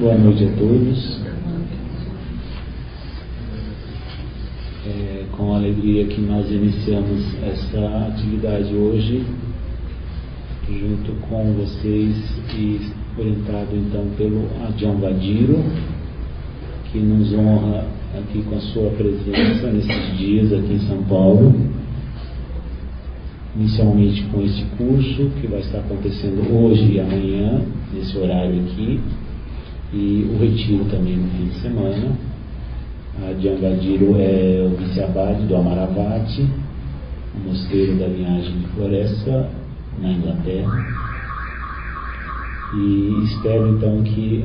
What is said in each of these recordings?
Boa noite a todos. É com alegria que nós iniciamos essa atividade hoje, junto com vocês e orientado então pelo Adjan Badiro, que nos honra aqui com a sua presença nesses dias aqui em São Paulo. Inicialmente com este curso que vai estar acontecendo hoje e amanhã, nesse horário aqui, e o retiro também no fim de semana. A Djangadiro é o vice-abade do Amaravati, o mosteiro da linhagem de floresta na Inglaterra. E espero então que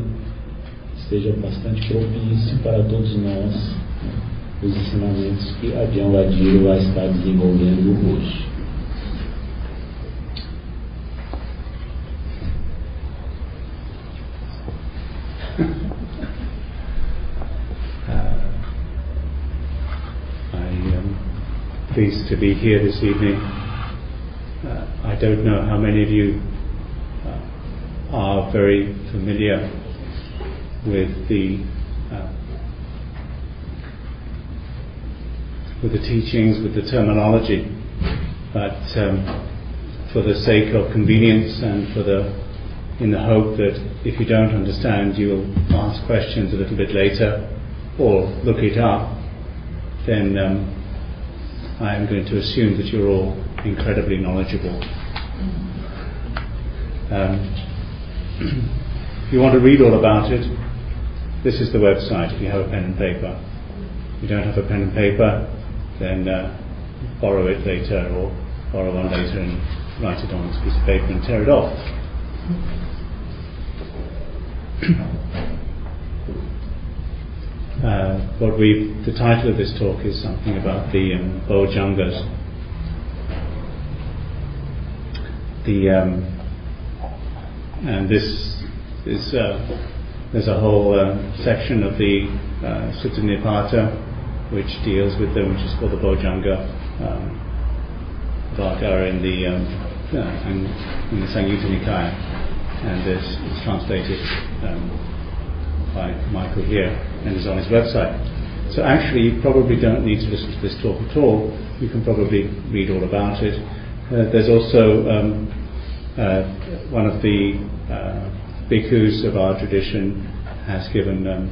seja bastante propício para todos nós os ensinamentos que a Djangadiro vai estar desenvolvendo hoje. Pleased to be here this evening. Uh, I don't know how many of you uh, are very familiar with the uh, with the teachings, with the terminology, but um, for the sake of convenience and for the in the hope that if you don't understand, you'll ask questions a little bit later or look it up, then um, I am going to assume that you're all incredibly knowledgeable. Um, if you want to read all about it, this is the website if you have a pen and paper. If you don't have a pen and paper, then uh, borrow it later or borrow one later and write it on this piece of paper and tear it off. Uh, what we the title of this talk is something about the um, Bojjhangas. The um, and this is uh, there's a whole uh, section of the uh, Sutta Nipata which deals with them, which is called the Bojjhanga um, in the um, uh, in, in the Samyutta Nikaya, and this is translated. Um, by Michael here and is on his website. So actually, you probably don't need to listen to this talk at all. You can probably read all about it. Uh, there's also um, uh, one of the uh, bhikkhus of our tradition has given um,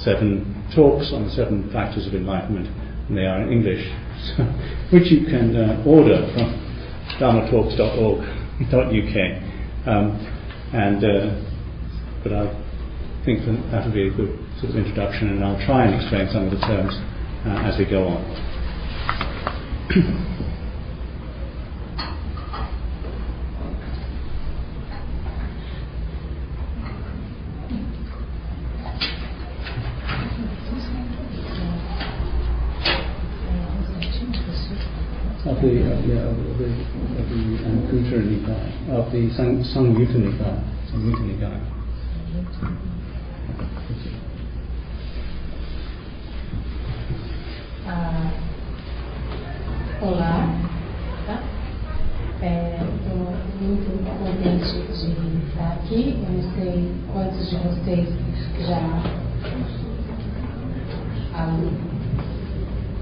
seven talks on the seven factors of enlightenment, and they are in English, so, which you can uh, order from dharmatalks.org.uk. Um, and uh, but I think that that would be a good sort of introduction, and I'll try and explain some of the terms uh, as we go on. of the of the of the of the Sang Samyutta Nikaya, Samyutta Nikaya. Ah, olá, tá? Estou muito contente de estar aqui. Eu não sei quantos de vocês já,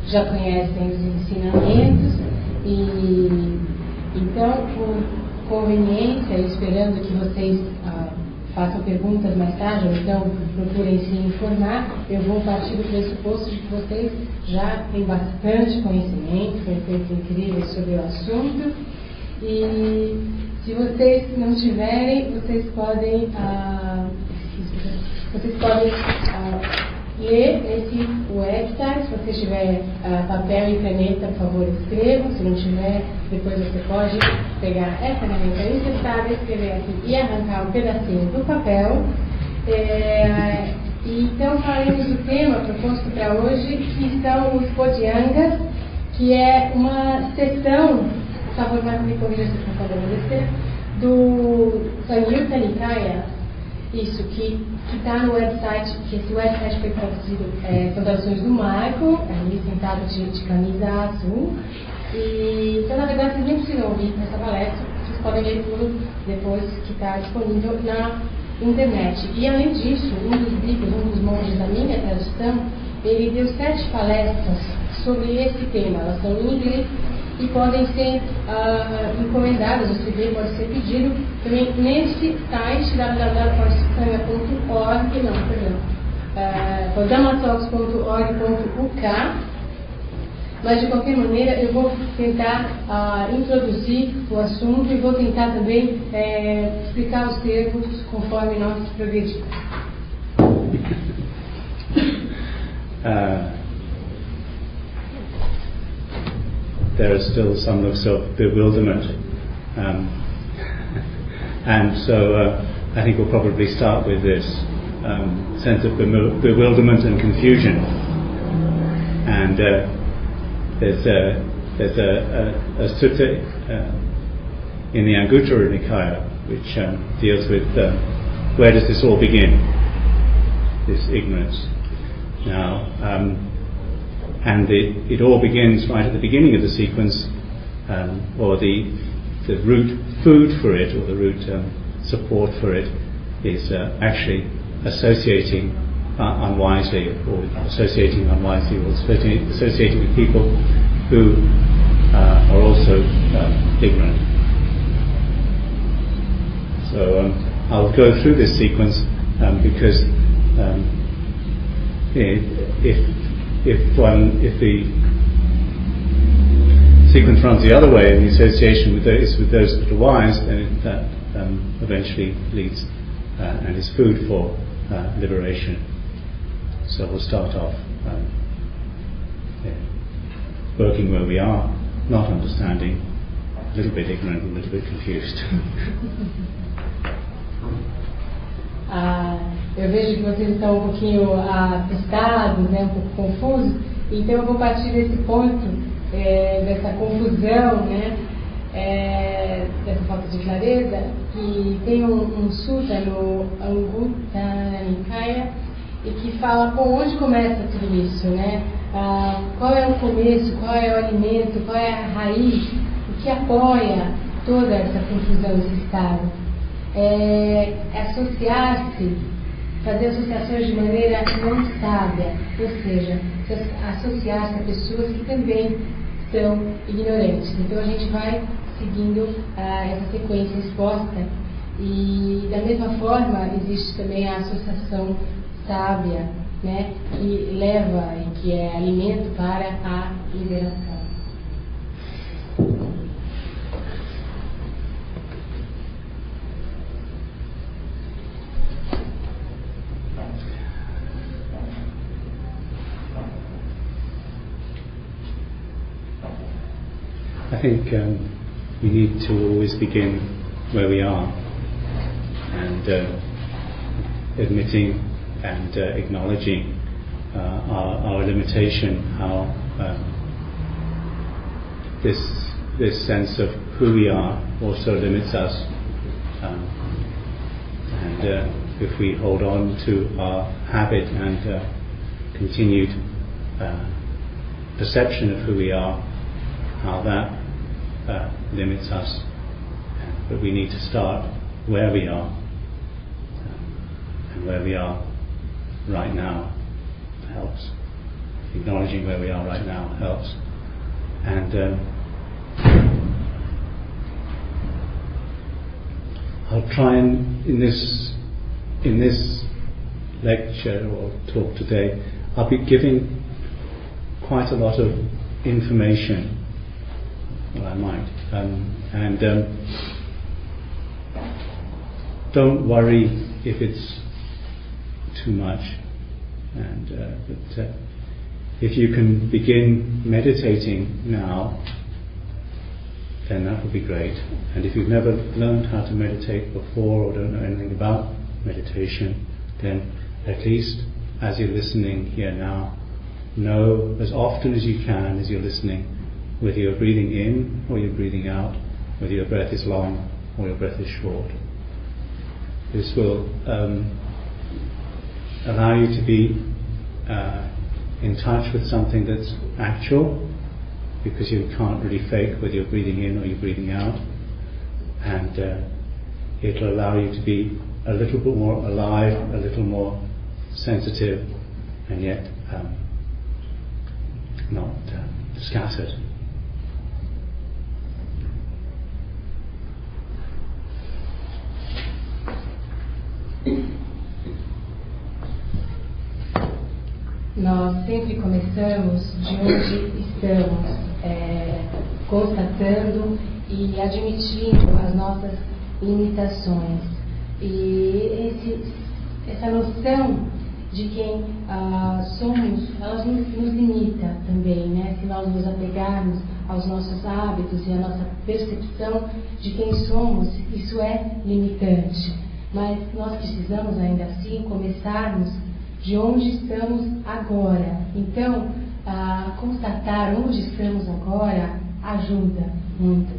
já conhecem os ensinamentos e então por conveniência, esperando que vocês façam perguntas mais tarde, ou então procurem se informar, eu vou partir do pressuposto de que vocês já têm bastante conhecimento, conhecimentos incríveis sobre o assunto. E se vocês não tiverem, vocês podem, ah, vocês podem ah, ler esse website. Se você tiver ah, papel e caneta, por favor, escreva. Se não tiver, depois você pode pegar essa caneta emprestada, escrever aqui e arrancar um pedacinho do papel. É, então, falaremos do tema proposto para hoje, que são os Podyangas, que é uma sessão, por favor, Marco, me corrija se estou falando besteira, do Sangyutta Nikaya, isso, que está no website, que esse website foi traduzido, é, traduções do Marco, ali sentado de, de camisa azul. E, então, na verdade, vocês nem precisam ouvir essa palestra, vocês podem ler tudo depois que está disponível na internet. E além disso, um dos bíblios, um dos monges da minha tradição, ele deu sete palestras sobre esse tema. Elas são em inglês e podem ser uh, encomendadas, o CD pode ser pedido também nesse site www.forcescanha.org, não, perdão, uh, mas de qualquer maneira eu vou tentar uh, introduzir o assunto e vou tentar também uh, explicar os termos conforme nós progredimos. Uh, there are still some looks of bewilderment. Um, and so uh, I think we'll probably start with this um, sense of bewilderment and confusion. And uh, there's a, there's a, a, a sutta uh, in the Anguttara Nikaya which um, deals with uh, where does this all begin, this ignorance. Now, um, and it, it all begins right at the beginning of the sequence, um, or the, the root food for it, or the root um, support for it, is uh, actually associating uh, unwisely or associating unwisely or associating with people who uh, are also uh, ignorant. So um, I'll go through this sequence um, because um, if if the sequence runs the other way and the association with those, with those that are wise, then that um, eventually leads uh, and is food for uh, liberation. So we'll start off um, yeah, working where we are, not understanding, a little bit ignorant, a little bit confused. ah, eu vejo que vocês estão um pouquinho ah, né, um pouco confusos, então eu vou partir desse ponto, é, dessa confusão, né, é, dessa falta de clareza, que tem um, um no Anguttara Nikaya, e que fala com onde começa tudo isso, né? Ah, qual é o começo, qual é o alimento, qual é a raiz, o que apoia toda essa confusão, esse estado. É, associar-se, fazer associações de maneira não sábia, ou seja, associar-se a pessoas que também são ignorantes. Então a gente vai seguindo ah, essa sequência exposta e da mesma forma existe também a associação sábia, né, que leva e que é alimento para a liberação. I think um, we need to always begin where we are and uh, admitting and uh, acknowledging uh, our, our, limitation, how um, this this sense of who we are also limits us, um, and uh, if we hold on to our habit and uh, continued uh, perception of who we are, how that uh, limits us. But we need to start where we are and where we are right now helps. Acknowledging where we are right now helps. And um, I'll try and in this in this lecture or talk today, I'll be giving quite a lot of information. Well, I might, um, and um, don't worry if it's too much. And uh, but uh, if you can begin meditating now, then that would be great. And if you've never learned how to meditate before or don't know anything about meditation, then at least as you're listening here now, know as often as you can as you're listening whether you're breathing in or you're breathing out, whether your breath is long or your breath is short. This will um, allow you to be uh, in touch with something that's actual, because you can't really fake whether you're breathing in or you're breathing out, and uh, it'll allow you to be a little bit more alive, a little more sensitive, and yet um, not uh, scattered. Nós sempre começamos de onde estamos, é, constatando e admitindo as nossas limitações. E esse, essa noção de quem ah, somos, ela nos, nos limita também, né? Se nós nos apegarmos aos nossos hábitos e à nossa percepção de quem somos, isso é limitante. Mas nós precisamos ainda assim começarmos de onde estamos agora. Então, a constatar onde estamos agora ajuda muito.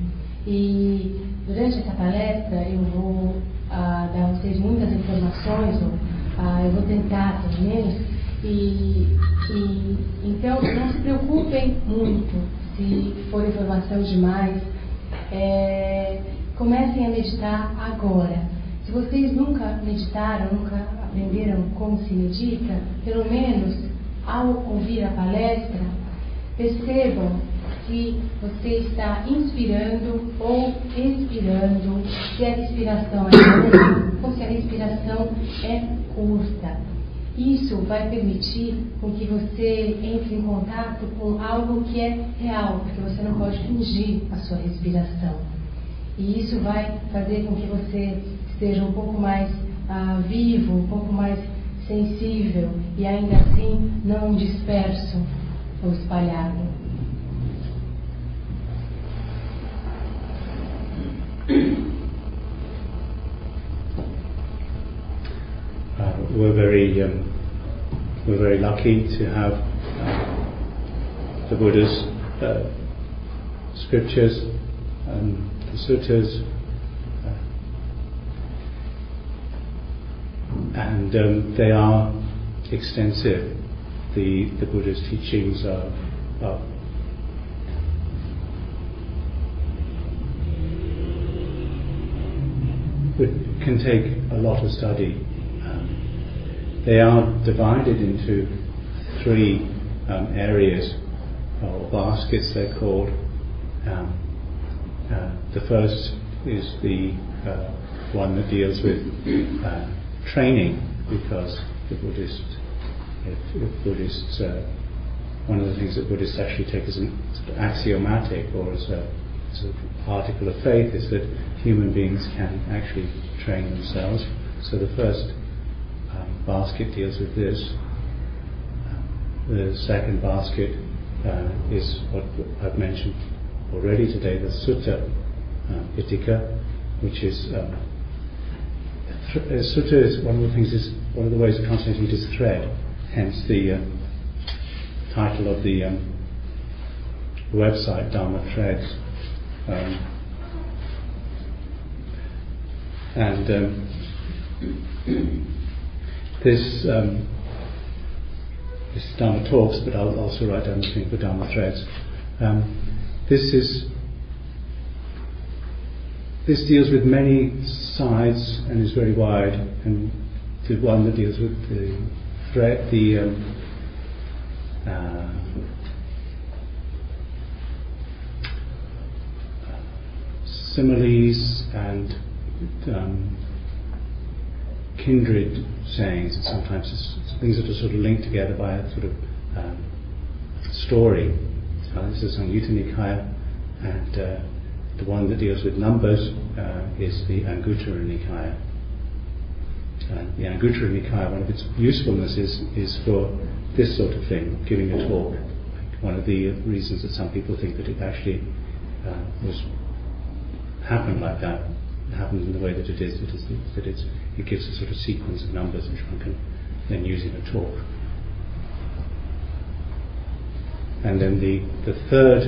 E durante essa palestra eu vou ah, dar a vocês muitas informações, ou, ah, eu vou tentar pelo menos, e, e, então não se preocupem muito se for informação demais. É, comecem a meditar agora. Se vocês nunca meditaram, nunca aprenderam como se medita, pelo menos ao ouvir a palestra, percebam se você está inspirando ou expirando, se a respiração é longa ou se a respiração é curta. Isso vai permitir com que você entre em contato com algo que é real, porque você não pode fingir a sua respiração. E isso vai fazer com que você esteja um pouco mais ah, vivo, um pouco mais sensível e ainda assim não disperso ou espalhado. Uh, we're very um, we're very lucky to have uh, the Buddha's uh, scriptures and the suttas, and um, they are extensive. The the Buddha's teachings are, are can take a lot of study. Um, they are divided into three um, areas, or baskets they're called. Um, uh, the first is the uh, one that deals with uh, training, because the Buddhist, if, if Buddhists, uh, one of the things that Buddhists actually take as an axiomatic or as a, as an article of faith is that human beings can actually train themselves. So the first um, basket deals with this. Um, the second basket uh, is what I've mentioned already today, the Sutta uh, Pitaka, which is um, Sutta is one of the things is one of the ways of concentrating it is thread, hence the uh, title of the um, website Dharma Threads. Um, and um, this um, this is Dharma talks, but I'll also write down the thing for Dharma threads. Um, this is this deals with many sides and is very wide, and the one that deals with the thread, the um, uh, similes and um, kindred sayings, and sometimes things that are sort of linked together by a sort of um, story. So this is on Nikaya, and uh, the one that deals with numbers uh, is the Anguttara Nikaya. And the Anguttara Nikaya, one of its usefulness is, is for this sort of thing, giving a talk. One of the reasons that some people think that it actually uh, was happened like that happens in the way that it is, it is that it's, it gives a sort of sequence of numbers which one can then use in a talk. And then the, the third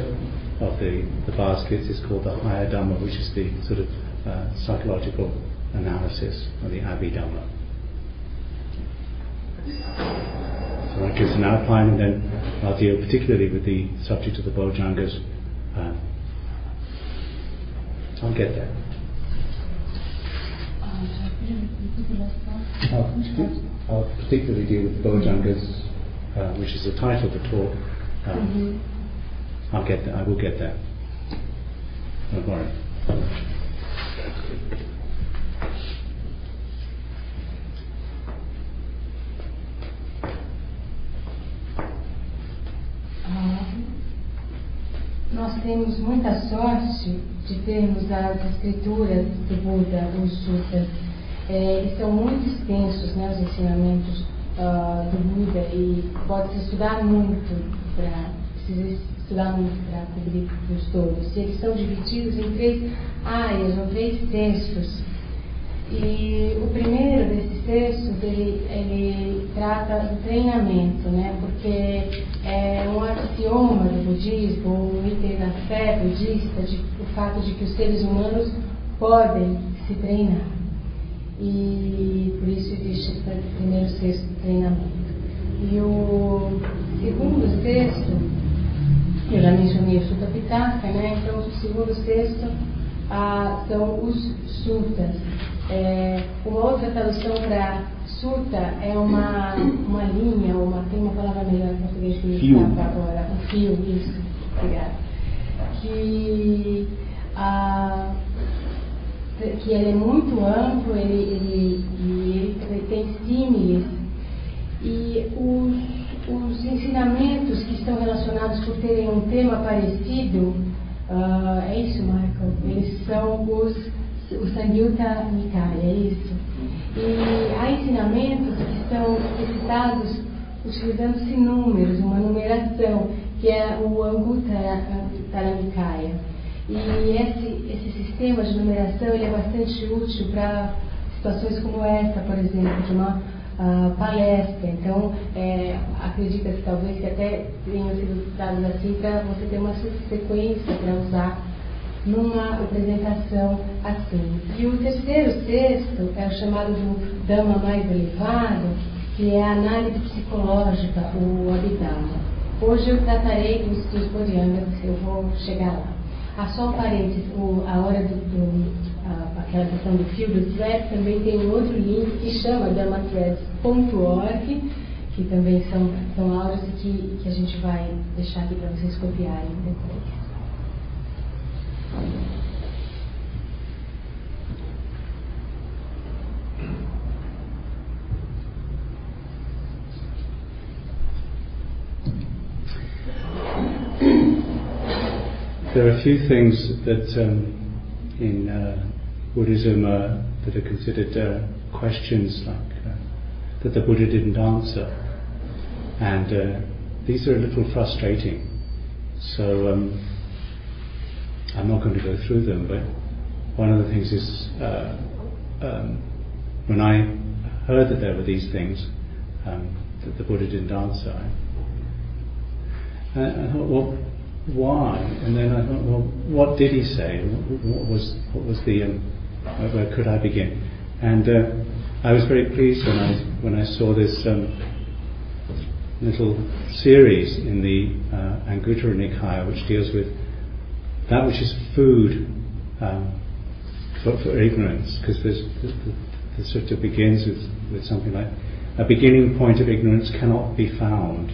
of the, the baskets is called the higher Dhamma, which is the sort of uh, psychological analysis of the Abhidhamma. So that gives an outline, and then I'll deal particularly with the subject of the Bojjhangas. Uh, I'll get there. I'll, I'll particularly deal with Bojjhangas, uh, which is the title of the talk. Um, Uhum. I'll get there. I will get there. Don't worry. Ah, Nós temos muita sorte de termos as escrituras do Buda, os sutras. É, são muito extensos, né, os ensinamentos ah, do Buda, e pode-se estudar muito para precisa estudar muito para cobrir os todos. E eles são divididos em três áreas, ou três textos. E o primeiro desses textos, ele, ele trata do treinamento, né? porque é um axioma do budismo, um item da fé budista, de, o fato de que os seres humanos podem se treinar. E por isso existe esse primeiro texto do treinamento. E o segundo texto, eu já mencionei o Sutta Pitaka, né? então o segundo texto ah, são os suttas. É, uma outra tradução para sutta é uma, uma linha, uma, tem uma palavra melhor em português que Fio. agora, um fio, isso, obrigada. Que, ah, que ele é muito amplo, ele, ele, e ele tem símiles e os, os ensinamentos que estão relacionados por terem um tema parecido, ah, é isso, Michael? Eles são os, o Samyutta Nikaya, é isso? E há ensinamentos que são recitados utilizando-se números, uma numeração, que é o Anguttara Nikaya. E esse, esse sistema de numeração ele é bastante útil para situações como essa, por exemplo, de uma palestra. Então, é, acredita-se talvez que até tenham sido dados assim para você ter uma sequência para usar numa apresentação assim. E o terceiro texto é o chamado do Dama mais elevado, que é a análise psicológica, o Abhidhamma. Hoje eu tratarei dos estudos Bodhisattva, eu vou chegar lá. Ah, só um parênteses, a hora do, do aquela questão do fio do thread, também tem um outro link que chama damathreads.org, que também são, são aulas que, que a gente vai deixar aqui para vocês copiarem depois. There are a few things that um, in uh, Buddhism uh, that are considered uh, questions like uh, that the Buddha didn't answer, and these are a little frustrating. So um, I'm not going to go through them, but one of the things is uh, um, when I heard that there were these things um, that the Buddha didn't answer, I, I thought, well, why? And then I thought, well, what did he say? What, what was what was the um, where, could I begin? And uh, I was very pleased when I when I saw this um, little series in the uh, Anguttara Nikaya, which deals with that which is food um, for, for ignorance, because the, the, the sutta begins with, with something like a beginning point of ignorance cannot be found.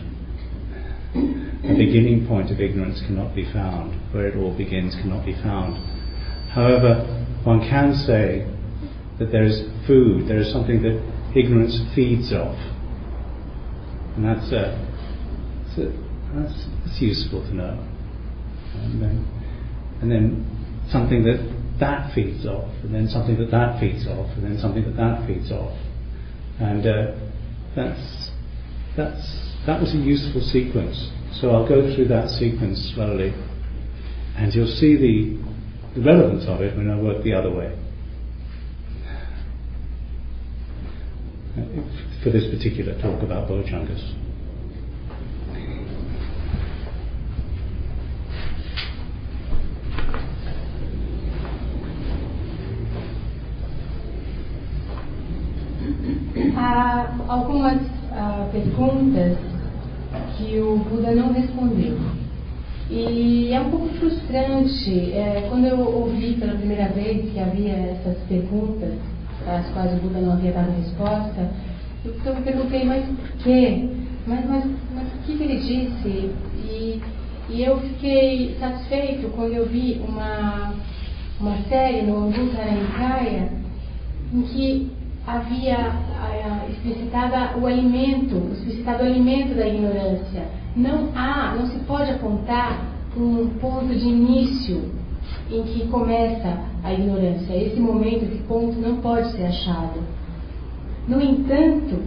A beginning point of ignorance cannot be found. Where it all begins cannot be found. However, one can say that there is food, there is something that ignorance feeds off. And that's, uh, that's, uh, that's, that's useful to know. And then, and then something that that feeds off, and then something that that feeds off, and then something that that feeds off. And uh, that's, that's, that was a useful sequence. So I'll go through that sequence slowly, and you'll see the, the relevance of it when I work the other way. Uh, For this particular talk about Bojjhangas. Há algumas ah, perguntas que o Buda não respondeu. E é um pouco frustrante. É, quando eu ouvi pela primeira vez que havia essas perguntas, as quais o Buda não havia dado resposta. Então eu perguntei, mas por quê? Mas, mas, mas o que, que ele disse? E, e eu fiquei satisfeito quando eu vi uma, uma série no Anguttara Nikaya em que havia uh, explicitada o alimento, explicitado o alimento da ignorância. Não há, não se pode apontar um ponto de início em que começa a ignorância. Esse momento, esse ponto não pode ser achado. No entanto,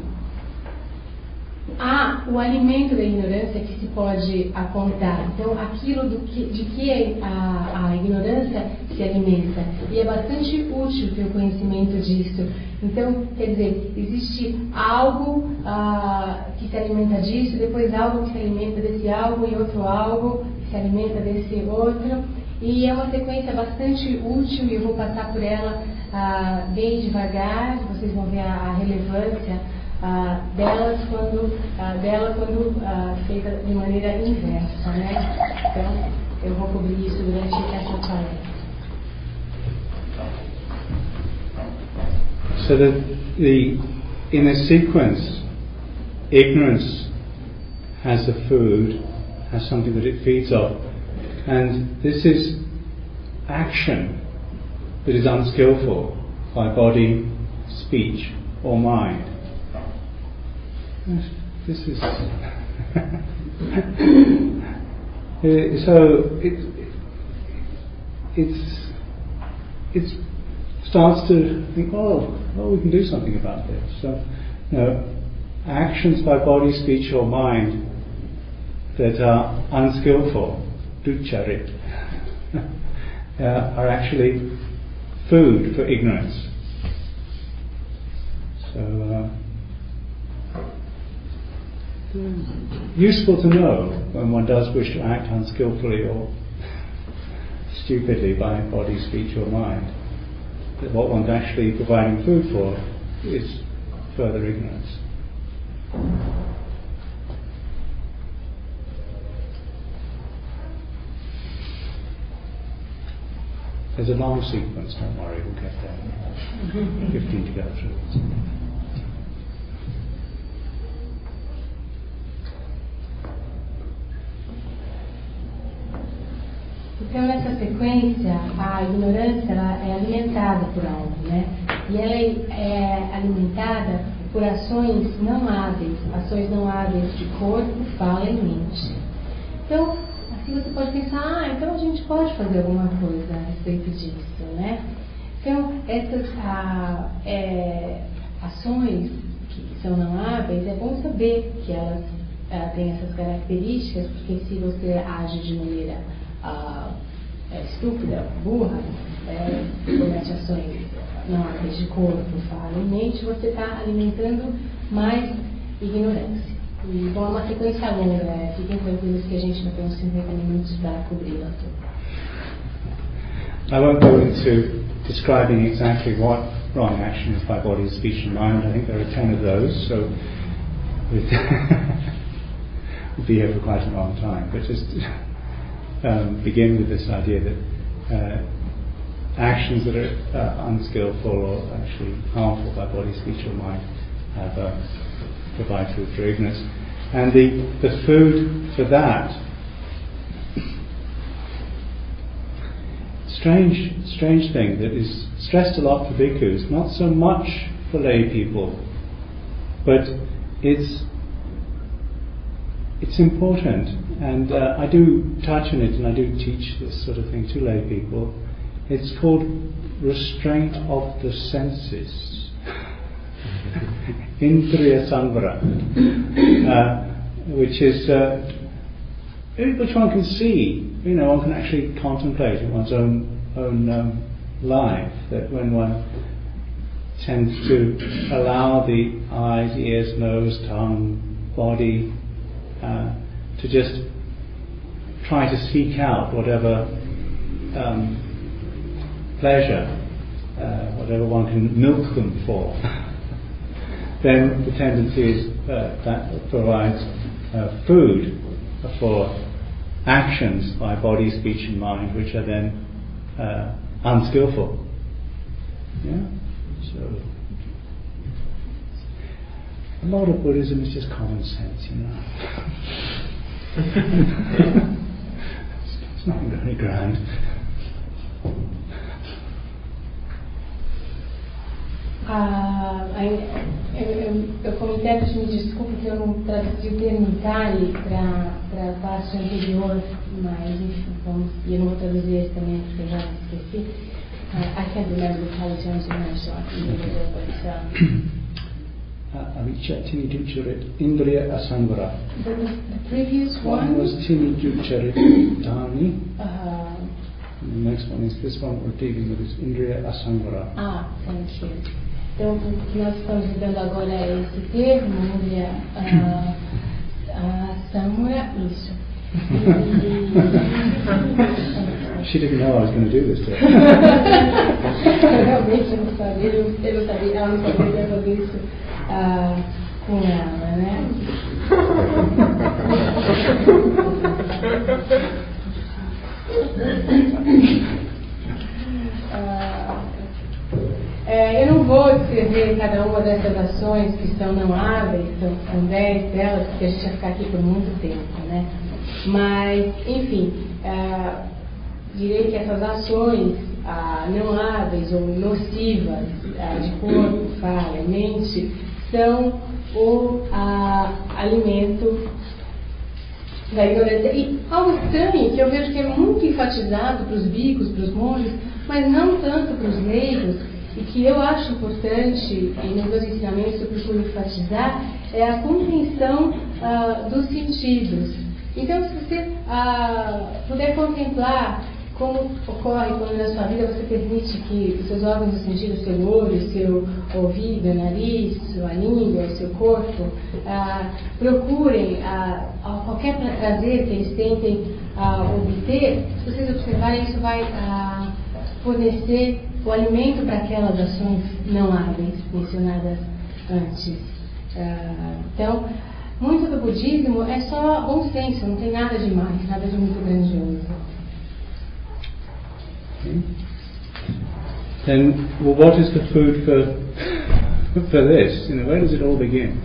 há o alimento da ignorância que se pode apontar. Então, aquilo que, de que a, a, ignorância se alimenta. E é bastante útil ter o conhecimento disso. Então, quer dizer, existe algo ah, que se alimenta disso, depois algo que se alimenta desse algo e outro algo que se alimenta desse outro. E é uma sequência bastante útil e eu vou passar por ela ah, bem devagar, vocês vão ver a, a relevância ah, delas quando, ah, dela quando ah, feita de maneira inversa. Né? Então, eu vou cobrir isso durante essa palestra. So that the in a sequence, ignorance has the food, has something that it feeds off, and this is action that is unskillful by body, speech, or mind. This is so it, it's it starts to think, oh, well, we can do something about this. So, you know, actions by body, speech, or mind that are unskillful, ducharit, uh, are actually food for ignorance. So, uh, useful to know when one does wish to act unskillfully or stupidly by body, speech, or mind. That what one's actually providing food for is further ignorance. There's a long sequence, don't worry, we'll get there. 15 to go through. Então, nessa sequência, a ignorância ela é alimentada por algo, né? E ela é, é alimentada por ações não hábeis, ações não hábeis de corpo, fala e mente. Então, assim você pode pensar, ah, então a gente pode fazer alguma coisa a respeito disso, né? Então, essas ah, é, ações que são não hábeis, é bom saber que elas ah, têm essas características, porque se você age de maneira estúpida, burra, é, comete ações de corpo, fala e mente, você está alimentando mais ignorância. E, bom, é uma sequência longa, é, fiquem tranquilos que a gente uns 50 minutos para cobrir tudo. I won't go into describing exactly what wrong action is by body, speech, and mind. I think there are ten of those, so we'll be here for quite a long time. But just um, begin with this idea that uh, actions that are uh, unskillful or actually harmful by body, speech, or mind have uh, provide food for ignorance. And the, the food for that, strange, strange thing that is stressed a lot for bhikkhus, not so much for lay people, but it's it's important, and uh, I do touch on it, and I do teach this sort of thing to lay people. It's called restraint of the senses, indriya uh, which is uh, which one can see. You know, one can actually contemplate in one's own own um, life. That when one tends to allow the eyes, ears, nose, tongue, body, uh, to just try to seek out whatever um, pleasure, uh, whatever one can milk them for, then the tendency is uh, that provides uh, food for actions by body, speech, and mind, which are then uh, unskillful. Yeah? So, a lot of Buddhism is just common sense, you know. it's not very grand. Ah, aí, eu, eu, eu comentei, me desculpe que eu não traduzi o termo Itali para a parte anterior, mas enfim, vamos, e eu não vou traduzir esse também porque eu já esqueci. Uh, I can't remember the Pali terms in my short but um, Avichya Indriya Asamvara. the, the previous One one, was Tini Ducharit Dhani. uh, The next one is this one we're dealing with is Indriya Asamvara. ah, thank you. Então, o que nós estamos lidando agora é esse termo, Indriya uh, uh, Samura, isso. E- She didn't know I was going to do this to her. Eu realmente não sabia, eu eu não sabia, ela não sabia que ia fazer isso ah, com ela, né? Ah, é, eu não vou descrever cada uma dessas ações que são não hábeis, são, são dez delas, porque a gente vai ficar aqui por muito tempo, né? Mas, enfim, ah, direi que essas ações ah, não hábeis ou nocivas ah, de corpo, fala mente são o ah, alimento da ignorância. E algo estranho que eu vejo que é muito enfatizado para os bicos, para os monges, mas não tanto para os leigos, e que eu acho importante, nos meus ensinamentos eu procuro enfatizar, é a compreensão ah, dos sentidos. Então, se você ah, puder contemplar como ocorre quando na sua vida você permite que os seus órgãos de sentido, o seu olho, o seu ouvido, o nariz, a língua, o seu corpo, ah, procurem ah, qualquer pra- prazer que eles tentem ah, obter, se vocês observarem, isso vai ah, fornecer o alimento para aquelas ações não hábeis mencionadas antes. Ah, então, muito do budismo é só bom senso, não tem nada de mais, nada de muito grandioso. Then, well, what is the food for for this? You know, where does it all begin?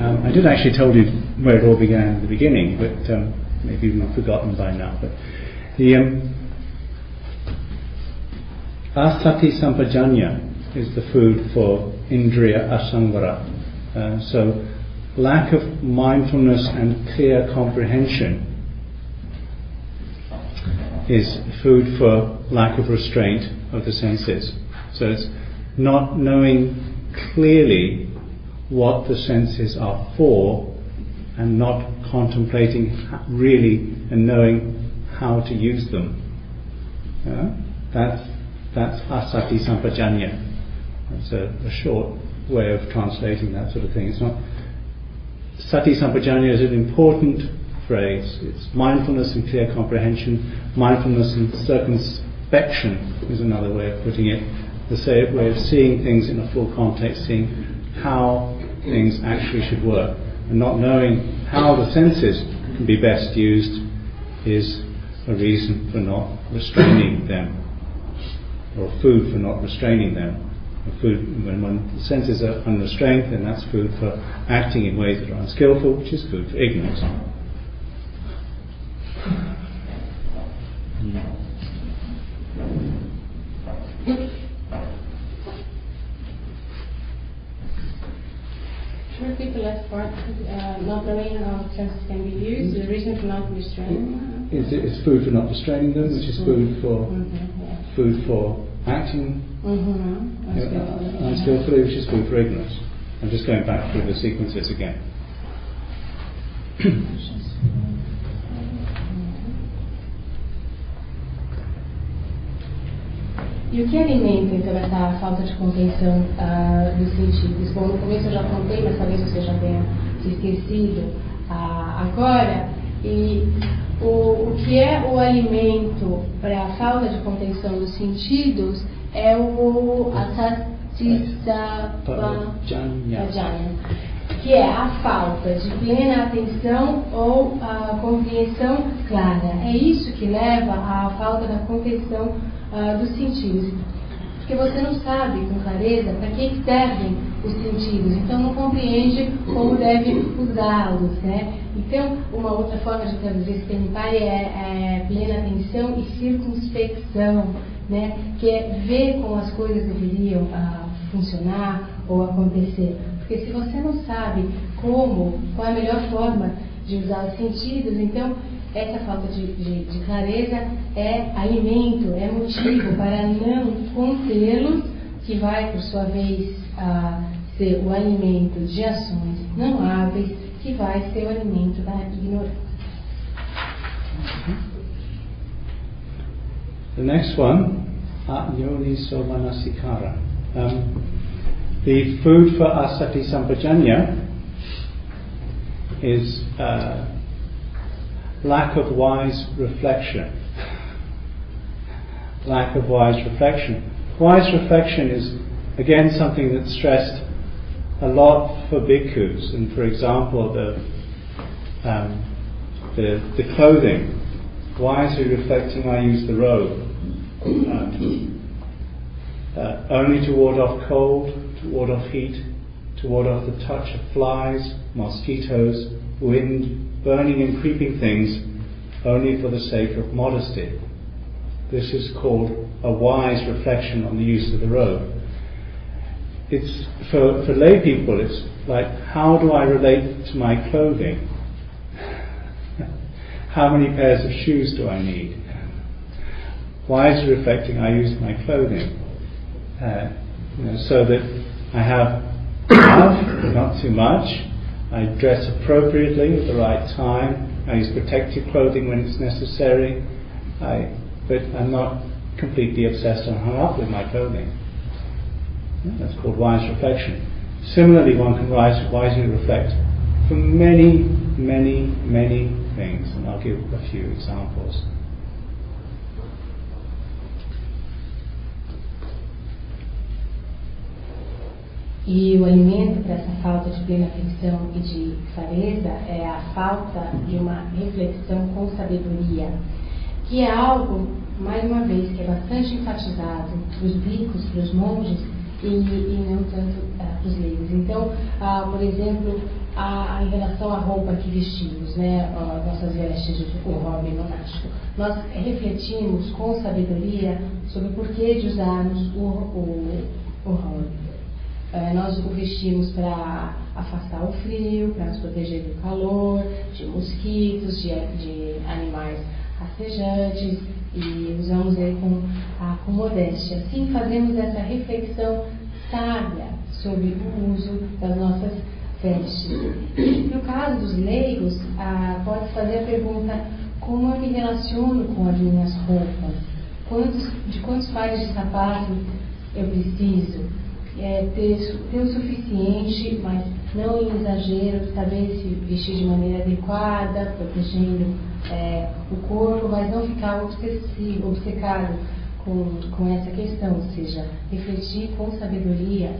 Um, I did actually tell you where it all began at the beginning, but um, maybe we've forgotten by now. But the um, asati sampajanya is the food for indriya asamvara. Uh, so, lack of mindfulness and clear comprehension is food for lack of restraint of the senses. So it's not knowing clearly what the senses are for and not contemplating really and knowing how to use them. Yeah? That's, that's asati sampajanya. That's a, a short way of translating that sort of thing. It's not Sati Sampajanya is an important phrase. It's mindfulness and clear comprehension. Mindfulness and circumspection is another way of putting it. The same way of seeing things in a full context, seeing how things actually should work. And not knowing how the senses can be best used is a reason for not restraining them, or food for not restraining them. Food, when one senses are unrestrained, then that's food for acting in ways that are unskillful, which is food for ignorance. Should repeat the last part? Uh, not knowing how senses can be used, the reason for not restraining. Is it is food for not restraining them, which is food for Mm-hmm, yeah. food for acting Mm-hmm. uh, unskillfully, which is food for ignorance. I'm just going back through the sequences again. E o que alimenta então essa falta de contenção ah, dos sentidos? Bom, no começo eu já contei, mas talvez você já tenha se esquecido ah, agora. E o, o que é o alimento para a falta de contenção dos sentidos é o. Pajanya, que é a falta de plena atenção ou a compreensão clara. É isso que leva à falta da compreensão ah, dos sentidos. Porque você não sabe com clareza para que servem os sentidos, então não compreende como deve usá-los. Né? Então, uma outra forma de traduzir esse Penipai é, é plena atenção e circunspecção, né? que é ver como as coisas deveriam ah, funcionar ou acontecer. Porque se você não sabe como, qual é a melhor forma de usar os sentidos, então essa falta de, de, de clareza é alimento, é motivo para não contê-los, que vai, por sua vez, a ser o alimento de ações não hábeis, que vai ser o alimento da ignorância. The next one, Yoni Somanasikara. Um, the food for asati sampajanya is uh, lack of wise reflection. lack of wise reflection. Wise reflection is again something that's stressed a lot for bhikkhus, and for example, the um, the, the clothing. Wisely reflecting, I use the robe uh, only to ward off cold, to ward off heat, to ward off the touch of flies, mosquitoes, wind, burning and creeping things, only for the sake of modesty. This is called a wise reflection on the use of the robe it's for, for lay people it's like how do I relate to my clothing? how many pairs of shoes do I need? Wisely reflecting, I use my clothing uh, you know, so that I have enough, not too much. I dress appropriately at the right time. I use protective clothing when it's necessary. I, but I'm not completely obsessed and hung up with my clothing. That's called wise reflection. Similarly, one can wise, wisely reflect for many, many, many things, and I'll give a few examples. E o alimento para essa falta de plena atenção e de clareza é a falta de uma reflexão com sabedoria, que é algo, mais uma vez, que é bastante enfatizado para os ricos, para os monges, e, e não tanto uh, os leigos. Então, uh, por exemplo, a, em relação à roupa que vestimos, né, nossas vestes, o hobby monástico, nós refletimos com sabedoria sobre o porquê de usarmos o, o, o hobby. Uh, nós o vestimos para afastar o frio, para nos proteger do calor, de mosquitos, de, de animais rastejantes, e usamos ele com, ah, com modéstia. Assim fazemos essa reflexão sábia sobre o uso das nossas vestes. No caso dos leigos, ah, pode fazer a pergunta como eu me relaciono com as minhas roupas? Quantos, de quantos pares de sapato eu preciso? É, ter, ter o suficiente, mas não em exagero, saber se vestir de maneira adequada, protegendo é, o corpo, mas não ficar obsessivo, obcecado com, com essa questão, ou seja, refletir com sabedoria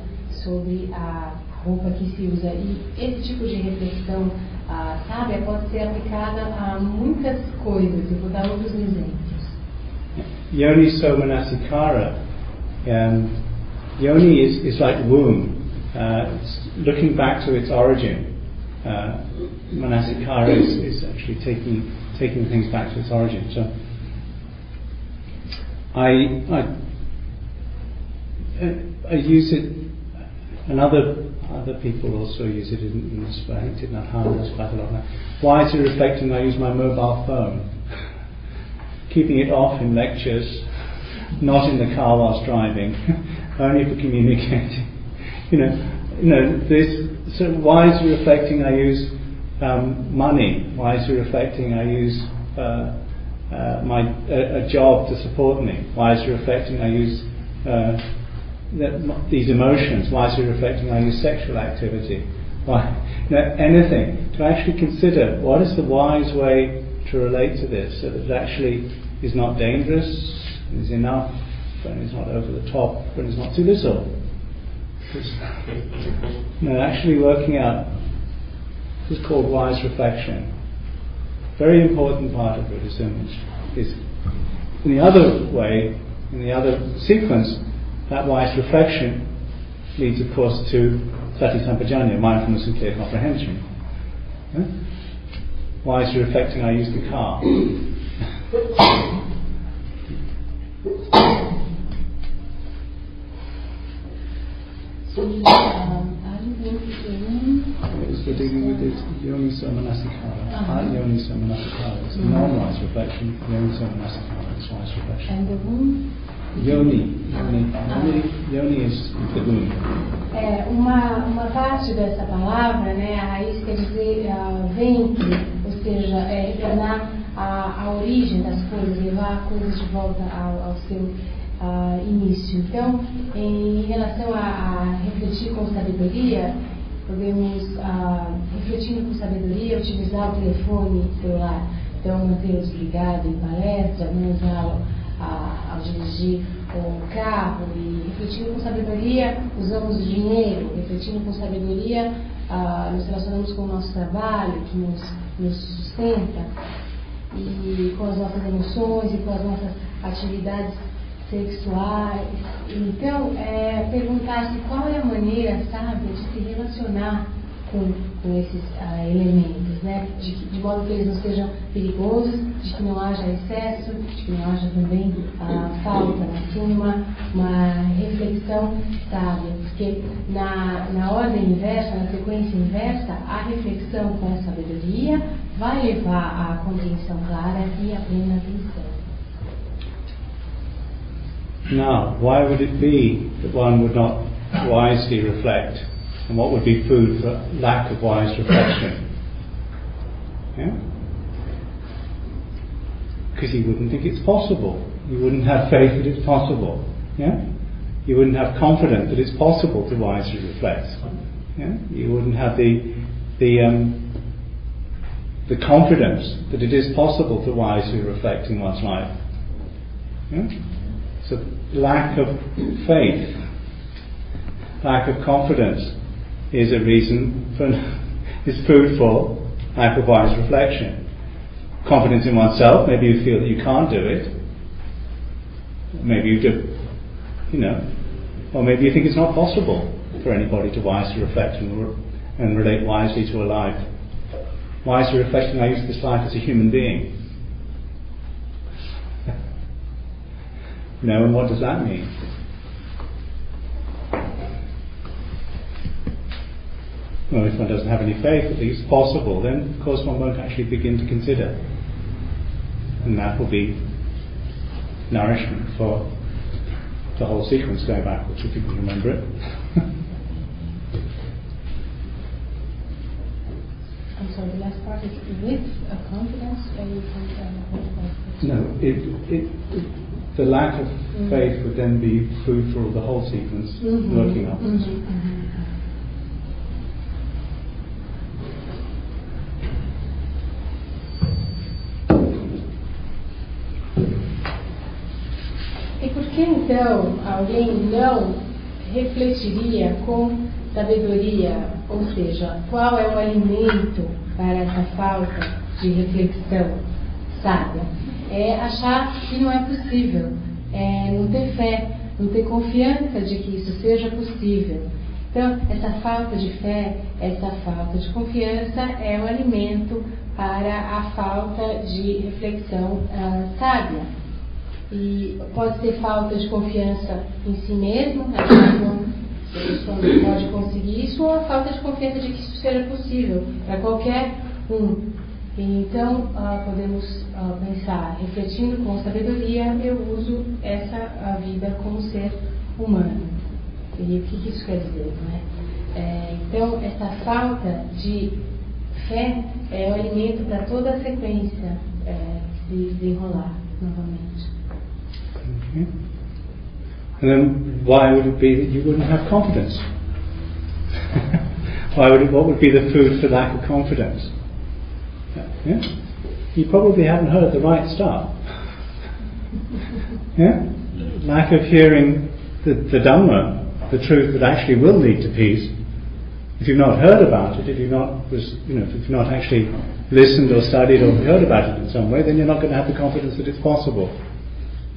sobre a roupa que se usa. E esse tipo de reflexão a sábia pode ser aplicada a muitas coisas. Eu vou dar outros exemplos. Yoni so manasikara. Um, yoni is, is like womb, uh, looking back to its origin. Uh, manasikara is, is actually taking taking things back to its origin. So I, I, I use it, and other, other people also use it in, in this way. I think Tidnat does quite a lot. Why is it reflecting? I use my mobile phone, keeping it off in lectures, not in the car whilst driving, only for communicating. You know, you know this. So why is it reflecting? I use um, money. Wisely reflecting, I use uh, uh, my a, a, job to support me. Wisely reflecting, I use uh, that, these emotions. Wisely reflecting, I use sexual activity. Why, you know, anything to actually consider what is the wise way to relate to this, so that it actually is not dangerous, is enough, and is not over the top, but is not too little. Know, actually working out is called wise reflection. Very important part of Buddhism is in the other way, in the other sequence, that wise reflection leads, of course, to sati sampajanya, mindfulness and clear comprehension. Yeah? Wisely reflecting, I use the car. Heart yoniso manasikara. It's a Mhm. non-wise reflection. Yoniso manasikara is wise reflection. And the room. Yoni. Yoni, Ah. yoni, yoni is the womb. É, uma, uma parte dessa palavra, né, a raiz quer dizer ah, ventre, ou seja, é, retornar à, à origem das coisas, levar coisas de volta ao, ao seu ah, início. Então, em relação a, a refletir com sabedoria, podemos, ah, refletindo com sabedoria, utilizar o telefone celular. Então, mantê-lo desligado em palestra, não usá-lo ao dirigir o carro e refletindo com sabedoria, usamos o dinheiro, refletindo com sabedoria, ah, nos relacionamos com o nosso trabalho, que nos, nos sustenta, e com as nossas emoções e com as nossas atividades sexuais. Então, é, perguntar-se qual é a maneira sábia de se relacionar com, com esses ah, elementos, né? De, de modo que eles não sejam perigosos, de que não haja excesso, de que não haja também ah, falta, mas sim uma, uma reflexão sábia, porque na, na ordem inversa, na sequência inversa, a reflexão com a sabedoria vai levar à compreensão clara e à plena atenção. Now, why would it be that one would not wisely reflect? And what would be food for lack of wise reflection? Yeah? Because you wouldn't think it's possible. You wouldn't have faith that it's possible. Yeah? You wouldn't have confidence that it's possible to wisely reflect. Yeah? You wouldn't have the the um, the confidence that it is possible to wisely reflect in one's life. Yeah? So lack of faith, lack of confidence is a reason for is food for lack of wise reflection. Confidence in oneself, maybe you feel that you can't do it. Maybe you do, you know, or maybe you think it's not possible for anybody to wisely reflect and, re- and relate wisely to a life. Wisely reflecting, I use this life as a human being. You know, and what does that mean? Well, if one doesn't have any faith that it's possible, then of course one won't actually begin to consider. And that will be nourishment for the whole sequence going backwards, if you can remember it. I'm sorry, the last part is with a confidence, or you can no, it, it, it, the lack of faith would then be food for the whole sequence Mhm, working upwards. mhm, mhm. E por que então alguém não refletiria com sabedoria? Ou seja, qual é o alimento para essa falta de reflexão sábia? É achar que não é possível, é não ter fé, não ter confiança de que isso seja possível. Então, essa falta de fé, essa falta de confiança é o alimento para a falta de reflexão ah, sábia. E pode ser falta de confiança em si mesmo, achar que pessoa não pode conseguir isso, ou a falta de confiança de que isso seja possível para qualquer um. Então, ah, podemos ah, pensar, refletindo com sabedoria, eu uso essa vida como ser humano. E o que que isso quer dizer, não é? É, então, essa falta de fé é o alimento para toda a sequência é, se desenrolar novamente. Okay. And then why would it be that you wouldn't have confidence? why would it, what would be the food for lack of confidence? Yeah? You probably haven't heard the right stuff. yeah? Lack of hearing the, the Dhamma, the truth that actually will lead to peace. If you've not heard about it, if you've not, was, you know, if you've not actually listened or studied or heard about it in some way, then you're not going to have the confidence that it's possible.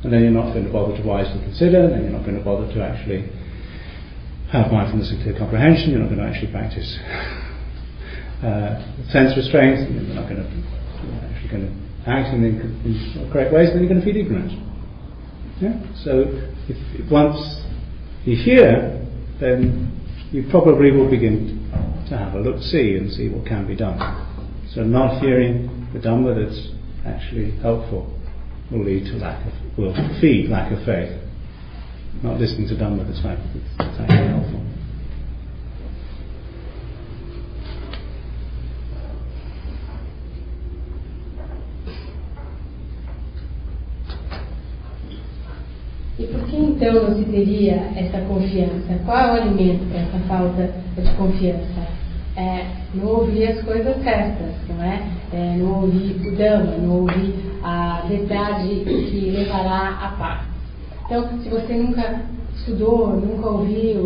and then you're not going to bother to wisely consider, then you're not going to bother to actually have mindfulness and clear comprehension, you're not going to actually practice uh, sense restraints, and you're not going to actually going to act in the in correct ways, then you're going to feed ignorant. Yeah? So if, if once you hear, then you probably will begin to have a look see and see what can be done. So not hearing the Dhamma that's actually helpful will lead to lack of, will feed lack of faith. Not listening to Dhamma that's, that's actually helpful. E por que então não se teria essa confiança? Qual é o alimento para essa falta de confiança? É não ouvir as coisas certas, não é? é não ouvir o Dhamma, não ouvir a verdade que levará à paz. Então, se você nunca estudou, nunca ouviu,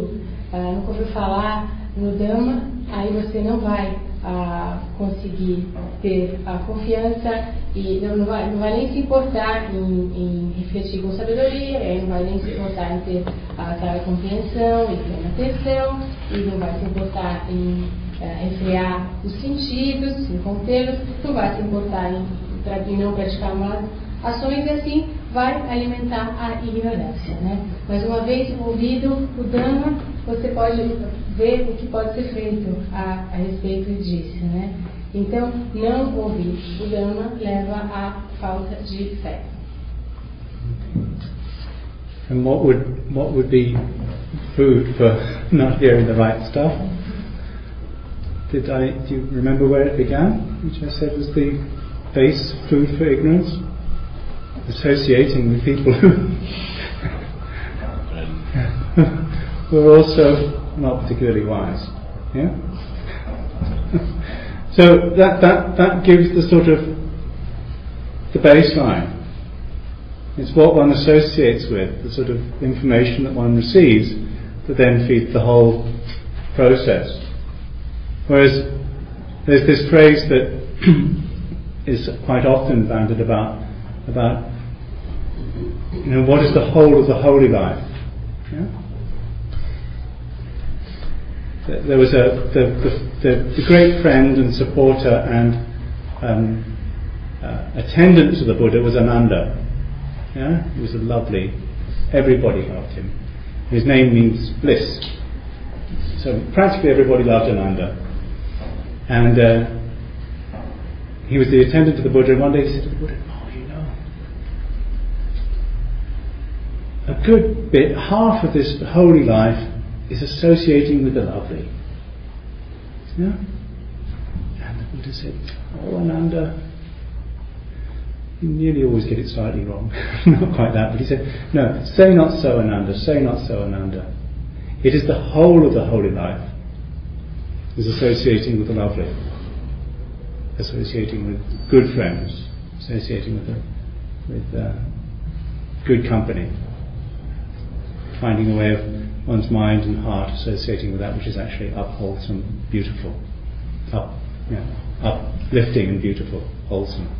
uh, nunca ouviu falar no Dhamma, aí você não vai uh, conseguir ter a confiança e não, não, vai, não vai nem se importar em, em refletir com sabedoria, não vai nem se importar em ter aquela compreensão e plena atenção, e não vai se importar em uh, enfriar os sentidos, em contê-los, não vai se importar em, em não praticar más ações e assim vai alimentar a ignorância. Né? Mas uma vez ouvido o Dhamma, você pode ver o que pode ser feito a, a respeito disso. Né? Então, não ouvir o Dhamma leva à falta de fé. And what would what would be food for not hearing the right stuff? Did I do you remember where it began? Which I said was the base food for ignorance? Associating with people who um, were also not particularly wise. Yeah? so that, that, that gives the sort of the baseline. It's what one associates with, the sort of information that one receives that then feeds the whole process. Whereas there's this phrase that is quite often bandied about about you know what is the whole of the holy life. Yeah? There was a the, the, the, great friend and supporter and um, uh, attendant to the Buddha was Ananda. Yeah? He was a lovely, everybody loved him. His name means bliss. So practically everybody loved Ananda. And uh, he was the attendant to the Buddha, and one day he said to the Buddha, Oh, you know, a good bit, half of this holy life is associating with the lovely. Yeah? And the Buddha said, Oh, Ananda, you nearly always get it slightly wrong. not quite that, but he said, No, say not so, Ananda, say not so, Ananda. It is the whole of the holy life is associating with the lovely, associating with good friends, associating with, the, with uh, good company, finding a way of one's mind and heart associating with that which is actually upwholesome, beautiful, up, yeah, uplifting and beautiful, wholesome.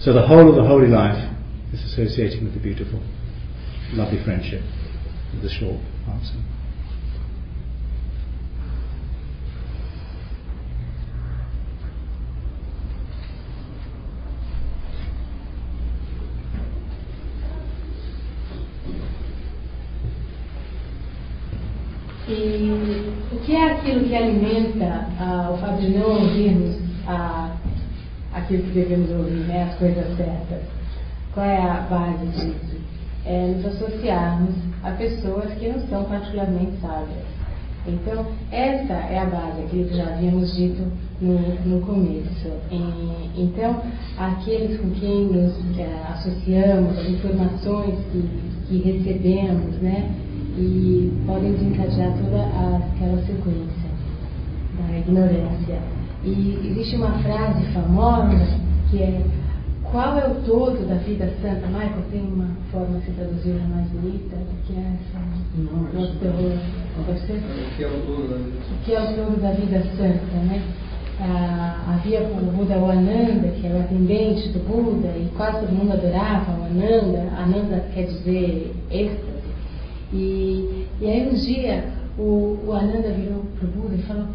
So the whole of the holy life is associating with the beautiful, lovely friendship, the short answer. Aquilo que alimenta ah, o fato de não ouvirmos ah, aquilo que devemos ouvir, né, as coisas certas? Qual é a base disso? É nos associarmos a pessoas que não são particularmente sábias. Então, essa é a base, aquilo que já havíamos dito no, no começo. E, então, aqueles com quem nos é, associamos, as informações que, que recebemos, né, e podem desencadear toda aquela sequência da ignorância. E existe uma frase famosa que é qual é o todo da vida santa? Michael, tem uma forma de traduzir mais bonita do que essa? Não, terror. Pode ser? O que é o todo da vida O que é o todo da vida santa, né? ah, havia o Buda o Ananda, que era o atendente do Buda, e quase todo mundo adorava o Ananda. Ananda quer dizer êxtase. E, e aí um dia o, o Ananda virou para o Buda e falou,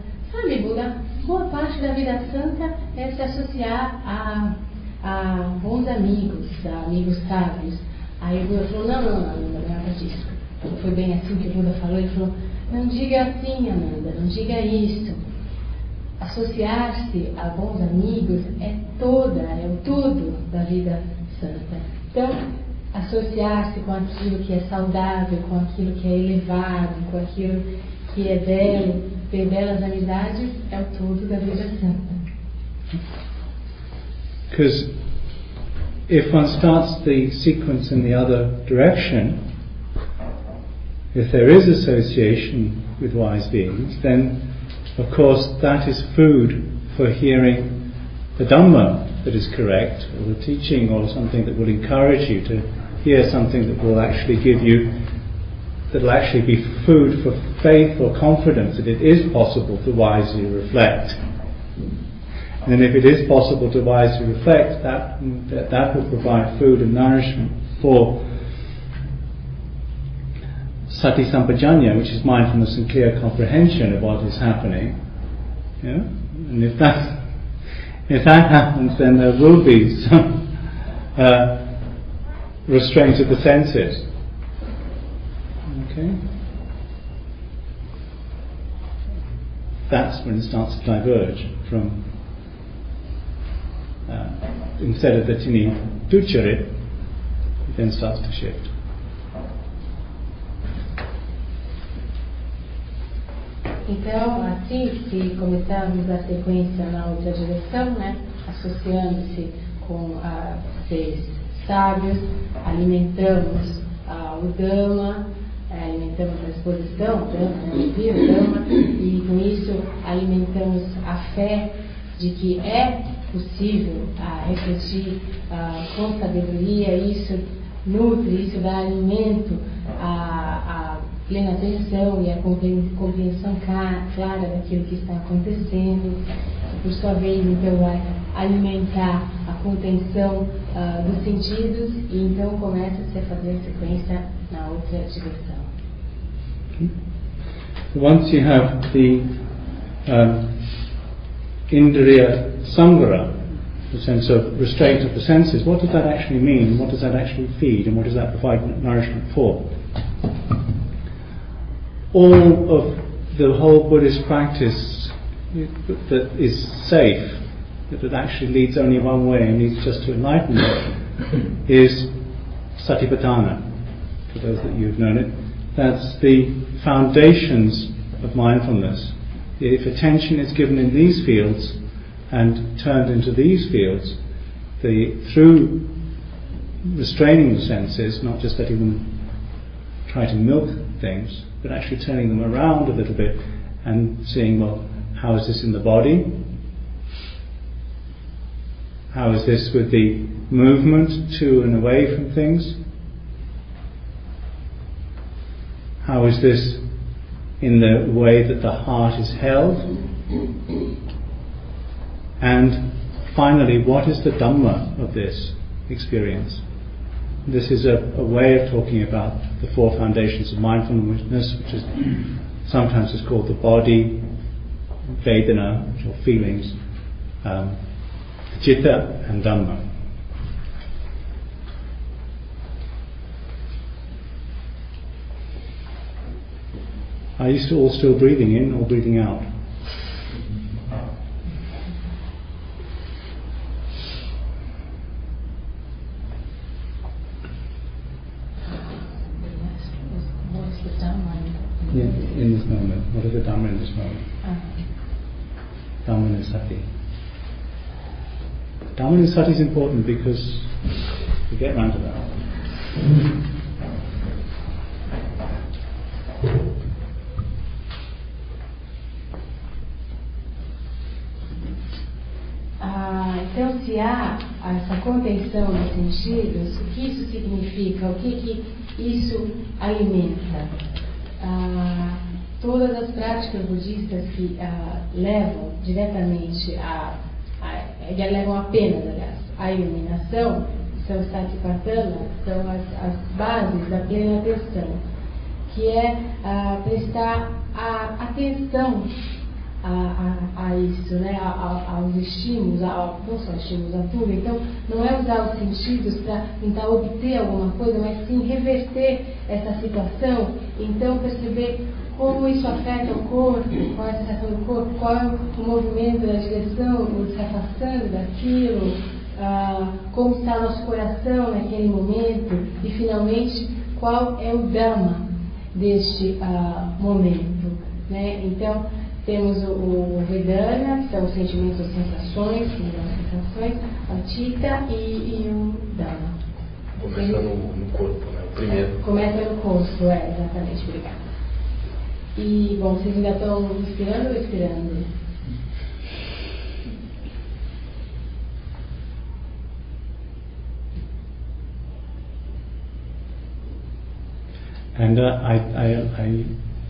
sabe Buda, boa parte da vida santa é se associar a, a bons amigos, a amigos sábios. Aí Buda falou, não, não, não, não é nada disso. Foi bem assim que Buda falou, ele falou, não diga assim, Ananda, não diga isso. Associar-se a bons amigos é toda, é o tudo da vida santa. Então, associar-se com aquilo que é saudável, com aquilo que é elevado, com aquilo que é belo, belas amizades é o tudo da vida santa. Because if one starts the sequence in the other direction, if there is association with wise beings, then of course that is food for hearing the Dhamma that is correct, or the teaching, or something that will encourage you to hear something that will actually give you, that will actually be food for faith or confidence that it is possible to wisely reflect. And if it is possible to wisely reflect, that, that, that will provide food and nourishment for sati sampajanya, which is mindfulness and clear comprehension of what is happening. Yeah? And if that, if that happens, then there will be some uh, restraint of the senses. Okay? That's when it starts to diverge from, uh, instead of the tini ducharit, it then starts to shift. Então, assim, se começarmos a sequência na outra direção, né, associando-se com a seres sábios, alimentamos ah, o Dhamma, eh, alimentamos a exposição, ouvir o Dhamma, e com isso alimentamos a fé de que é possível ah, refletir ah, com sabedoria, isso nutre, isso dá alimento à, plena atenção e à compre- compreensão clara daquilo que está acontecendo. Por sua vez, então, vai alimentar a contenção ah, dos sentidos e então começa-se a fazer a sequência na outra direção. Once you have the um, indriya samvara, the sense of restraint of the senses, what does that actually mean? What does that actually feed? And what does that provide nourishment for? All of the whole Buddhist practice that is safe, that actually leads only one way and leads just to enlightenment, is satipatthana. For those that you've known it, that's the foundations of mindfulness. If attention is given in these fields and turned into these fields, the, through restraining the senses, not just letting them try to milk things, but actually turning them around a little bit and seeing, well, how is this in the body? How is this with the movement to and away from things? How is this in the way that the heart is held? And finally, what is the Dhamma of this experience? This is a, a way of talking about the four foundations of mindfulness, which is sometimes is called the body, Vedana, are feelings, um, Citta, and Dhamma. Are you still all still breathing in or breathing out? Dhamma? In, this moment. What is the Dhamma in this moment? Ah, Dhamma is Sati. Dhamma is Sati is important because we get round to that. Então, se há essa contenção dos sentidos, o que isso significa? O que, que isso alimenta? Ah, todas as práticas budistas que ah, levam diretamente a, a, levam apenas, aliás, à iluminação, são satipatthana, são as, as bases da plena atenção, que é ah, prestar a atenção a, a, a, isso, né? A, aos estímulos, a, não só estímulos, a tudo. Então, não é usar os sentidos para tentar obter alguma coisa, mas sim reverter essa situação. Então, perceber como isso afeta o corpo, qual é a sensação do corpo, qual é o movimento da direção, se afastando daquilo, ah, como está nosso coração naquele momento e, finalmente, qual é o Dhamma deste ah, momento. Né? Então, temos o, o Vedana, que são os sentimentos, as sensações, as sensações, a Tita e, e o Dhamma. Começa no, no, corpo, né? O primeiro. É, começa no corpo, é, exatamente, obrigada. E, bom, vocês ainda estão inspirando ou expirando? And uh, I, I, I,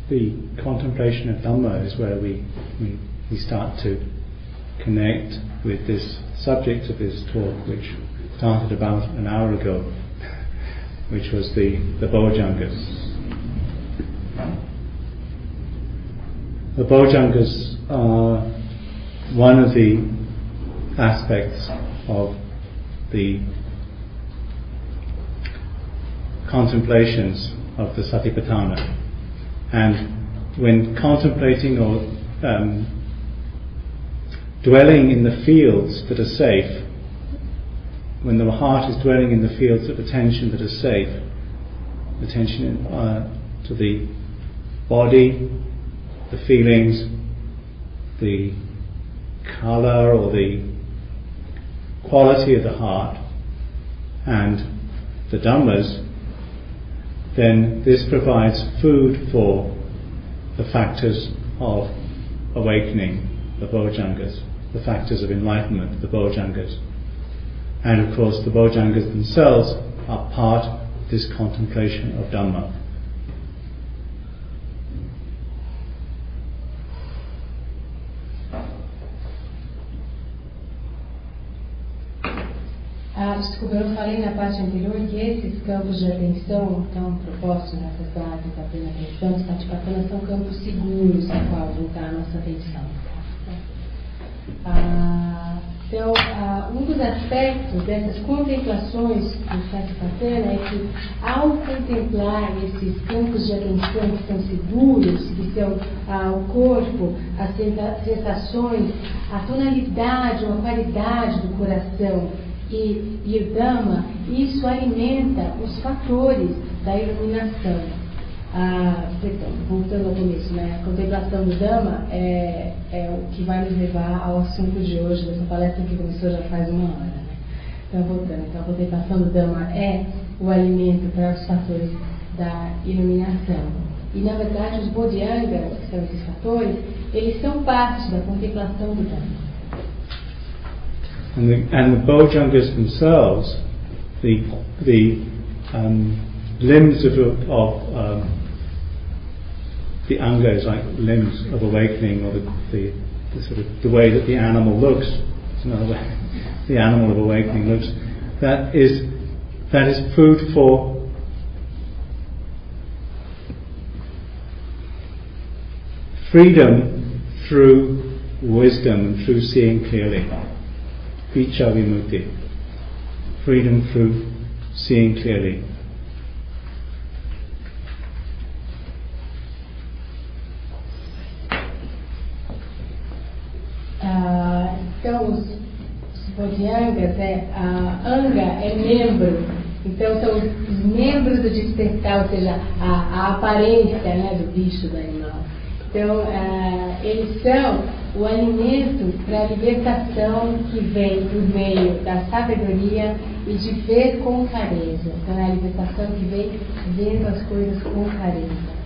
the contemplation of Dhamma is where we, we, we start to connect with this subject of this talk, which started about an hour ago, which was the, the Bojjhangas. The Bojjhangas are one of the aspects of the contemplations of the Satipatthana. And when contemplating or um, dwelling in the fields that are safe, when the heart is dwelling in the fields of attention that are safe, attention uh, to the body, the feelings, the colour or the quality of the heart, and the Dhammas, then this provides food for the factors of awakening, the Bojjhangas, the factors of enlightenment, the Bojjhangas. And of course, the Bojjhangas themselves are part of this contemplation of Dhamma. Eu falei na parte anterior que esses campos de atenção estão propostos nessas bases da plena atenção, de Satipatthana, são campos seguros a qual voltar a nossa atenção. Ah, então, ah, um dos aspectos dessas contemplações do Satipatthana é que, ao contemplar esses campos de atenção que são seguros, que são ah, o corpo, as sensações, a tonalidade ou a qualidade do coração, e, e o Dhamma, isso alimenta os fatores da iluminação. Ah, então, voltando ao começo, né? a contemplação do Dhamma é, é o que vai nos levar ao assunto de hoje, dessa palestra que começou já faz uma hora. Né? Então, voltando, então, a contemplação do Dhamma é o alimento para os fatores da iluminação. E, na verdade, os bodhiangas, que são esses fatores, eles são parte da contemplação do Dhamma. And the, Bojjhangas themselves, the, the um, limbs of, of um, the angas, like limbs of awakening, or the, the, the, sort of the way that the animal looks, another way, the animal of awakening looks, that is, that is food for freedom through wisdom and through seeing clearly. Vicha Vimutti, freedom through seeing clearly. Uh, então, os Bodhiangas, é, a Anga é membro, então são os membros do despertar, ou seja, a, a aparência né, do bicho, do animal. Então, uh, eles são o alimento para a libertação que vem por meio da sabedoria e de ver com clareza. Então, é a libertação que vem vendo as coisas com clareza.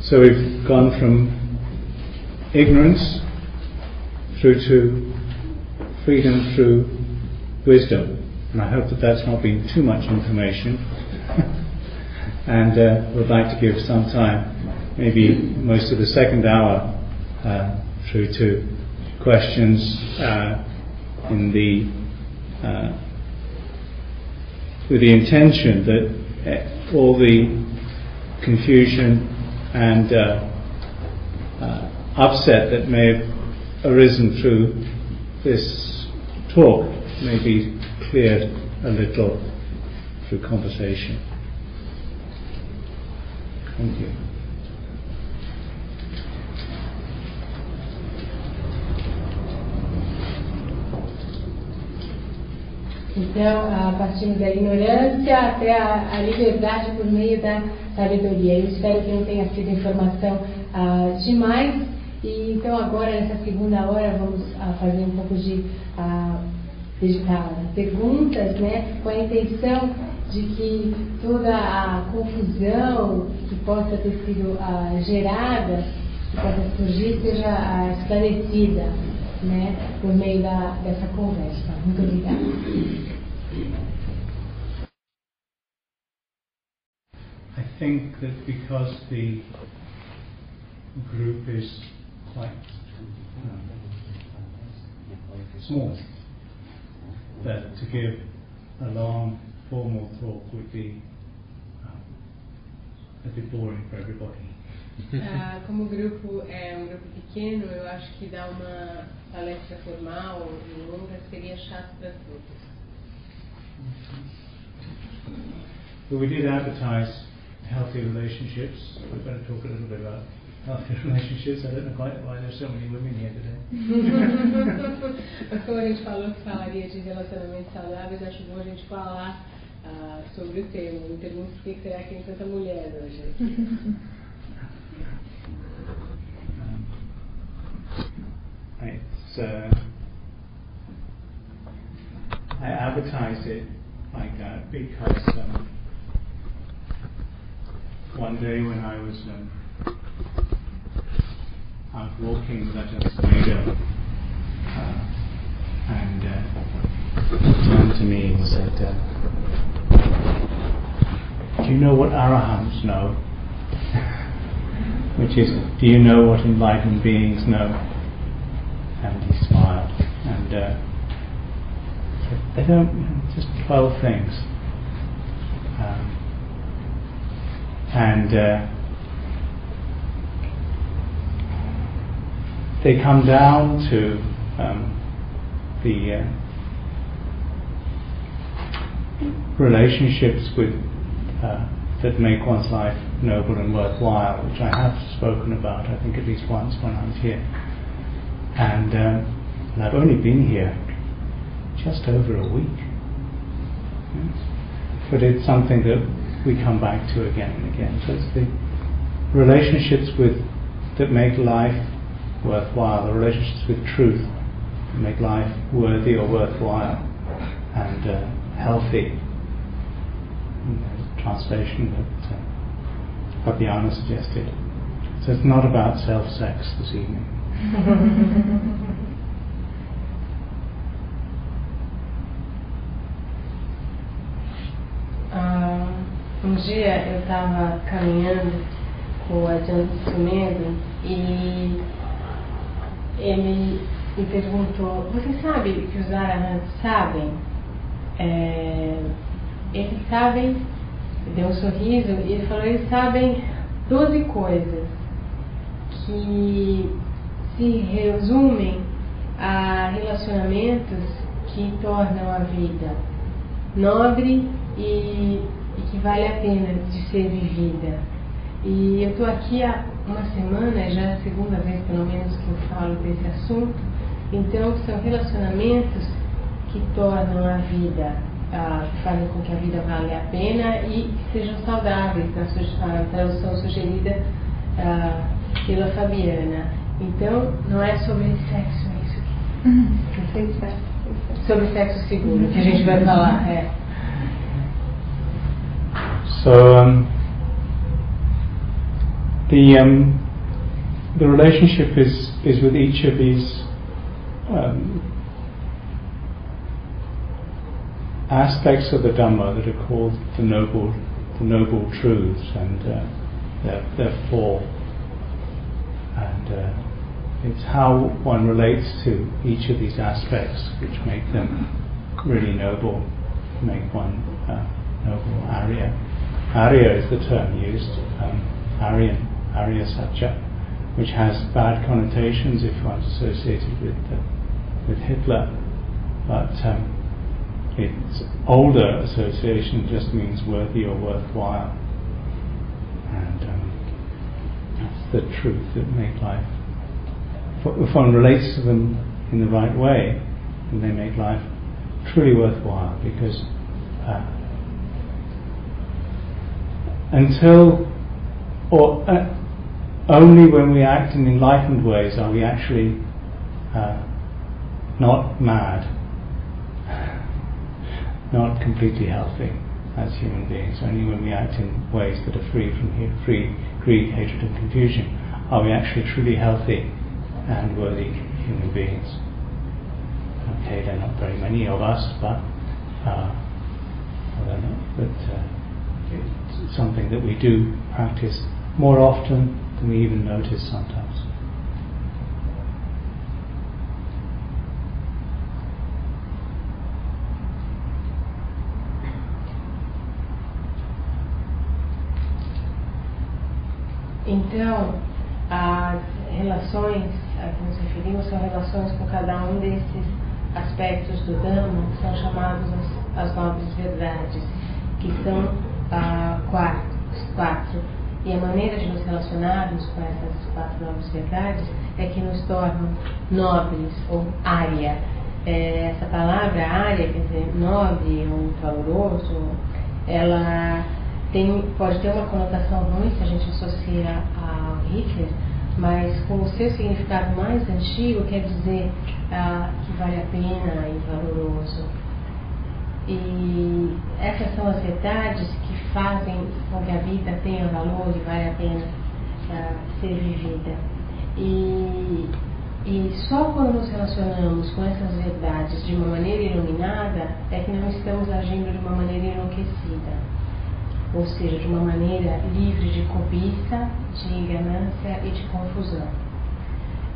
So we've gone from ignorance through to freedom through wisdom. And I hope that that's not been too much information. and uh, would like to give some time maybe most of the second hour uh, through to questions uh, in the uh, with the intention that uh, all the confusion and uh, uh, upset that may have arisen through this talk may be cleared a little through conversation. Thank you. Então, a partir da ignorância até a, a, liberdade por meio da sabedoria. Eu espero que não tenha sido informação ah, demais. E então agora nessa segunda hora vamos ah, fazer um pouco de ah, dedicar perguntas, né, com a intenção de que toda a confusão que possa ter sido ah, gerada, que possa surgir, seja ah, esclarecida né, por meio da, dessa conversa. Muito obrigada. I think that because the group is quite um, small, that to give a long formal talk would be um, a bit boring for everybody. Ah, como o grupo é um grupo pequeno, eu acho que dar uma palestra formal e longa seria chato para todos. But we did advertise healthy relationships. We're going to talk a little bit about healthy relationships. I don't know quite why there's so many women here today. Como a gente falou que falaria de relacionamentos saudáveis, acho bom a gente falar ah, sobre o tema. Me pergunto por que será que tem tanta mulher hoje. Um, it's, uh, I advertised it like that because um, one day when I was um, out walking with Ajahn Sumedho, uh, and uh, turned to me and said, uh, Do you know what arahants know? Which is, do you know what enlightened beings know? And he smiled and uh, They don't, just 12 things. Um, and uh, they come down to um, the uh, relationships with uh, that make one's life noble and worthwhile, which I have spoken about, I think at least once when I was here. And, um, and I've only been here just over a week. Yes. But it's something that we come back to again and again. So it's the relationships with that make life worthwhile, the relationships with truth that make life worthy or worthwhile and uh, healthy. translation that uh, suggested. So it's not about self-sex this evening. Um dia eu estava caminhando com o Adiante Sumedo e ele me perguntou, você sabe que os arahants sabem? É, eles sabem, deu um sorriso e ele falou, eles sabem 12 coisas que se resumem a relacionamentos que tornam a vida nobre e e que vale a pena de ser vivida. E eu estou aqui há uma semana, já é a segunda vez pelo menos que eu falo desse assunto, então são relacionamentos que tornam a vida, ah, que fazem com que a vida valha a pena e sejam saudáveis, na tradução sugerida ah, pela Fabiana. Então, não é sobre sexo, é isso aqui. Uhum. Sobre sexo seguro, que a gente vai falar. É. So um, the um, the relationship is is with each of these um, aspects of the Dhamma that are called the noble the noble truths, and uh, there, there are four and uh, it's how one relates to each of these aspects which make them really noble, make one uh, noble Arya. Arya is the term used, um, Aryan, Arya Satya, which has bad connotations if one's associated with uh, with Hitler, but um, its older association just means worthy or worthwhile, and um, that's the truth that make life. If one relates to them in the right way, then they make life truly worthwhile because uh, until or uh, only when we act in enlightened ways are we actually uh, not mad, not completely healthy as human beings. Only when we act in ways that are free from free greed, hatred, and confusion are we actually truly healthy and worthy human beings. Okay, there are not very many of us, but uh, I don't know, but uh, it's something that we do practice more often than we even notice sometimes. Então, as relações a que nos referimos são relações com cada um desses aspectos do Dhamma, que são chamados as, as nobres verdades, que são ah, quatro, quatro. E a maneira de nos relacionarmos com essas quatro nobres verdades é que nos tornam nobres, ou área. É, essa palavra área, quer dizer, nobre ou valoroso, ela tem, pode ter uma conotação ruim se a gente associa a Hitler, mas com o seu significado mais antigo quer dizer ah, que vale a pena e valoroso. E essas são as verdades que fazem com que a vida tenha valor e vale a pena ah, ser vivida. E, e só quando nos relacionamos com essas verdades de uma maneira iluminada é que não estamos agindo de uma maneira enlouquecida ou seja, de uma maneira livre de cobiça, de ganância e de confusão.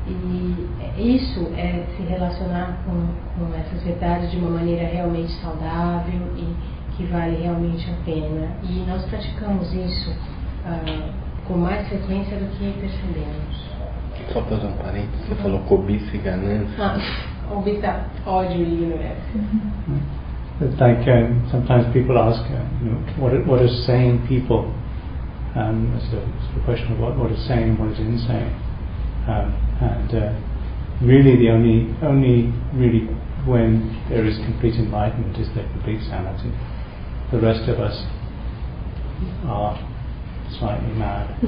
E isso é se relacionar com, com essas verdades de uma maneira realmente saudável e que vale realmente a pena. E nós praticamos isso ah, com mais frequência do que percebemos. Só fazer um parênteses, você falou cobiça e ganância. Ah, cobiça, ódio e ignorância. It's like um, sometimes people ask, uh, you know, what what is sane people? Um, it's, a, it's the question of what, what is sane, and what is insane, um, and uh, really the only only really when there is complete enlightenment is there complete sanity. The rest of us are slightly mad,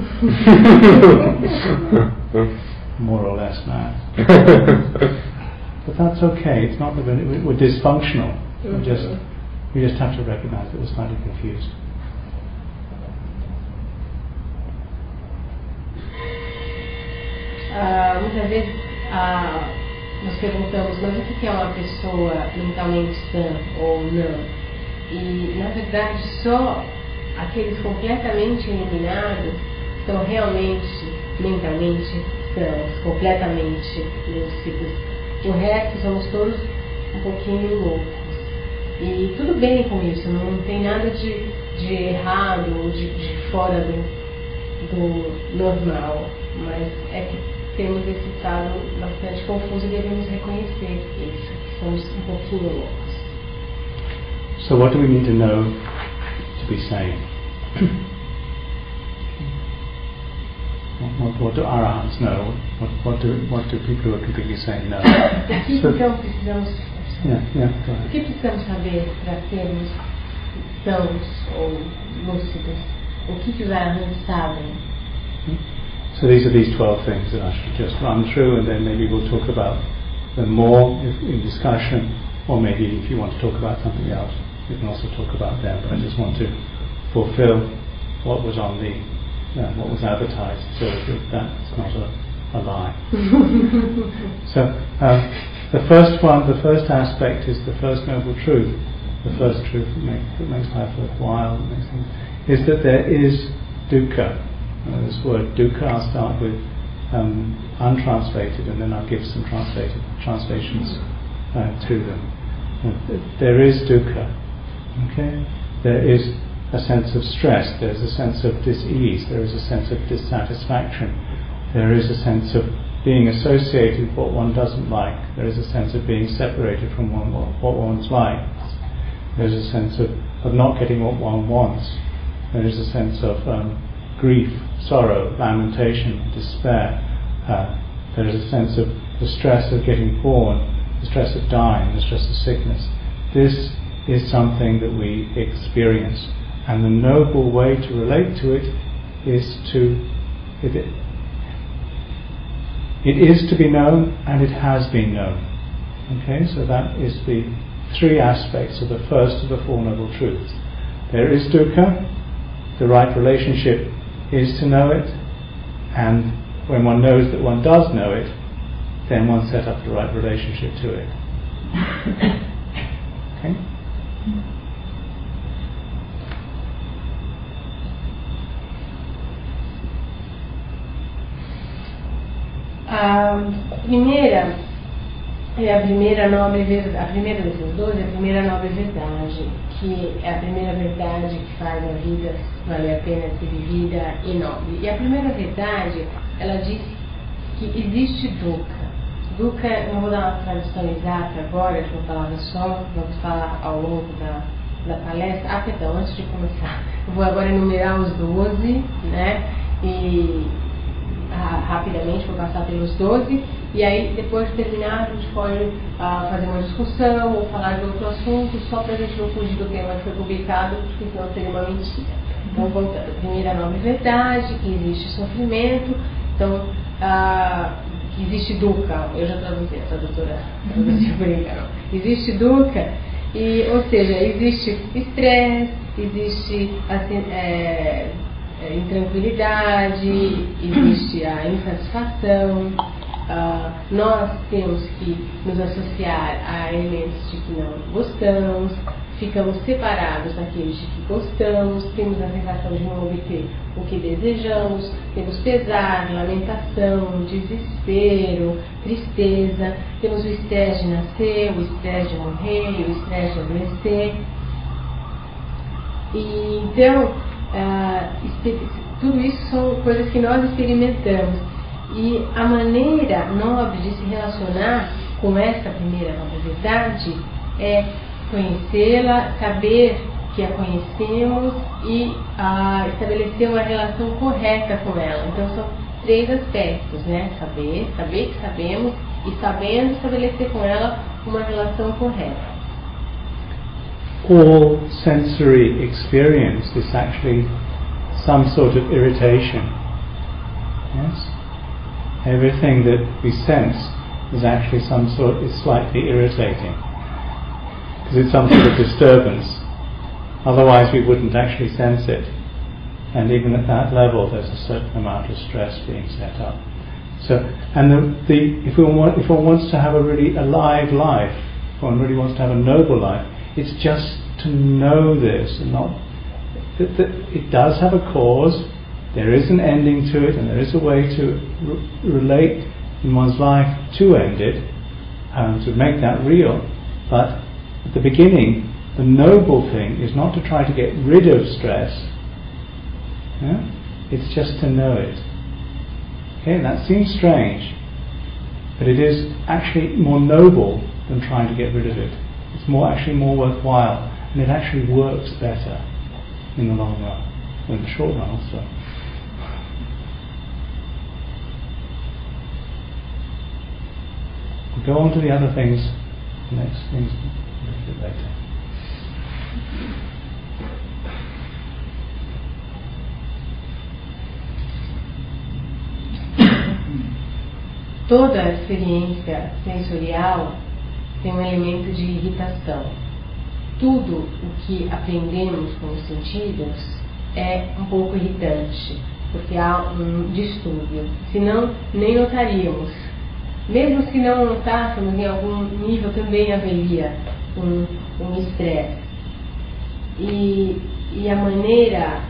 more or less mad. but that's okay. It's not that we're, we're dysfunctional we just just have to recognize that we're slightly confused. Uh, muitas vezes uh, nós perguntamos, mas o que é uma pessoa mentalmente sã ou não? E na verdade só aqueles completamente iluminados são realmente mentalmente sãos, completamente lúcidos. O resto somos todos um pouquinho loucos. E tudo bem com isso, não tem nada de, de errado ou de, de fora do, do normal, mas é que temos esse estado bastante confuso e devemos reconhecer isso, que somos um pouquinho loucos. So what do we need to know to be sane? what, what do arahants know? What, what, do, what do people who are completely sane know? O que então precisamos Yeah, yeah, o que precisamos saber para sermos sãos ou lúcidos? O que, que os arahants sabem? So these are these 12 things that I should just run through and then maybe we'll talk about them more if, in discussion or maybe if you want to talk about something else we can also talk about them but I just want to fulfill what was on the uh, what was advertised so that that's not a, a lie. so um, the first one, the first aspect is the first noble truth. The first truth that, make, that makes life worthwhile, that makes things, is that there is dukkha. This word dukkha, I'll start with um, untranslated, and then I'll give some translated translations uh, to them. Uh, there is dukkha, okay? There is a sense of stress, there is a sense of dis-ease, there is a sense of dissatisfaction, there is a sense of being associated with what one doesn't like, there is a sense of being separated from one, what one's like, there's a sense of, of not getting what one wants, there is a sense of um, grief, sorrow, lamentation, despair. Uh, there is a sense of the stress of getting born, the stress of dying, the stress of sickness. This is something that we experience, and the noble way to relate to it is to it, is to be known and it has been known. Okay, so that is the three aspects of the first of the Four Noble Truths. There is dukkha, the right relationship is to know it, and when one knows that one does know it, then one set up the right relationship to it. Okay? A primeira é a primeira nobre a primeira desses dois é a primeira nobre verdade, que é a primeira verdade que faz a vida valer a pena ser vivida e nobre. E a primeira verdade, ela diz que existe dukkha. Dukkha, não vou dar uma tradução exata agora, de uma palavra só, vamos falar ao longo da, da palestra. Ah, perdão, antes de começar, vou agora enumerar os 12, né? E rapidamente, vou passar pelos 12, e aí depois de terminar a gente pode uh, fazer uma discussão ou falar de outro assunto, só para a gente não fugir do tema que foi publicado, porque senão seria uma mentira. Então, voltando, primeira nova verdade, que existe sofrimento, então, uh, que existe dukkha, eu já traduzi, a tradutora traduziu por existe dukkha, e, ou seja, existe estresse, existe assim, é, é, intranquilidade, existe a insatisfação. Uh, nós temos que nos associar a elementos de que não gostamos, ficamos separados daqueles de que gostamos, temos a sensação de não obter o que desejamos, temos pesar, lamentação, desespero, tristeza, temos o estresse de nascer, o estresse de morrer, o estresse de adoecer. E, então, ah, tudo isso são coisas que nós experimentamos. E a maneira nobre de se relacionar com essa primeira nova verdade é conhecê-la, saber que a conhecemos e ah, estabelecer uma relação correta com ela. Então são três aspectos, né? Saber, saber que sabemos e sabendo estabelecer com ela uma relação correta. All sensory experience is actually some sort of irritation. Yes? Everything that we sense is actually some sort is slightly irritating. Because it's some sort of disturbance. Otherwise we wouldn't actually sense it. And even at that level there's a certain amount of stress being set up. So, and the, the, if, we want, if one wants to have a really alive life, if one really wants to have a noble life, it's just to know this and not that, that it does have a cause, there is an ending to it, and there is a way to re- relate in one's life to end it, um, to make that real. But at the beginning, the noble thing is not to try to get rid of stress. Yeah? It's just to know it. Okay, that seems strange, but it is actually more noble than trying to get rid of it. It's more actually more worthwhile, and it actually works better in the long run, in the short run also. We'll go on to the other things, the next things a little bit later. Toda experiência sensorial tem um elemento de irritação. Tudo o que aprendemos com os sentidos é um pouco irritante, porque há um distúrbio. Senão, nem notaríamos. Mesmo se não notássemos, em algum nível também haveria um, um estresse. E, e a maneira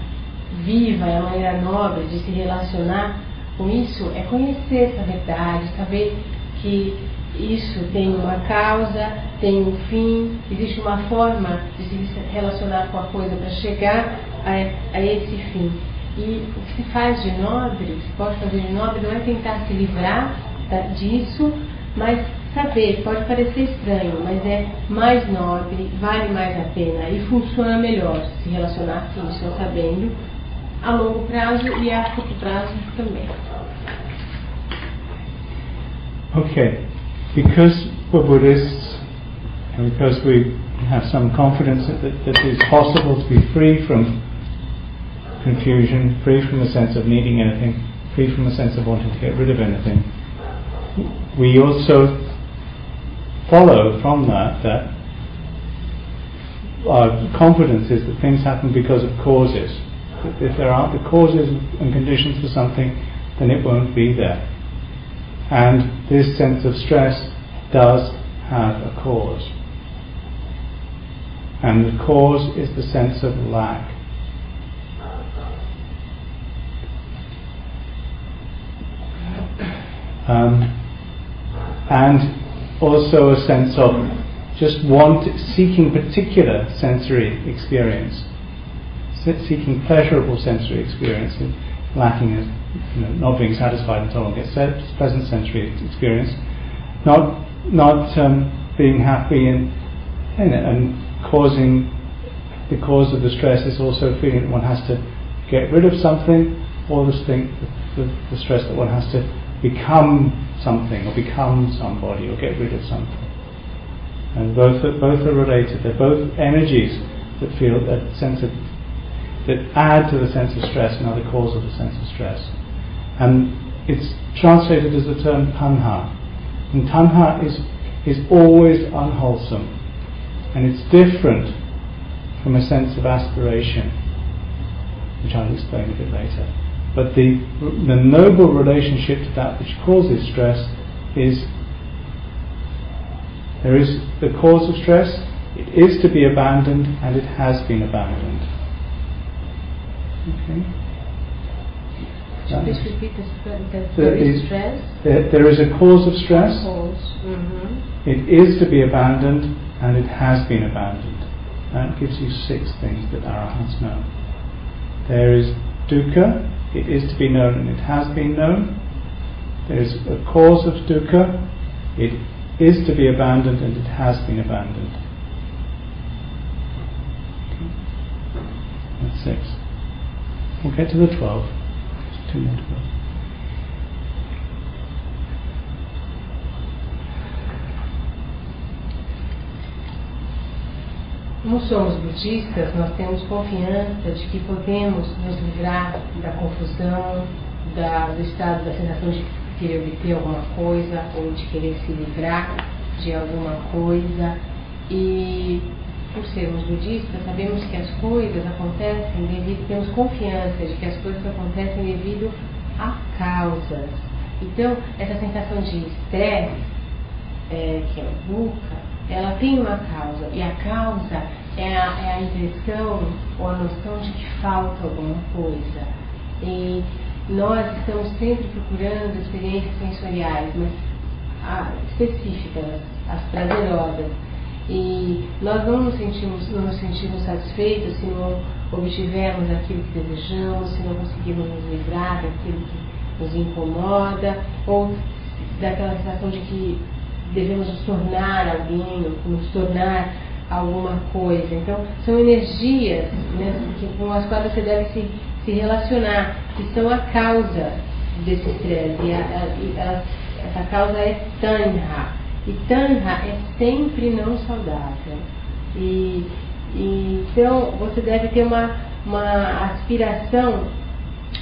viva, a maneira nobre de se relacionar com isso é conhecer essa verdade, saber que isso tem uma causa, tem um fim, existe uma forma de se relacionar com a coisa para chegar a, a esse fim. E o que se faz de nobre, o que se pode fazer de nobre, não é tentar se livrar disso, mas saber, pode parecer estranho, mas é mais nobre, vale mais a pena e funciona melhor se relacionar com isso, sabendo, a longo prazo e a curto prazo também. Okay, because we're Buddhists and because we have some confidence that, that, it is possible to be free from confusion, free from the sense of needing anything, free from the sense of wanting to get rid of anything, we also follow from that that our confidence is that things happen because of causes. If there aren't the causes and conditions for something, then it won't be there. And this sense of stress does have a cause. And the cause is the sense of lack. Um, and also a sense of just want seeking particular sensory experience, seeking pleasurable sensory experience, and lacking is you know, not being satisfied until one gets set, it's a pleasant sensory experience, not not um, being happy and, and, and causing the cause of the stress is also feeling that one has to get rid of something, or this thing, the, the, the stress that one has to become something or become somebody or get rid of something. And both are, both are related. They're both energies that feel that sense of that add to the sense of stress and are the cause of the sense of stress. And it's translated as the term tanha. And tanha is is always unwholesome. And it's different from a sense of aspiration, which I'll explain a bit later. But the, the noble relationship to that which causes stress is there is the cause of stress, it is to be abandoned, and it has been abandoned. Okay? Please repeat the, there is stress. There, there is a cause of stress. Cause. Mm-hmm. It is to be abandoned, and it has been abandoned. That gives you six things that arahants know. There is dukkha, it is to be known and it has been known. There is a cause of dukkha, it is to be abandoned and it has been abandoned. That's six. We'll get to the twelve. Go. Como somos budistas, nós temos confiança de que podemos nos livrar da confusão, da, do estado da sensação de querer obter alguma coisa ou de querer se livrar de alguma coisa. E por sermos budistas, sabemos que as coisas acontecem devido, temos confiança de que as coisas acontecem devido a causas. Então, essa sensação de estresse, é, que é o dukkha, ela tem uma causa, e a causa é a, é a impressão ou a noção de que falta alguma coisa. E nós estamos sempre procurando experiências sensoriais, mas ah, específicas, as prazerosas. E nós não nos sentimos, não nos sentimos satisfeitos se não obtivermos aquilo que desejamos, se não conseguimos nos livrar daquilo que nos incomoda, ou daquela sensação de que devemos nos tornar alguém, nos tornar alguma coisa. Então, são energias né, com as quais você deve se, se relacionar, que são a causa desse estresse. E, a, a, essa causa é tanha. E tanha é sempre não saudável. E, e, então, você deve ter uma, uma aspiração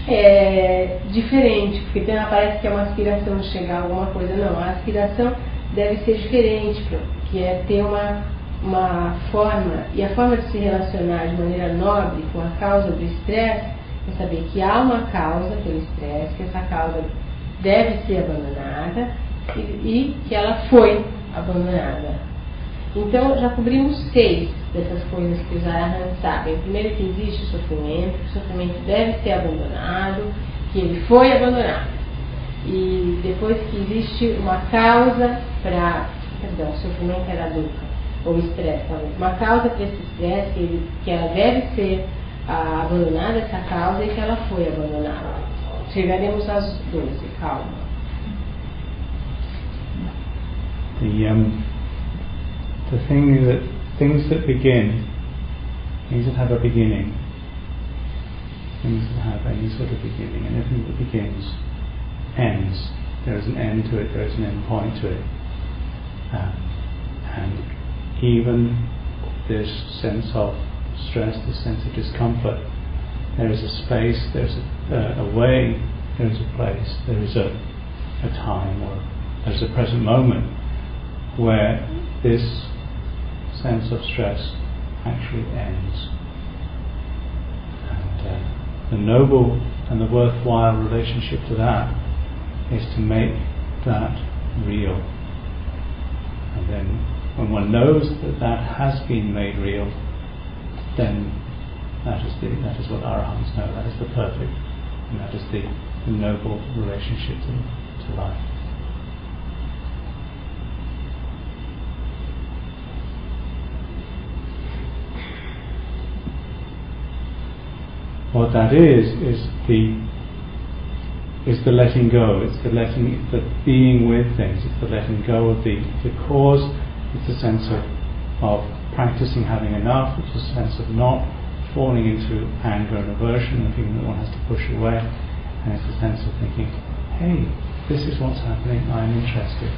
é, diferente, porque tem, parece que é uma aspiração de chegar a alguma coisa. Não, a aspiração deve ser diferente, que é ter uma, uma forma, e a forma de se relacionar de maneira nobre com a causa do estresse é saber que há uma causa pelo estresse, que essa causa deve ser abandonada e, e que ela foi abandonada. Então, já cobrimos seis dessas coisas que os arahants sabem. Primeiro, que existe sofrimento, que o sofrimento deve ser abandonado, que ele foi abandonado. E depois que existe uma causa para. Perdão, o sofrimento era dukkha, ou estresse, uma causa para esse estresse, que, ele, que ela deve ser ah, abandonada, essa causa, e que ela foi abandonada. Chegaremos às 12, calma. The um, the thing that things that begin, things that have a beginning, things that have any sort of beginning, and everything that begins ends. There is an end to it. There is an end point to it, um, and even this sense of stress, this sense of discomfort, there is a space, there's a, uh, a way, there is a place, there is a, a time, or there's a present moment where this sense of stress actually ends. And uh, the noble and the worthwhile relationship to that is to make that real. And then when one knows that that has been made real, then that is, the, that is what arahants know, that is the perfect, and that is the, the noble relationship to, to life. What that is is the is the letting go. It's the letting, the being with things. It's the letting go of the the cause. It's a sense of of practicing having enough. It's a sense of not falling into anger and aversion and feeling that one has to push away. And it's a sense of thinking, hey, this is what's happening. I'm interested.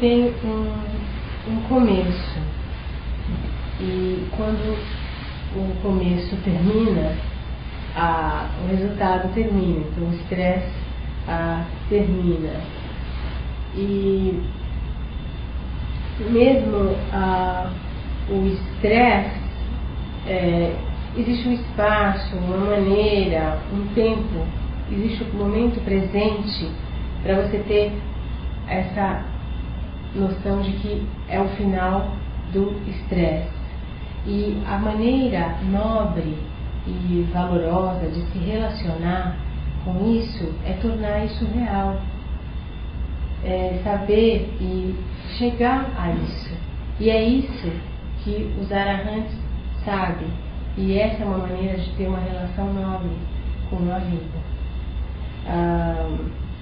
Tem um, um começo. E quando o começo termina, ah, o resultado termina. Então o estresse termina. E mesmo ah, o estresse, é, existe um espaço, uma maneira, um tempo, existe um momento presente para você ter essa noção de que é o final do estresse. E a maneira nobre e valorosa de se relacionar com isso é tornar isso real. É saber e chegar a isso. E é isso que os arahants sabem. E essa é uma maneira de ter uma relação nobre com a vida. Ah,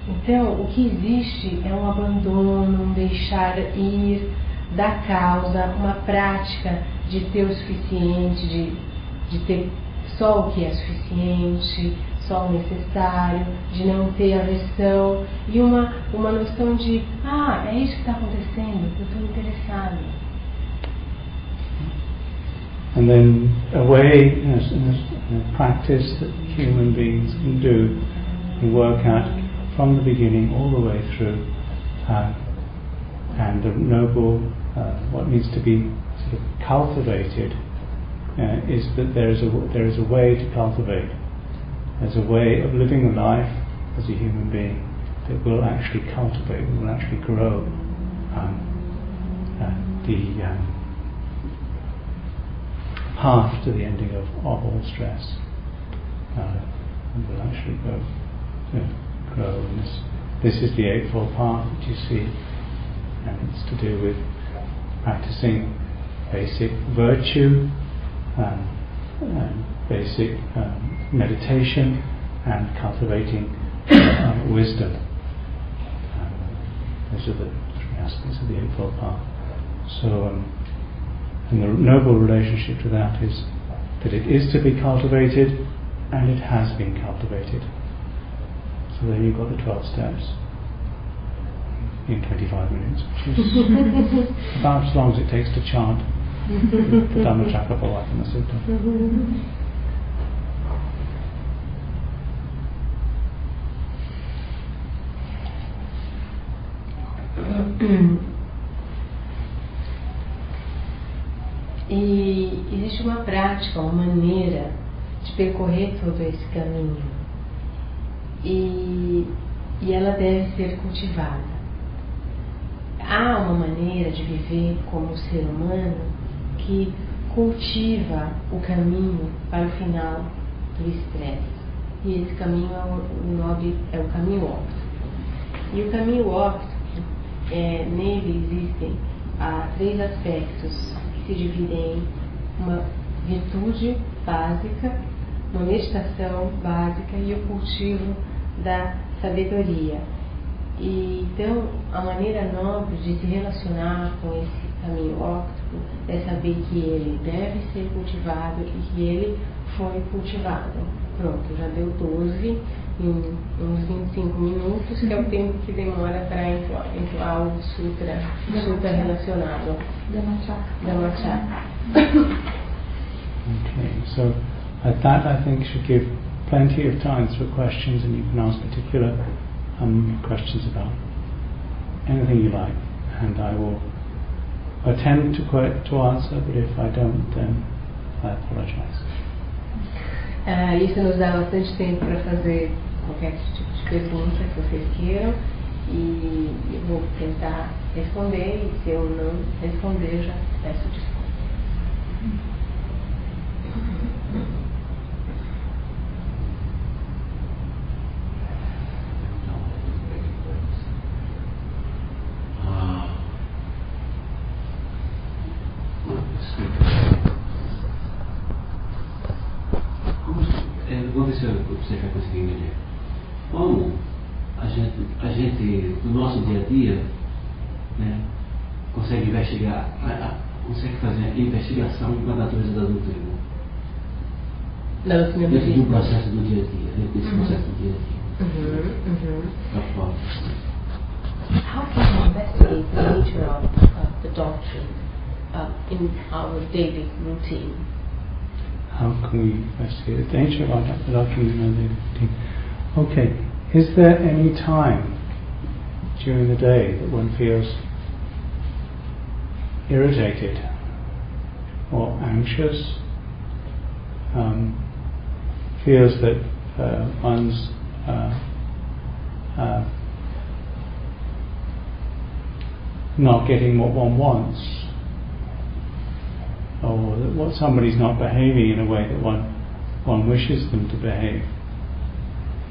então, o que existe é um abandono, um deixar ir da causa, uma prática de ter o suficiente, de, de ter só o que é suficiente, só o necessário, de não ter aversão e uma, uma noção de, ah, é isso que está acontecendo, eu estou interessado. And then a way, as a practice that human beings can do, work at from the beginning all the way through, uh, and the noble, uh, what needs to be sort of cultivated uh, is that there is a there is a way to cultivate. There's a way of living a life as a human being that will actually cultivate, will actually grow um, uh, the um, path to the ending of, of all stress. Uh, will actually go. Yeah This, is the Eightfold Path that you see, and it's to do with practicing basic virtue, um, and basic um, meditation, and cultivating uh, wisdom. Um, those are the three aspects of the Eightfold Path. So, um, and the noble relationship to that is that it is to be cultivated, and it has been cultivated. So then you've got the 12 steps in 25 minutes, which is about as long as it takes to chant the Dhammacakkappavattana Sutta. E existe uma prática, uma maneira de percorrer todo esse caminho e, e ela deve ser cultivada. Há uma maneira de viver como ser humano que cultiva o caminho para o final do estresse. E esse caminho é o, é o caminho óptico. E o caminho óptico, é, nele existem ah, três aspectos que se dividem em uma virtude básica, uma meditação básica e o cultivo da sabedoria. E, então, a maneira nobre de se relacionar com esse caminho óptico é saber que ele deve ser cultivado e que ele foi cultivado. Pronto, já deu 12 em uns 25 minutos, que é o tempo que demora para entrar o sutra, sutra relacionado. Da Machaka. Okay, so at that I think should give plenty of time for questions and you can ask particular um, questions about anything you like and I will attempt to, to answer but if I don't then I apologize. Uh, isso nos dá bastante tempo para fazer qualquer tipo de pergunta que vocês queiram e eu vou tentar responder e se eu não responder já peço desculpa. Vamos ver se você vai conseguir entender. Como a gente, a gente, no nosso dia a dia, né, consegue investigar, a, a, consegue fazer a investigação com a natureza da doutrina? Dentro de processo do dia a dia, dentro desse uhum. processo do dia a dia. Uhum, uhum. Da forma. How can we investigate the nature of, of the doctrine uh, in our daily routine? How can we investigate the nature of the doctrine in our daily routine? Okay, is there any time during the day that one feels irritated or anxious, um, feels that uh, one's uh, uh, not getting what one wants, or that what somebody's not behaving in a way that one one wishes them to behave.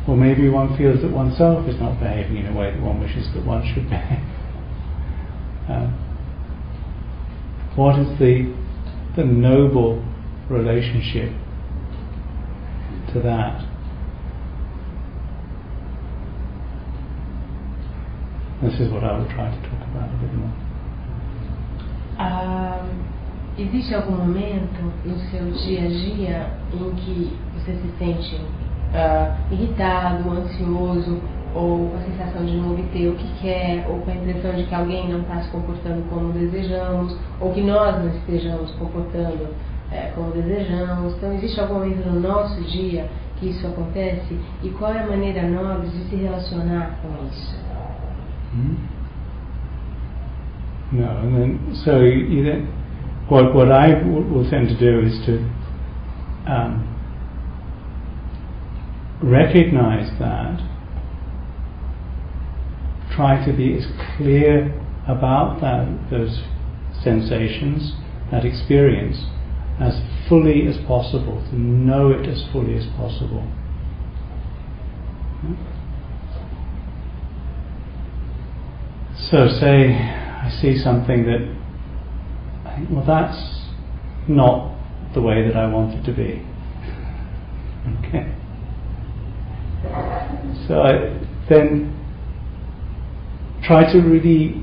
Or maybe one feels that oneself is not behaving in a way that one wishes that one should behave. Uh, what is the the noble relationship to that? This is what I will try to talk about a bit more. Um, existe algum momento no seu dia a dia em que você se sente uh, irritado, ansioso, ou com a sensação de não obter o que quer, ou com a impressão de que alguém não está se comportando como desejamos, ou que nós não estejamos comportando é, como desejamos. Então, existe algum momento no nosso dia que isso acontece? E qual é a maneira nobre de se relacionar com isso? Hmm? No, and then so you then, what what I will tend to do is to um, recognize that, try to be as clear about that, those sensations, that experience, as fully as possible, to know it as fully as possible. So, say I see something that I think, well, that's not the way that I want it to be. Okay. So I then try to really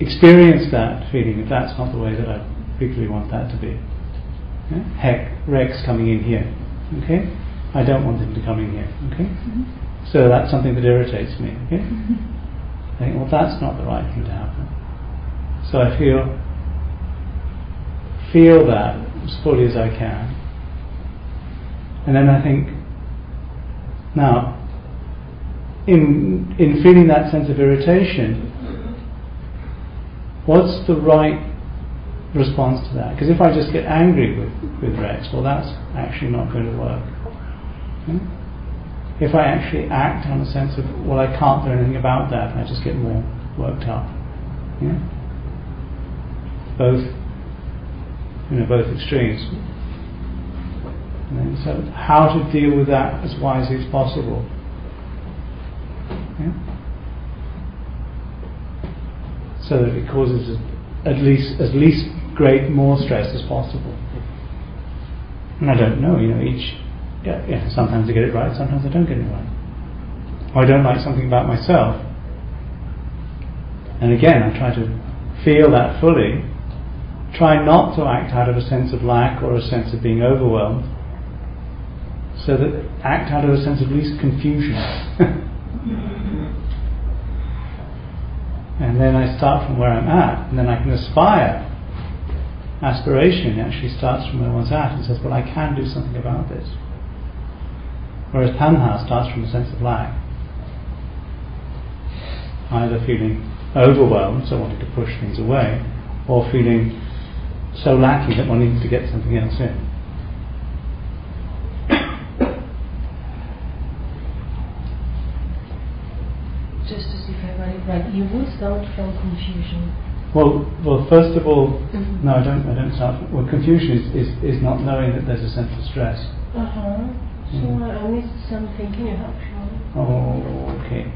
experience that feeling that that's not the way that I particularly want that to be. Yeah? Heck, Rex coming in here. Okay? I don't want him to come in here. Okay? Mm-hmm. So that's something that irritates me. Okay? Mm-hmm. I think, well, that's not the right thing to happen. So I feel feel that as fully as I can. And then I think, now, in, in feeling that sense of irritation, what's the right response to that? Because if I just get angry with, with Rex, well, that's actually not going to work. Hmm? if I actually act on a sense of, well, I can't do anything about that, I just get more worked up. Yeah? Both, you know, both extremes. And so, how to deal with that as wisely as possible. Yeah? So that it causes at least as least great more stress as possible. And I don't know, you know, each yeah, yeah, sometimes I get it right, sometimes I don't get it right. Or I don't like something about myself. And again, I try to feel that fully. Try not to act out of a sense of lack or a sense of being overwhelmed. So that act out of a sense of least confusion. and then I start from where I'm at, and then I can aspire. Aspiration actually starts from where one's at and says, Well, I can do something about this. Whereas tanha starts from a sense of lack. Either feeling overwhelmed, so wanting to push things away, or feeling so lacking that one needs to get something else in. Just to see if I got it right, you would start from confusion. Well, well, first of all, Mhm. no, I don't. I don't start. From, well, confusion is, is, is not knowing that there's a sense of stress. Uh huh. So Mm. I missed something. Can you help me? Oh, okay.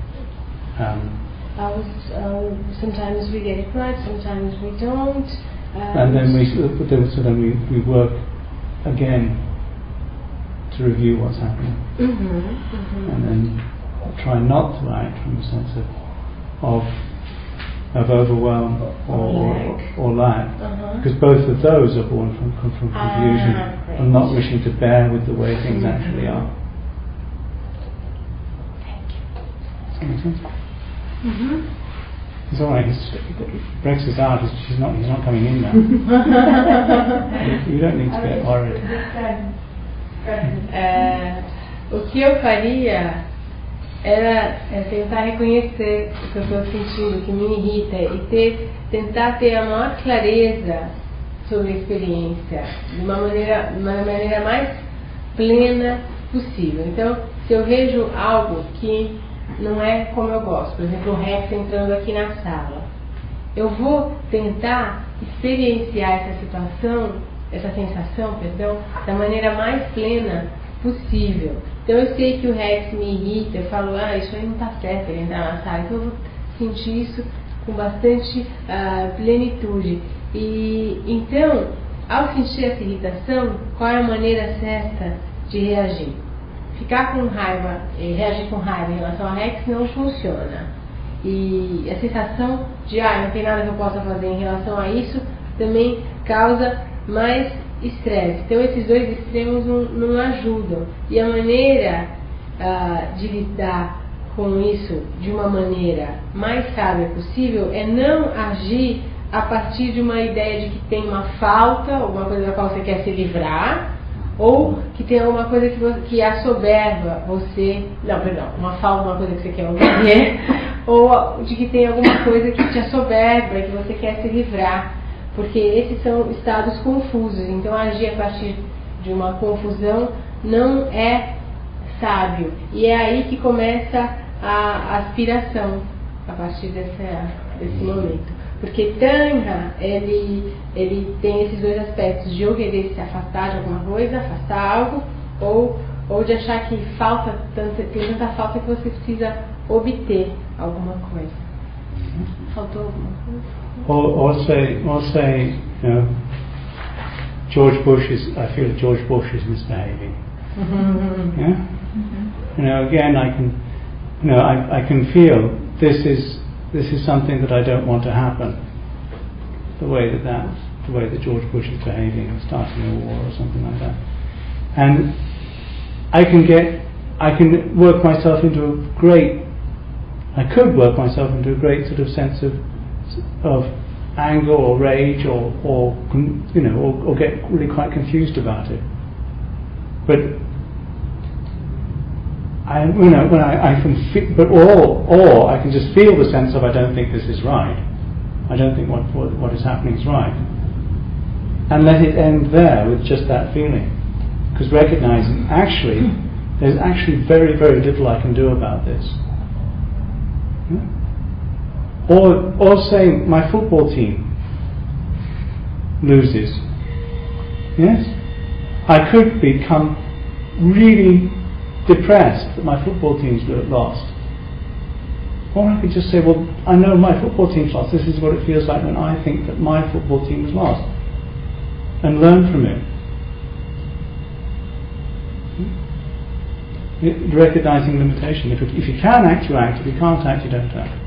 Um, I was um, sometimes we get it right, sometimes we don't. Um, and then we so then we, we work again to review what's happening, Mm-hmm, mm-hmm. and then try not to act from a sense of of, of overwhelm or or, Lack. or lack. Uh-huh. Because both of those are born from, from, from Ah, confusion great. and not wishing to bear with the way things Mhm. actually are. Does that make sense? Mm-hmm. It's all right. It's, Rex is out. He's, she's not. He's not coming in now. you, you don't need to get worried. É, o que eu faria era é, tentar reconhecer o que eu estou sentindo, o que me irrita e ter, tentar ter a maior clareza sobre a experiência de uma maneira, uma maneira mais plena possível. Então, se eu vejo algo que não é como eu gosto, por exemplo, o Rex entrando aqui na sala, eu vou tentar experienciar essa situação, essa sensação, perdão, da maneira mais plena possível. Então eu sei que o Rex me irrita, eu falo, ah, isso aí não está certo ele entrar na sala, então eu vou sentir isso com bastante ah, plenitude. E então, ao sentir essa irritação, qual é a maneira certa de reagir? Ficar com raiva, eh, reagir com raiva em relação ao Rex não funciona. E a sensação de, ah, não tem nada que eu possa fazer em relação a isso, também causa mais estresse. Então, esses dois extremos não, não ajudam. E a maneira ah, de lidar com isso de uma maneira mais sábia possível é não agir a partir de uma ideia de que tem uma falta, alguma coisa da qual você quer se livrar, ou que tem alguma coisa que, você, que assoberba você. Não, perdão, uma falta, uma coisa que você quer obedecer, ou de que tem alguma coisa que te assoberba e que você quer se livrar. Porque esses são estados confusos. Então, agir a partir de uma confusão não é sábio. E é aí que começa a aspiração, a partir desse momento. Porque Tanha, ele, ele tem esses dois aspectos, de ou querer se afastar de alguma coisa, afastar algo, ou, ou de achar que falta tanta, tem tanta falta que você precisa obter alguma coisa. Faltou alguma coisa? Or, or say, or say, you know, George Bush is. I feel George Bush is misbehaving. Mm-hmm. Yeah. Mm-hmm. You know, again, I can, you know, I, I can feel this is this is something that I don't want to happen. The way that that, the way that George Bush is behaving, and starting a war or something like that, and I can get, I can work myself into a great, I could work myself into a great sort of sense of of anger or rage or or you know or, or get really quite confused about it. But I, you know, when I, I can feel, but or, or I can just feel the sense of I don't think this is right. I don't think what, what, what is happening is right. And let it end there with just that feeling. Because recognizing, actually, there's actually very, very little I can do about this. Or, or say my football team loses. Yes? I could become really depressed that my football team's lost. Or I could just say, well, I know my football team's lost. This is what it feels like when I think that my football team is lost. And learn from it. Hmm? Recognizing limitation. If, if you can act, you act. If you can't act, you don't act.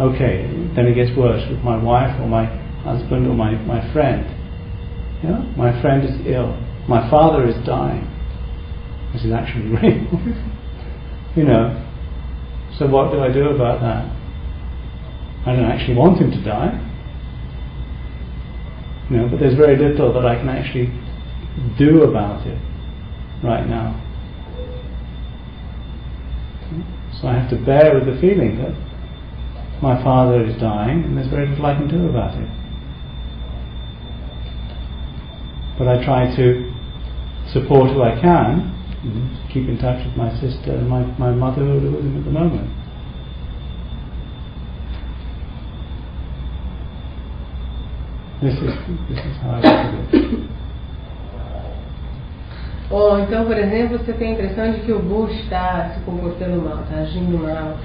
Okay, then it gets worse with my wife or my husband or my, my friend. You know, my friend is ill. My father is dying. This is actually real. you know, so what do I do about that? I don't actually want him to die. You know, but there's very little that I can actually do about it right now. So I have to bear with the feeling that my father is dying and there's very little I can do about it. But I try to support who I can. Keep in touch with my sister and my, my mother who are with him at the moment. This is, this is how I it. Ou então, por exemplo, você tem a impressão de que o Bush está se comportando mal, está agindo mal,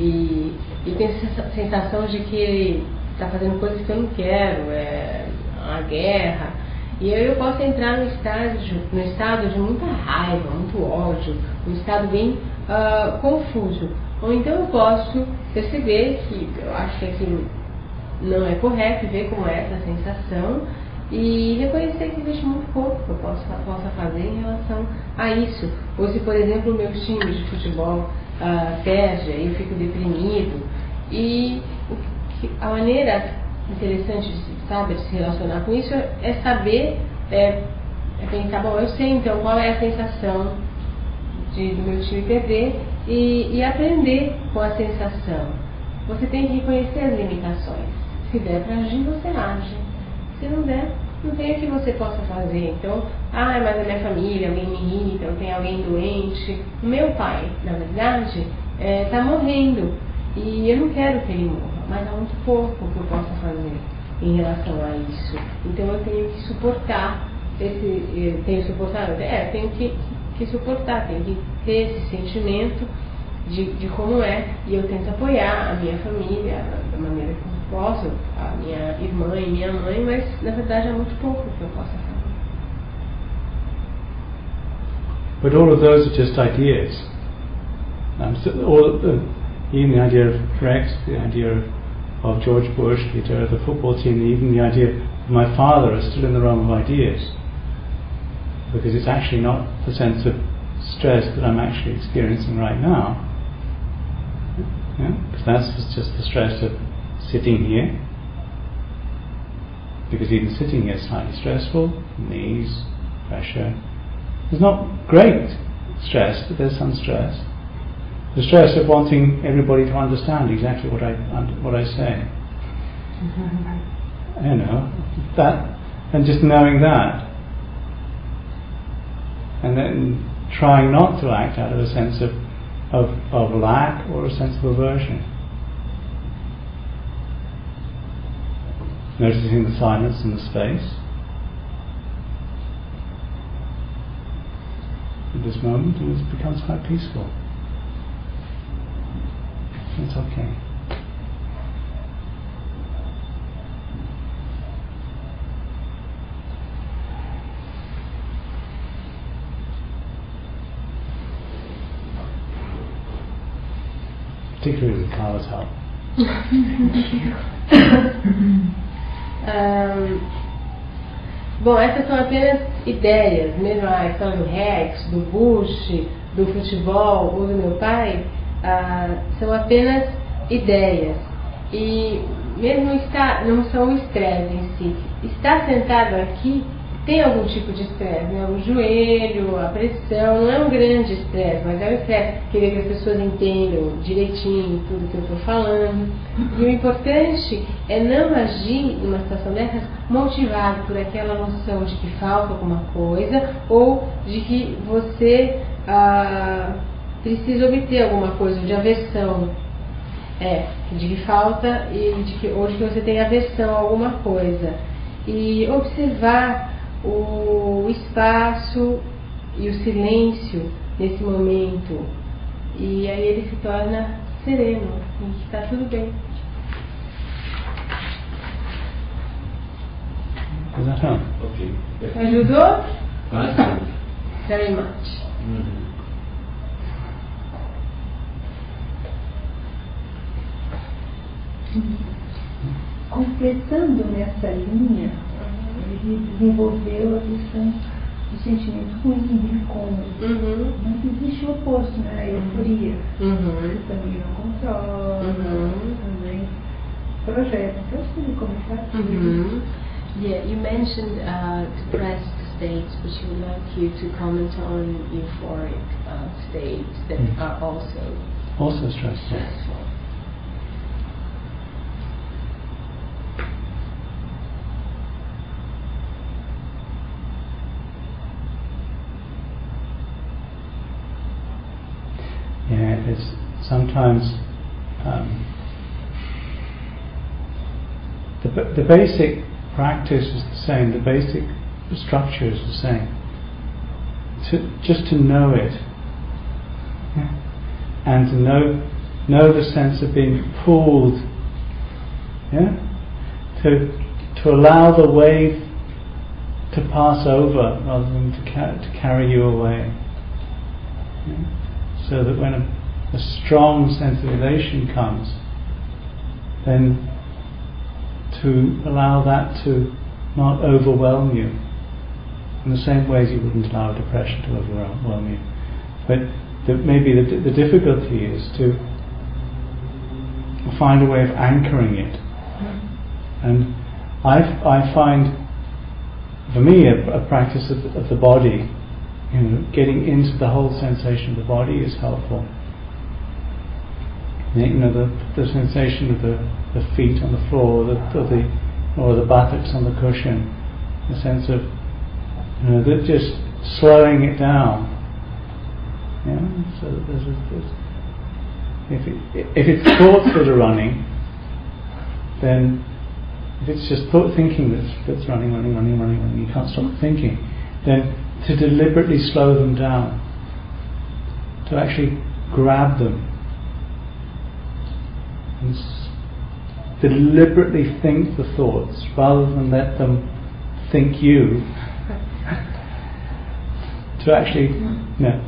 e, e tem a sensação de que ele está fazendo coisas que eu não quero, é a guerra, e aí eu posso entrar no estado, no estado de muita raiva, muito ódio, um estado bem uh, confuso. Ou então eu posso perceber que eu acho que aquilo não é correto, ver como é essa sensação e reconhecer que existe muito pouco que eu possa, possa fazer em relação a isso. Ou se, por exemplo, o meu time de futebol uh, eu fico deprimido. E a maneira interessante de se, sabe, de se relacionar com isso é saber, é, é pensar, bom, eu sei então qual é a sensação de, do meu time perder e, e aprender com a sensação. Você tem que reconhecer as limitações. Se der para agir, você age. Se não der, não tem o que você possa fazer. Então, ah, mas a minha família, alguém me irrita, eu tenho alguém doente. O meu pai, na verdade, está é, tá morrendo e eu não quero que ele morra mas há muito pouco que eu possa fazer em relação a isso. Então eu tenho que suportar esse, eu tenho suportado, é, tenho que, que suportar, tenho que ter esse sentimento de, de como é e eu tento apoiar a minha família da maneira que eu posso, a minha irmã e minha mãe, mas na verdade há muito pouco que eu possa fazer. But all of those are just ideas. Um, so uh, even the idea of Rex, the idea of of George Bush, the idea of the football team, even the idea of my father are still in the realm of ideas. Because it's actually not the sense of stress that I'm actually experiencing right now. Because yeah? that's just the stress of sitting here. Because even sitting here is slightly stressful, knees, pressure. There's not great stress, but there's some stress the stress of wanting everybody to understand exactly what I what I say. Mm-hmm. you know that, and just knowing that, and then trying not to act out of a sense of of, of lack or a sense of aversion. Noticing the silence and the space. At this moment, and it becomes quite peaceful. It's okay. Particularly with Carla's help. Thank you. um, bom, essas são apenas ideias, mesmo a questão do Rex, do Bush, do futebol ou do meu pai, ah, são apenas ideias. E mesmo está, não são o estresse em si. Estar sentado aqui tem algum tipo de estresse, né? O joelho, a pressão, não é um grande estresse, mas é um estresse. Querer que as pessoas entendam direitinho tudo que eu estou falando. E o importante é não agir numa situação dessas motivado por aquela noção de que falta alguma coisa ou de que você ah, precisa obter alguma coisa de aversão. É, de que falta e de que, ou de que você tem aversão a alguma coisa. E observar o espaço e o silêncio nesse momento. E aí ele se torna sereno e está tudo bem. Does that help? Ok. Ajudou? Bastante. Very much. Uhum. completando nessa linha, ele desenvolveu a questão do sentimento ruim, do incômodo. Uhum. Mas existe o oposto, né? A euforia. Uhum. Também não controla, Uhum. também projeta. Então, se ele começar a. Yeah, you mentioned uh, depressed states, but you would like you to comment on euphoric uh, states that Mm. are also Also stressful. stressful. It's sometimes um, the, the basic practice is the same, the basic structure is the same. To, just to know it, yeah, and to know know the sense of being pulled, yeah, to to allow the wave to pass over rather than to, ca- to carry you away. Yeah? So that when a, a strong sense of elation comes, then to allow that to not overwhelm you in the same way as you wouldn't allow depression to overwhelm you. But the, maybe the, the difficulty is to find a way of anchoring it. And I, I find, for me, a, a practice of, of the body, you know, getting into the whole sensation of the body is helpful. You know, the, the sensation of the, the feet on the floor, the, or the or the buttocks on the cushion, the sense of you know, that just slowing it down. Yeah, so there's, a, there's if it, if it's thoughts that are running, then if it's just thought thinking that's, that's running, running, running, running, running, you can't stop thinking, then to deliberately slow them down, to actually grab them, deliberately think the thoughts rather than let them think you. to actually, know,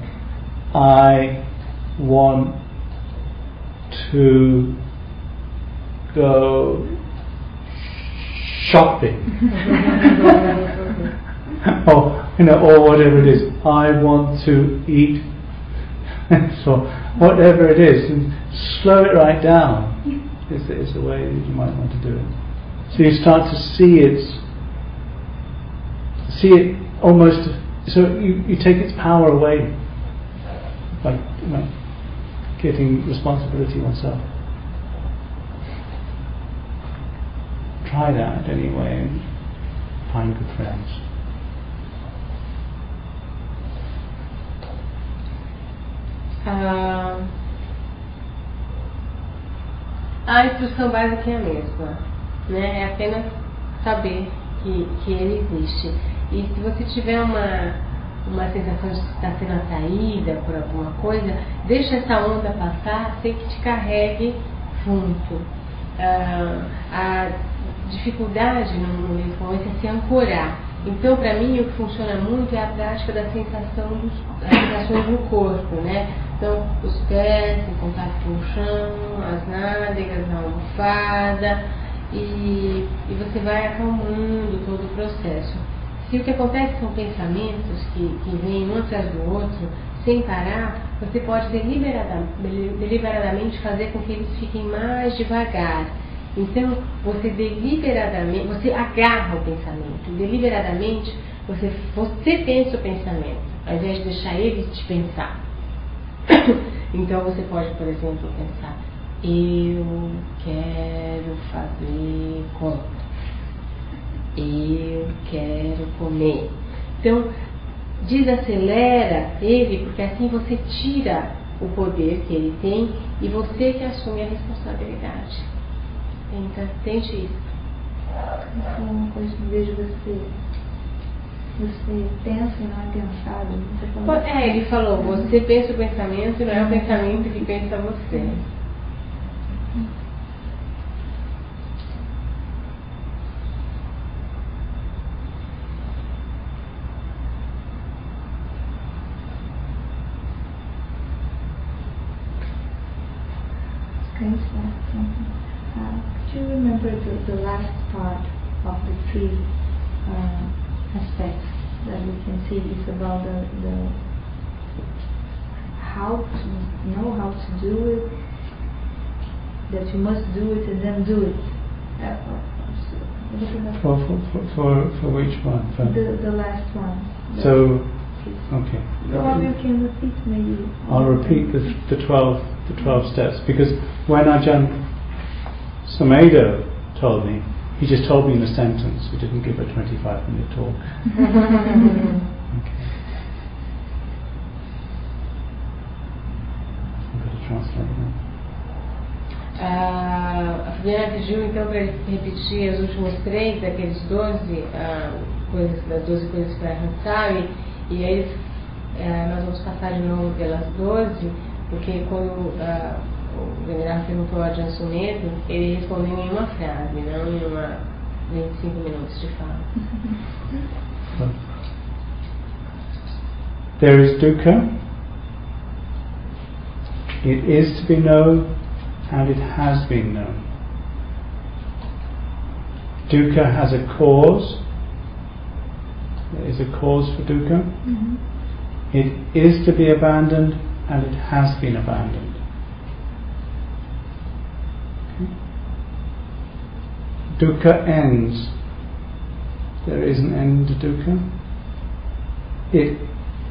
I want to go shopping. or you know, or whatever it is. I want to eat. so whatever it is, and slow it right down. Is the, the way that you might want to do it. So you start to see it, see it almost. So you, you take its power away by you know, getting responsibility oneself. Try that anyway and find good friends. Ah, a instrução básica é a mesma, né? É apenas saber que, que ele existe. E se você tiver uma, uma sensação de que está sendo atraída por alguma coisa, deixa essa onda passar sem que te carregue junto. Ah, a dificuldade no momento é se ancorar. Então, para mim, o que funciona muito é a prática da sensação dos, das sensações do corpo, né? Então, os pés em contato com o chão, as nádegas na almofada, e, e você vai acalmando todo o processo. Se o que acontece são pensamentos que, que vêm um atrás do outro, sem parar, você pode deliberada- deliberadamente fazer com que eles fiquem mais devagar. Então, você deliberadamente, você agarra o pensamento, deliberadamente você, você pensa o pensamento, ao invés de deixar ele te pensar. Então, você pode, por exemplo, pensar: eu quero fazer conta, eu quero comer. Então, desacelera ele, porque assim você tira o poder que ele tem e você que assume a responsabilidade. Então, tente isso. Uma coisa que vejo você. Você pensa e não é pensado. Você fala É, ele falou, você pensa o pensamento e não é o pensamento que pensa você. Uh, do you remember the, the last part of the three uh, aspects that we can see is about the, the how to know how to do it, that you must do it and then do it. What is that? For, for, for, for, for which one? For, the, the last one. The- so, okay. Well, you can repeat maybe. I'll repeat the, the 12 the 12 steps because when Ajahn Sumedho told me, he just told me in a sentence. He didn't give a 25 minute talk. Okay. I'm going to translate now. Ah, a Fabiana pediu então para ele repetir os últimos três daqueles 12 ah, coisas, das 12 coisas para arrancar e, e aí ah, nós vamos passar de novo pelas 12, porque quando o venerável perguntou a Ajahn Sumedho, ele respondeu em uma frase, não em uma 25 minutos de fala. There is dukkha. It is to be known and it has been known. Dukkha has a cause. There is a cause for dukkha. Mhm. It is to be abandoned and it has been abandoned. Dukkha ends. There is an end to dukkha. It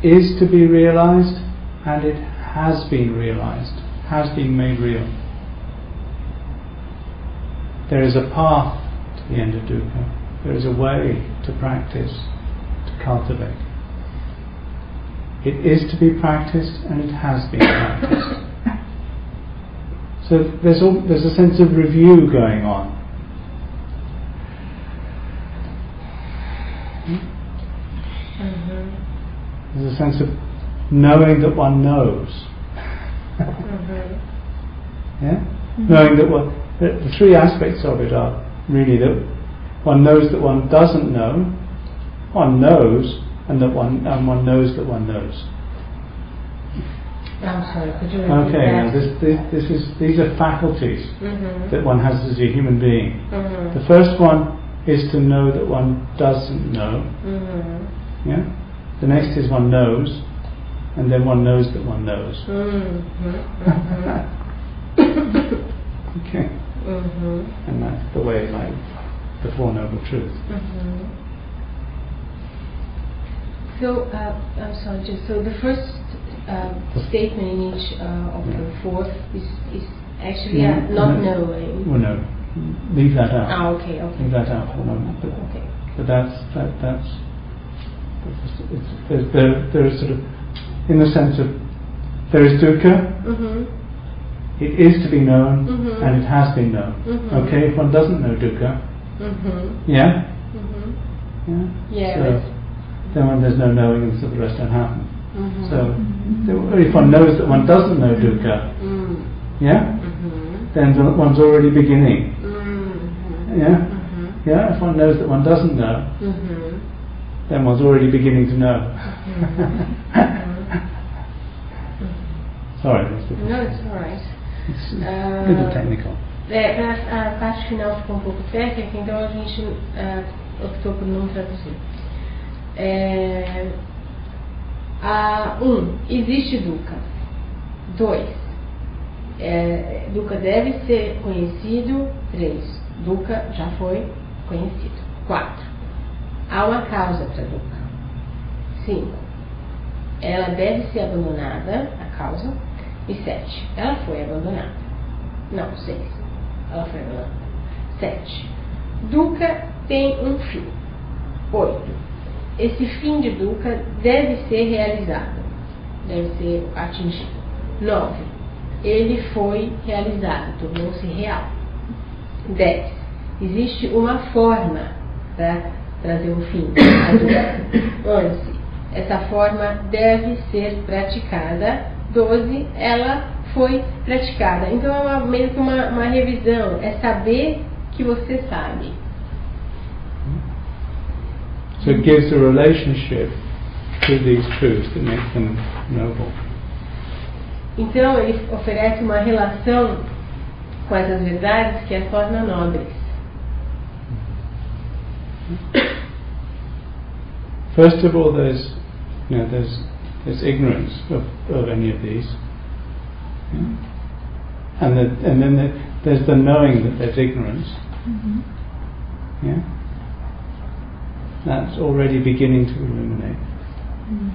is to be realized and it has been realized, has been made real. There is a path to the end of dukkha. There is a way to practice, to cultivate. It is to be practiced and it has been practiced. So there's, all, there's a sense of review going on. There's a sense of knowing that one knows. yeah? Knowing that one, the, the three aspects of it are really that one knows that one doesn't know, one knows, and that one and one knows that one knows. I'm sorry, could you repeat Okay, now this, this, this is these are faculties Mhm. that one has as a human being. Mhm. The first one is to know that one doesn't know. Mhm. Yeah. The next is one knows, and then one knows that one knows. Mhm. Mhm. Okay. Mhm. And that's the way, like the Four Noble Truths. Mhm. So, uh, I'm sorry, just so the first uh, statement in each uh, of the four is, is actually Mm, not no. knowing. Well, no, leave that out. Ah, okay, okay. Leave that out for the moment. But, Okay. but that's that, that's it's, it's, there's, there, there is sort of in the sense of there is dukkha. Mhm. It is to be known, Mhm. and it has been known. Mhm. Okay, if one doesn't know dukkha, Mhm. yeah, Mhm. yeah. Yeah. So then when there's no knowing, and so the rest don't happen. Mhm. So, so if one knows that one doesn't know dukkha, Mm. yeah, Mhm. then one's already beginning. Mhm. Yeah, yeah. If one knows that one doesn't know, Then one's already beginning to know. Sorry, No, it's alright. it's a Ah. little technical. É, a parte final ficou um pouco técnica, então a gente ah, optou por não traduzir. É, a, um, existe Dukkha. Dois, é, Dukkha deve ser conhecido. Três, Dukkha já foi conhecido. Quatro, há uma causa para Dukkha. Cinco, ela deve ser abandonada, a causa. E sete, ela foi abandonada. Não, seis. Ela foi abandonada. Sete. Dukkha tem um fim. Oito. esse fim de dukkha deve ser realizado, deve ser atingido. 9. Ele foi realizado, tornou-se real. 10. Existe uma forma para trazer o fim à dukkha. 11. Essa forma deve ser praticada. 12. Ela foi praticada. Então é uma, meio que uma, uma revisão, é saber que você sabe. So it gives a relationship to these truths that make them noble. Então ele oferece uma relação com essas verdades que as torna nobres. First of all, there's you know there's there's ignorance of, of any of these, yeah? and the, and then the, there's the knowing that there's ignorance. Mm-hmm. Yeah, that's already beginning to illuminate. Mm-hmm.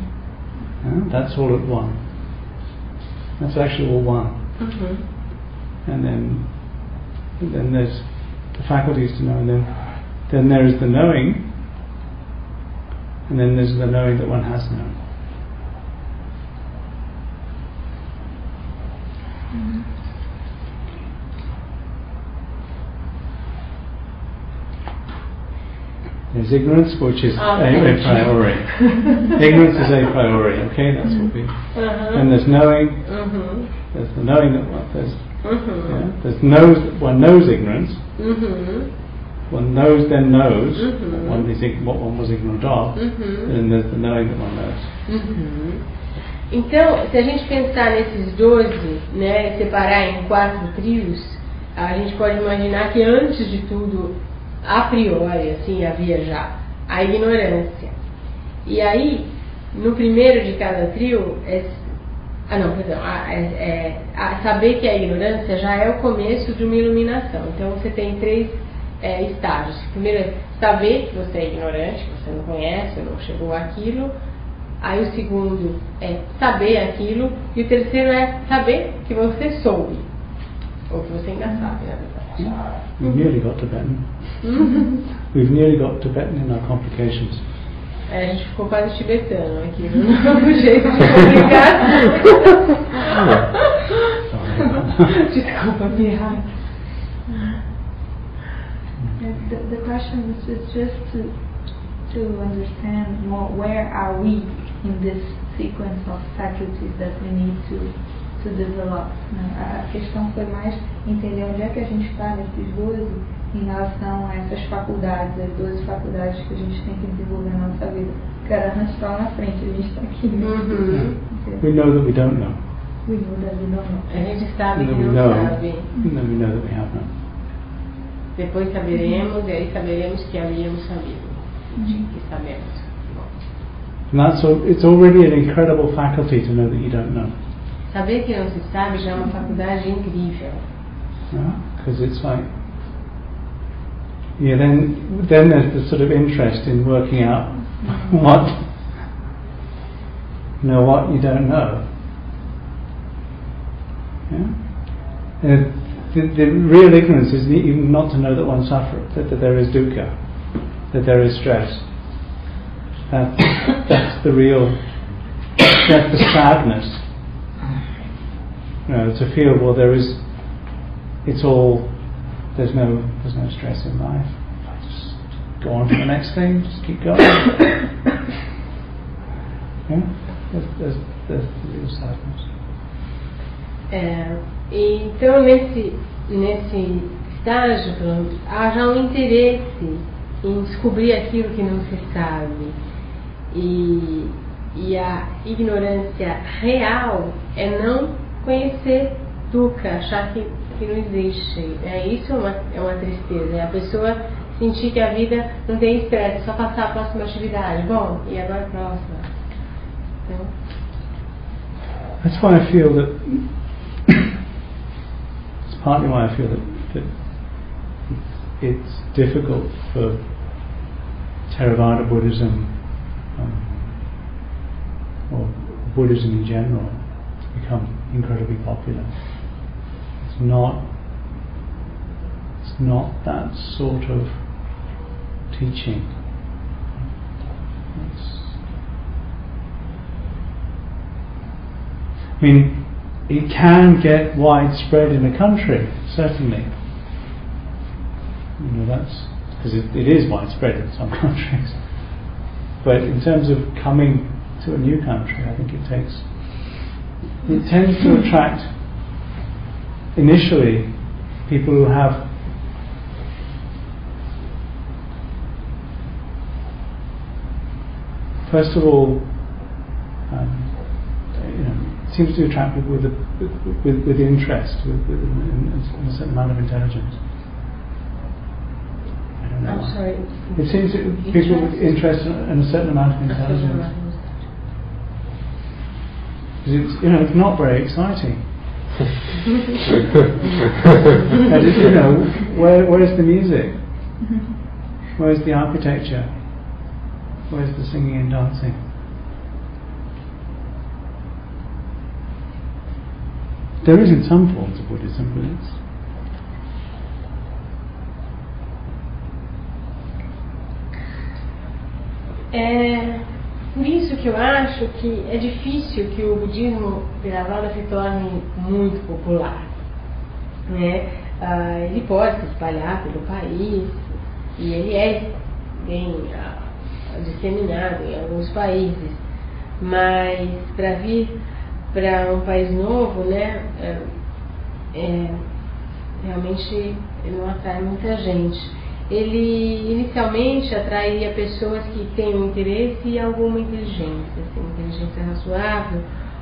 Yeah? That's all at one. That's actually all one. Uhum. and then and then there's the faculties to know, and then then there is the knowing, and then there's the knowing that one has known. Mm-hmm. There's ignorance, which is Ah, a, a priori. ignorance is a priori. Okay, that's what we. Uhum. And there's knowing. Uhum. There's the knowing that one. There's Uhum. yeah, there's knows one knows ignorance. One knows, then knows Mhm. what, one is, ig- what one was ignorant of, Uhum. and there's the knowing that one knows. Uhum. Então, se a gente pensar nesses 12, né, separar em quatro trios, a gente pode imaginar que antes de tudo, a priori, assim, havia já a ignorância. E aí, no primeiro de cada trio, é, ah não, perdão, a, é, é- a saber que a ignorância já é o começo de uma iluminação. Então você tem três é, estágios. Primeiro é saber que você é ignorante, que você não conhece, não chegou àquilo. Aí o segundo é saber aquilo. E o terceiro é saber que você soube. Ou que você ainda sabe, na verdade. We've nearly got Tibetan. We've nearly got Tibetan in our complications. É, a gente ficou quase tibetano aqui no jeito de comunicar. Desculpa, pirra. The, the question is, is just to to understand more where are we in this sequence of faculties that we need to to develop. né? A a questão foi mais entender onde é que a gente está nesses 12 em relação a essas faculdades, as 12 faculdades que a gente tem que desenvolver na nossa vida. Cara, não está lá na frente, a gente está aqui. né? Uhum. We know that we don't know, We know that we don't know. A gente sabe que we não know, sabe. and then we know that we have known. Depois saberemos, e aí saberemos que havíamos sabido. De que sabemos. And that's al- it's already an incredible faculty to know that you don't know, Saber que não se sabe já é uma faculdade incrível. because it's like. Yeah, then then there's the sort of interest in working out what you know what you don't know. Yeah? The, the real ignorance is even not to know that one suffers, that, that there is dukkha, that there is stress. That, that's the real, that's the sadness. You know, to feel, well, there is, it's all, there's no, there's no stress in life. I just go on to the next thing, just keep going. yeah? There's, there's, there's the real sadness. E então, nesse, nesse estágio, há já um interesse em descobrir aquilo que não se sabe. E, e a ignorância real é não conhecer Dukkha, achar que, que não existe. É, isso é uma, é uma tristeza. É a pessoa sentir que a vida não tem esperança, é só passar a próxima atividade. Bom, e agora a próxima. Então, That's why I feel that. Partly why I feel that, that it's difficult for Theravada Buddhism um, or Buddhism in general to become incredibly popular. It's not. It's not that sort of teaching. It's, I mean, it can get widespread in a country, certainly. You know, that's because it, it is widespread in some countries. But in terms of coming to a new country, I think it takes. It tends to attract initially people who have first of all, um, you know, seems to attract people with, a, with, with interest, with, with a certain amount of intelligence. I don't know. I'm sorry. It seems that people with interest and a certain amount of intelligence. Because it's, you know, it's not very exciting. and it, you know, where, where's the music? Where's the architecture? Where's the singing and dancing? There is in some forms of Buddhism, but it's É por isso que eu acho que é difícil que o budismo Theravada se torne muito popular. Né? Ah, ele pode se espalhar pelo país e ele é bem ah, disseminado em alguns países, mas para vir para um país novo, né, é, é, realmente não atrai muita gente ele inicialmente atrairia pessoas que têm um interesse e alguma inteligência, assim, inteligência razoável,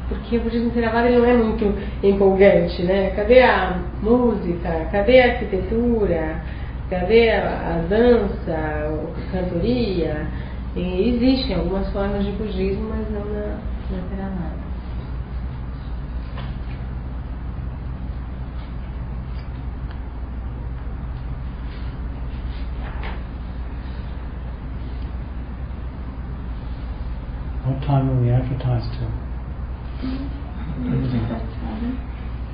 porque o budismo Theravada não é muito empolgante, né? Cadê a música? Cadê a arquitetura? Cadê a, a dança, a cantoria? E existem algumas formas de budismo, mas não na, na Theravada. Time will we advertise to? Maybe that's seven.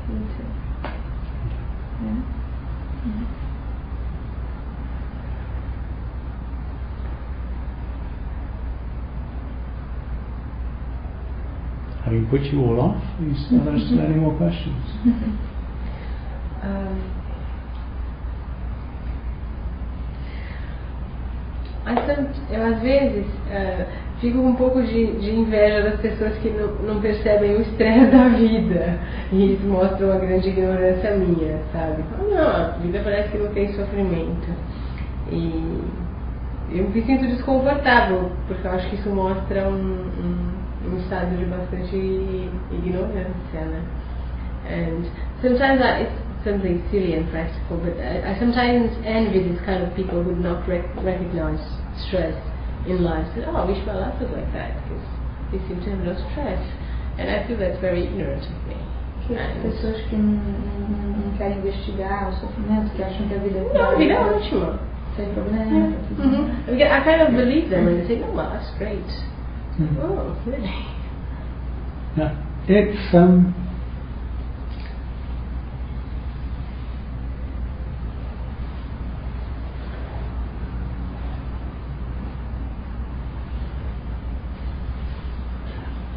Into. Yeah. Mhm. Having put you all off, are there still any more questions? Ah, Às tant- eu às vezes ah, fico com um pouco de, de inveja das pessoas que não, não percebem o estresse da vida e isso mostra uma grande ignorância minha, sabe? Não, a vida parece que não tem sofrimento. E eu me sinto desconfortável, porque eu acho que isso mostra um, um, um estado de bastante ignorância, né? And sometimes I, it's something silly and practical, but I, I sometimes envy these kind of people who do not rec- recognize stress in life. Say, oh, I wish my life was like that, because they seem to have no stress. And I feel that's very ignorant of me. Que as And- pessoas que não, não, não querem investigar o sofrimento, que acham que a vida é Não, a vida é ótima. sem problema, tá tudo bem. Mhm. I I kind of believe them when they say, no, well, that's great. Mm. Oh, really? Yeah. It's um,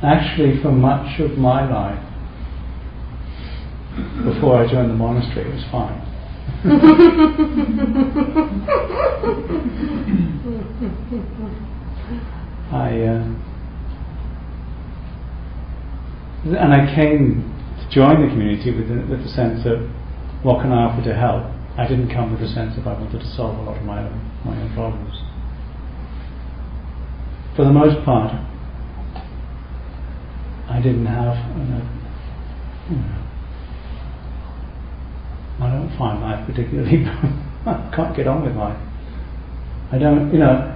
actually for much of my life before I joined the monastery it was fine. I uh, and I came to join the community with the, with the sense of what can I offer to help. I didn't come with the sense of I wanted to solve a lot of my own my own problems. For the most part, I didn't have. Know, you know, I don't find life particularly. I can't get on with life. I don't, you know.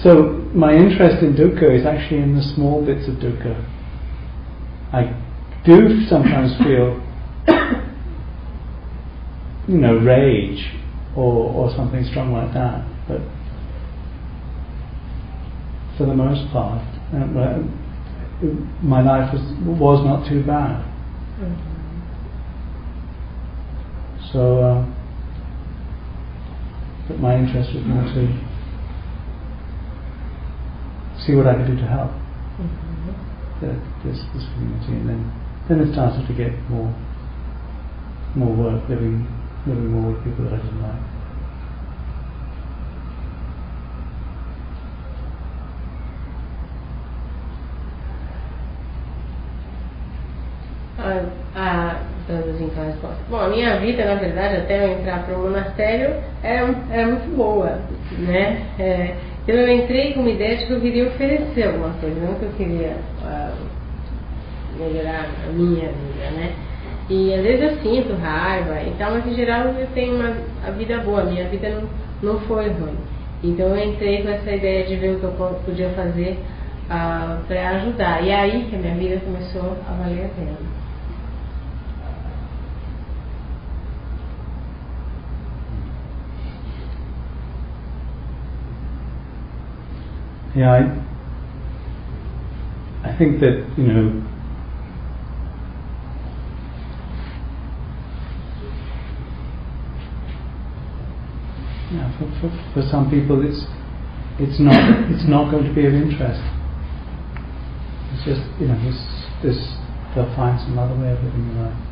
So my interest in dukkha is actually in the small bits of dukkha. I do sometimes feel, you know, rage or, or something strong like that, but for the most part, uh, my life was, was not too bad. So, uh, but my interest was more to see what I could do to help the, this, this community, and then then it started to get more more work living living more with people that I didn't like. Ah, ah, dando então a resposta. Bom, a minha vida, na verdade, até eu entrar para o monastério, era, era muito boa, né? É, eu entrei com uma ideia de que eu queria oferecer alguma coisa, não que eu queria ah, melhorar a minha vida, né? E às vezes eu sinto raiva e tal, mas em geral eu tenho uma a vida boa, a minha vida não, não foi ruim. Então eu entrei com essa ideia de ver o que eu podia fazer ah, para ajudar. E aí que a minha vida começou a valer a pena. Yeah, I, I think that, you know, yeah, for, for, for some people it's it's not it's not going to be of interest. It's just you know this this they'll find some other way of living their life.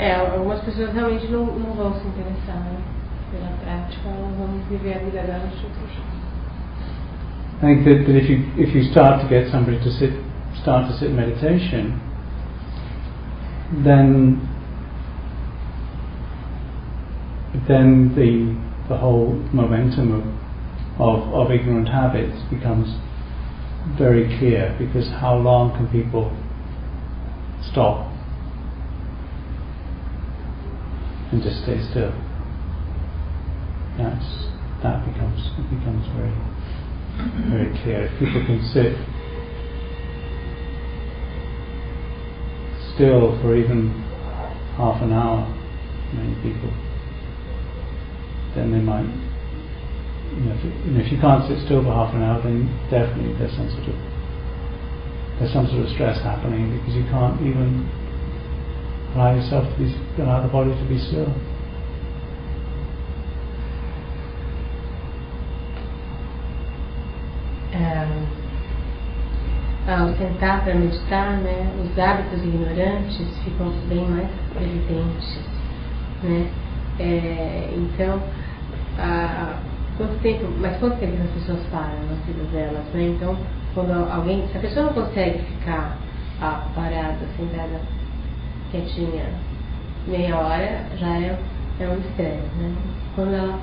É, algumas pessoas realmente não, não vão se interessar né? pela prática, viver a vida delas de. I think that, that if you if you start to get somebody to sit start to sit meditation, then then the the whole momentum of, of of ignorant habits becomes very clear because how long can people stop and just stay still? That's that becomes it becomes very very clear. If people can sit still for even half an hour, many people, then they might. You know, if, you know, if you can't sit still for half an hour, then definitely there's some sort of there's some sort of stress happening because you can't even allow yourself to be allow the body to be still. ao sentar para meditar, né, os hábitos ignorantes ficam bem mais evidentes, né? É, então, a, quanto tempo, mas quanto tempo as pessoas param nas vidas delas, né? Então, quando alguém, se a pessoa não consegue ficar ah, parada, sentada, quietinha, meia hora, já é, é um estresse, né? Quando ela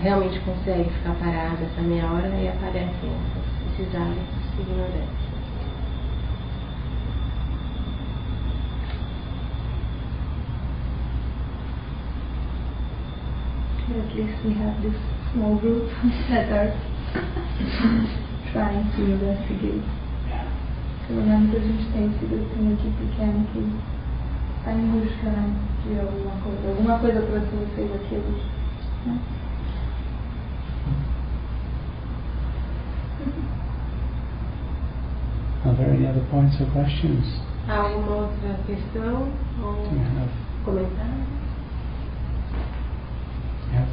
realmente consegue ficar parada essa meia hora, aí aparecem esses hábitos ignorantes. At least we have this small group that are trying to investigate. Pelo menos a gente tem esse grupinho aqui pequeno que está em busca né, de alguma coisa. Alguma coisa trouxe vocês aqui hoje. Né? Are there any other points or questions? Há alguma outra questão ou have, comentário? you have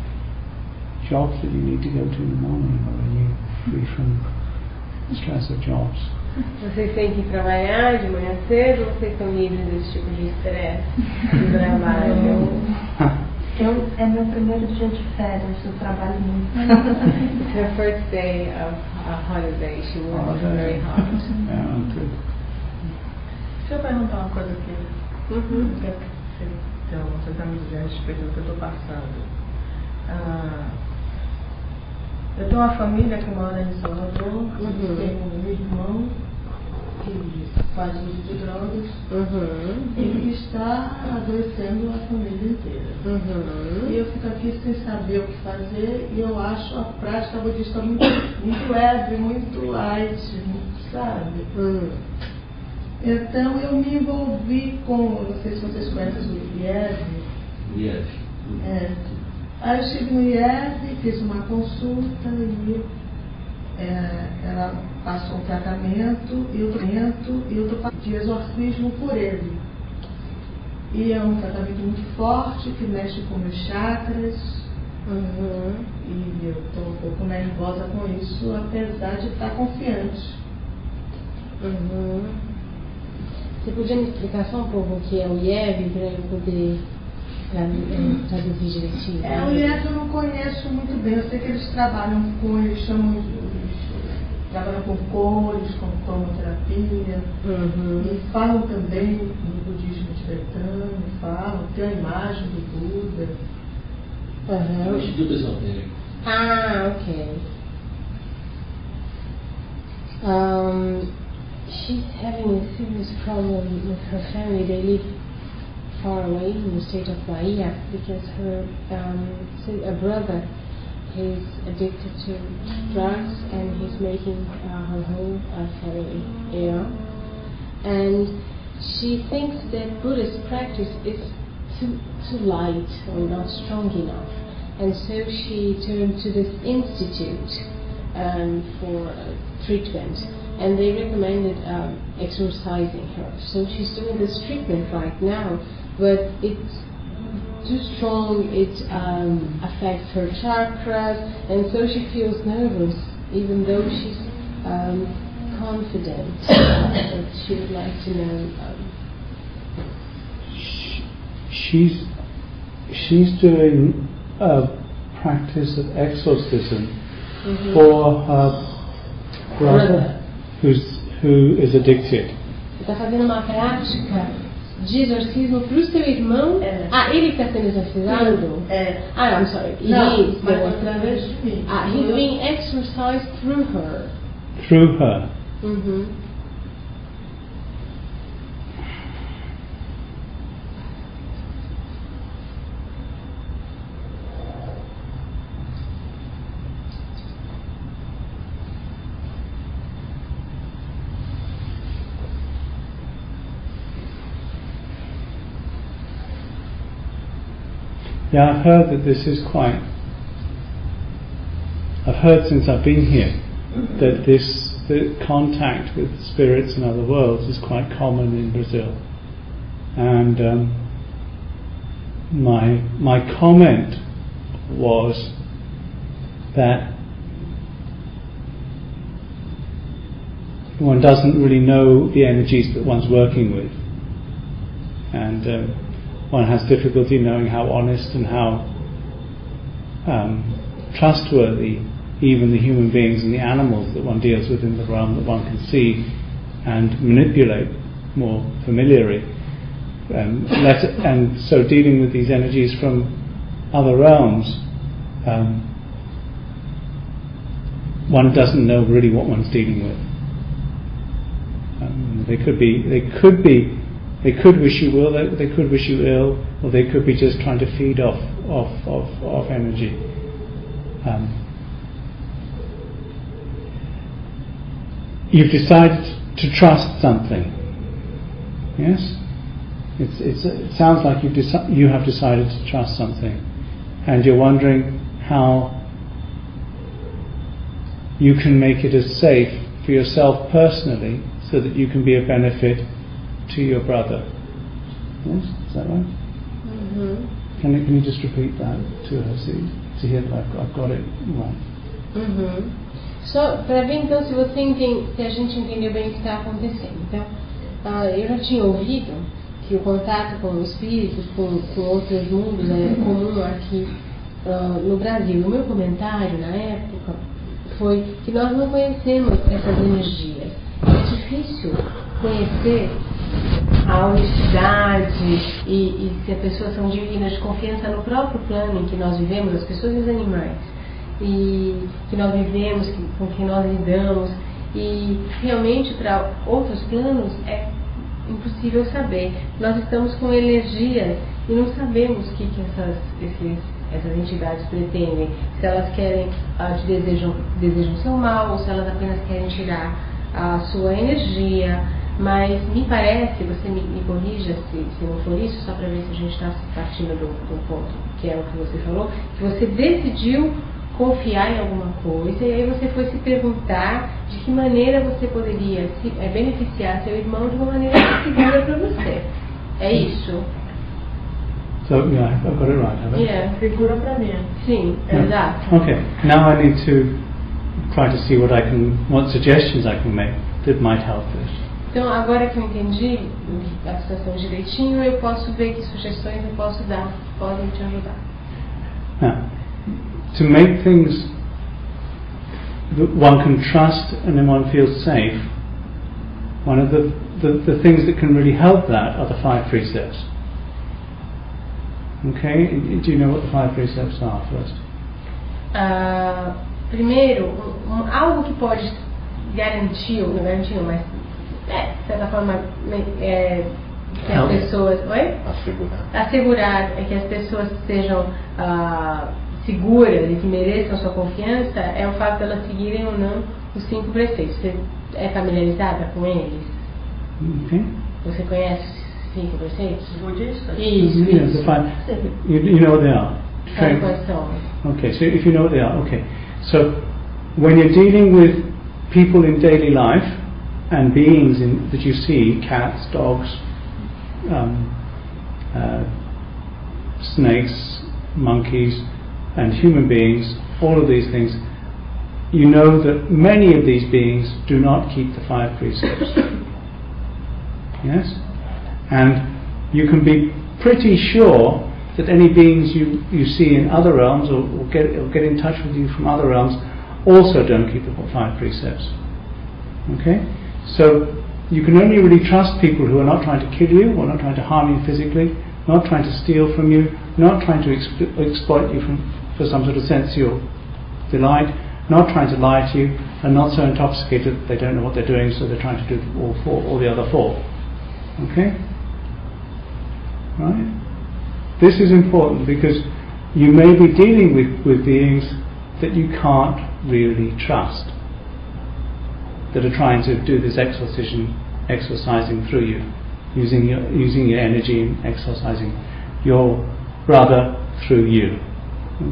jobs that you need to go to in the morning, or are you free from the stress of jobs? Vocês têm que trabalhar de manhã cedo ou vocês estão livres desse tipo de estresse do trabalho? Eu, é meu primeiro dia de férias, eu trabalho muito. It's her first day of a holiday. She works very hard. Yeah, good. Deixa eu perguntar uma coisa aqui. Uhum. O que é que você, então, você está me dizendo a respeito do que eu estou passando? Ah, eu tenho uma família que mora em Salvador, Uhum. tenho um irmão que faz uso de drogas Uhum. e que está adoecendo a família inteira. E Uhum. eu fico aqui sem saber o que fazer e eu acho a prática budista muito, muito leve, muito light, sabe? Uhum. Então eu me envolvi com, não sei se vocês conhecem o IES, Yes. é, aí eu estive no IES, fiz uma consulta e é, ela passou um tratamento e o tratamento e eu estou de exorcismo por ele. E é um tratamento muito forte que mexe com meus chakras. Uhum. E eu estou um pouco nervosa com isso, apesar de estar confiante. Uhum. Você podia me explicar só um pouco o que é o IEV para eu poder tra- traduzir direitinho? É, o IEF eu não conheço muito bem. Eu sei que eles trabalham com, eles chamam, trabalham com cores, com cromoterapia. Uhum. E falam também do budismo tibetano, falam, tem a imagem do Buda. É o Uhum. Instituto Esotérico. Ah, okay. Um, she's having a serious problem with her family. They live far away in the state of Bahia because her um, a brother is addicted to drugs and he's making uh, her whole family ill. And she thinks that Buddhist practice is too, too light or not strong enough. And so she turned to this institute um, for uh, treatment. And they recommended um, exorcising her. So she's doing this treatment right now, but it's too strong, it um, affects her chakras, and so she feels nervous, even though she's um, confident. but she would like to know. Um, She's she's doing a practice of exorcism for her brother, Brother. who's who is addicted. De exorcismo para o seu irmão? É. Ah, ele está sendo exorcizado? É, Ah, I'm sorry. Não, He's mas the- através de mim. Ah, he's being exorcised through her. Through her, Uhum. Yeah, I've heard that this is quite. I've heard since I've been here that this the contact with spirits in other worlds is quite common in Brazil, and um, my my comment was that one doesn't really know the energies that one's working with, and um, one has difficulty knowing how honest and how um, trustworthy even the human beings and the animals that one deals with in the realm that one can see and manipulate more familiarly. Um, and so dealing with these energies from other realms, um, one doesn't know really what one's dealing with. Um, they could be, they could be, they could wish you well, they, they could wish you ill, or they could be just trying to feed off, off, off, off energy. Um, you've decided to trust something. Yes? It's, it's, it sounds like you've deci- you have decided to trust something. And you're wondering how you can make it as safe for yourself personally so that you can be a benefit to your brother. Yes? Is that right? Uhum. Can, you- can you just repeat that to her so to hear that I've got, I've got it right? Uhum. Só para ver então se você entende, se a gente entendeu bem o que está acontecendo. Então, ah, eu já tinha ouvido que o contato com espíritos, com, com outros mundos é comum aqui ah, no Brasil. O meu comentário na época foi que nós não conhecemos essas energias. É difícil conhecer a honestidade e, e se as pessoas são dignas de confiança no próprio plano em que nós vivemos, as pessoas e os animais, e que nós vivemos, que, com que nós lidamos, e realmente para outros planos é impossível saber. Nós estamos com energias e não sabemos o que, que essas, esses, essas entidades pretendem. Se elas querem, ah, desejam, desejam seu mal, ou se elas apenas querem tirar a sua energia. Mas me parece, você me, me corrija se, se não for isso, só para ver se a gente está partindo do, do ponto que é o que você falou, que você decidiu confiar em alguma coisa e aí você foi se perguntar de que maneira você poderia se, é, beneficiar seu irmão de uma maneira segura para você. É isso? So yeah, I've got it right, have I? Yeah. Figura pra mim. Sim, Yeah. exato. Okay. Now I need to try to see what I can, what suggestions I can make that might help this. Então, agora que eu entendi a situação direitinho, eu posso ver que sugestões eu posso dar, que podem te ajudar. Now, to make things that one can trust and then one feels safe, one of the, the, the things that can really help that are the five precepts. Okay? Do you know what the five precepts are first? Ah, primeiro, um- algo que pode garantir, ou não garantir, mas é, de certa forma, é, que as Help. pessoas. Oi? Assegurar. assegurar é que as pessoas sejam ah, seguras e que mereçam sua confiança é o fato de elas seguirem ou não os cinco preceitos. Você é familiarizada com eles? Okay? Você conhece os cinco preceitos? Budista? Isso, Yeah, the isso. You, you know they are? Okay. quais são? Okay, so if you know what they are, okay. So when you're dealing with people in daily life and beings in, that you see, cats, dogs, um, uh, snakes, monkeys, and human beings, all of these things, you know that many of these beings do not keep the five precepts. yes? And you can be pretty sure that any beings you, you see in other realms or, or, get, or get in touch with you from other realms also don't keep the five precepts. Okay? So you can only really trust people who are not trying to kill you or not trying to harm you physically, not trying to steal from you, not trying to exp- exploit you from, for some sort of sensual delight, not trying to lie to you, and not so intoxicated that they don't know what they're doing, so they're trying to do all four, all the other four. Okay? Right? This is important because you may be dealing with, with beings that you can't really trust, that are trying to do this exorcism, exorcising through you, using your, using your energy and exorcising your brother through you.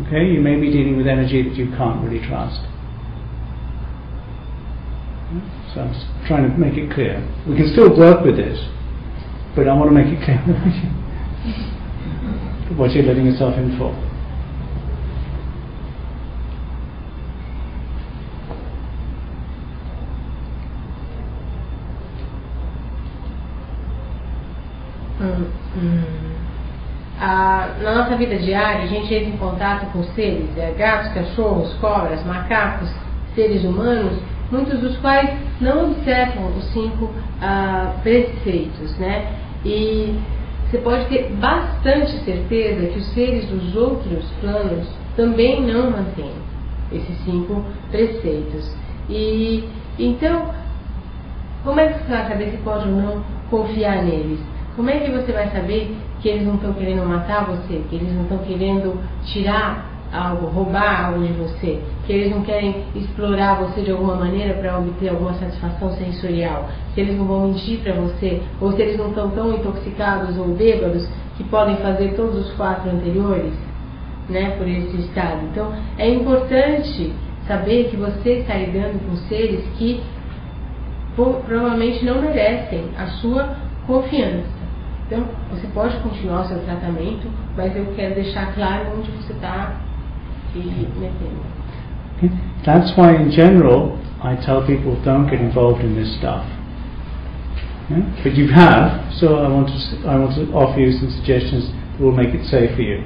Okay? You may be dealing with energy that you can't really trust. So I'm trying to make it clear. We can still work with this, but I want to make it clear what you're letting yourself in for. Na nossa vida diária, a gente entra em contato com seres, é, gatos, cachorros, cobras, macacos, seres humanos, muitos dos quais não observam os cinco ah, preceitos, né? E você pode ter bastante certeza que os seres dos outros planos também não mantêm esses cinco preceitos. E então, como é que você vai saber se pode ou não confiar neles? Como é que você vai saber que eles não estão querendo matar você, que eles não estão querendo tirar algo, roubar algo de você, que eles não querem explorar você de alguma maneira para obter alguma satisfação sensorial, se eles não vão mentir para você, ou se eles não estão tão intoxicados ou bêbados que podem fazer todos os quatro anteriores, né, por esse estado. Então, é importante saber que você está lidando com seres que provavelmente não merecem a sua confiança. Então, você pode continuar o seu tratamento, mas eu quero deixar claro onde você está se metendo. That's why, in general, I tell people don't get involved in this stuff. Yeah? But you have, so I want to I want to offer you some suggestions that will make it safe for you.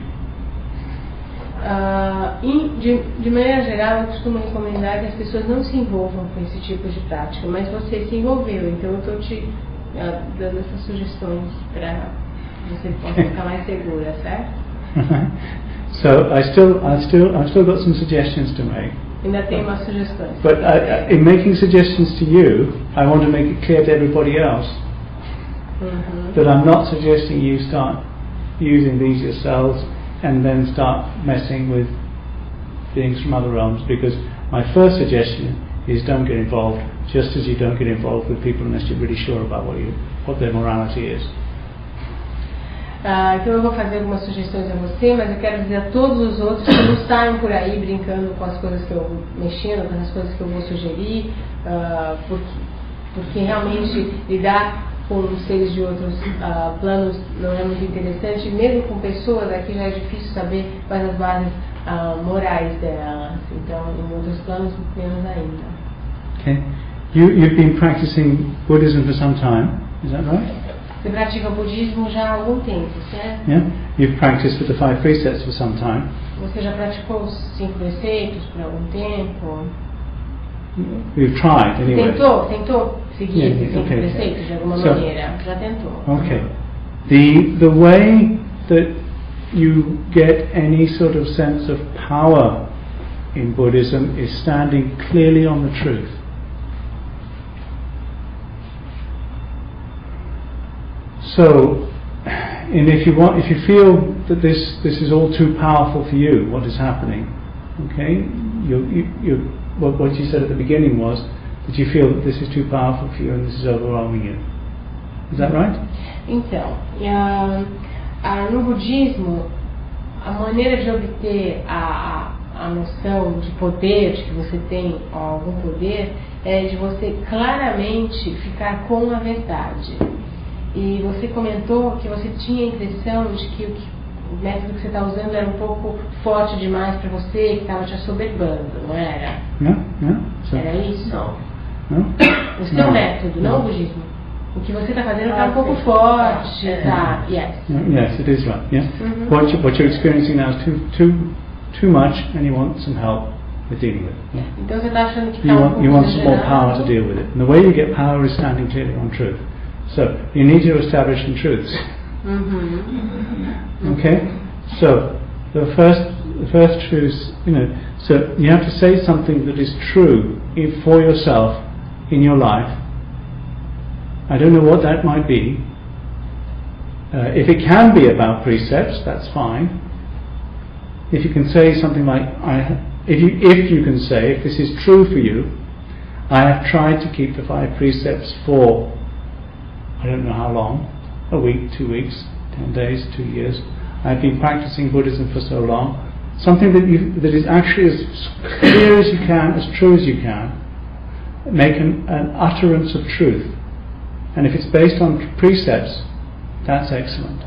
Em- de, de maneira geral, eu costumo recomendar que as pessoas não se envolvam com esse tipo de prática, mas você se envolveu, então eu estou te Eh, dando essas sugestões para você possa ficar mais segura, certo? so I still, I still, I've still got some suggestions to make. Ainda tem umas sugestões. But I, I- in making suggestions to you, I want to make it clear to everybody else that I'm not suggesting you start using these yourselves and then start messing with beings from other realms because my first suggestion is don't get involved just as you don't get involved with people unless you're really sure about what you what their morality is. Ah, então eu vou fazer algumas sugestões a você, mas eu quero dizer a todos os outros que não saiam por aí brincando com as coisas que eu mexendo, com as coisas que eu vou sugerir, ah, porque, porque realmente lidar com seres de outros ah, planos não é muito interessante, mesmo com pessoas aqui já é difícil saber quais as bases morais delas, então em outros planos menos ainda. Okay? You, you've been practicing Buddhism for some time, is that right? Você pratica budismo já há algum tempo, certo? Yeah? You've practiced with the five precepts for some time. Você já praticou os cinco preceitos por algum tempo? You've tried anyway. Tentou? Tentou seguir Yeah, esses cinco okay. preceitos de alguma So- maneira? Já tentou. Okay. The the way that you get any sort of sense of power in Buddhism is standing clearly on the truth. So, and if you want, if you feel that this this is all too powerful for you, what is happening? Okay, you you, you what, what you said at the beginning was that you feel that this is too powerful for you and this is overwhelming you. Is that right? Então, ah, ah, no budismo, a maneira de obter a, a, a noção de poder, de que você tem algum poder, é de você claramente ficar com a verdade. E você comentou que você tinha a impressão de que o, que, o método que você está usando era um pouco forte demais para você, que estava te assoberbando, não era? Yeah. So, Era isso? no? O seu Não. método, não o budismo. O que você está fazendo está um pouco forte, tá? Yes. Yes, it is right. Yeah. Mhm. What, you, what you're experiencing now is too too too much, and you want some help with dealing with it. Yeah. Então você está achando que You um want you want some more power to deal with it, and the way you get power is standing clearly on truth. So you need to establish some truths. Uhum. Okay? So the first the first truth, you know, so you have to say something that is true for yourself in your life. I don't know what that might be. Uh, if it can be about precepts, that's fine. If you can say something like, I, if you if you can say, if this is true for you, I have tried to keep the five precepts for I don't know how long, a week, two weeks, ten days, two years. I've been practicing Buddhism for so long. Something that you that is actually as clear as you can, as true as you can. Make an, an utterance of truth, and if it's based on precepts, that's excellent.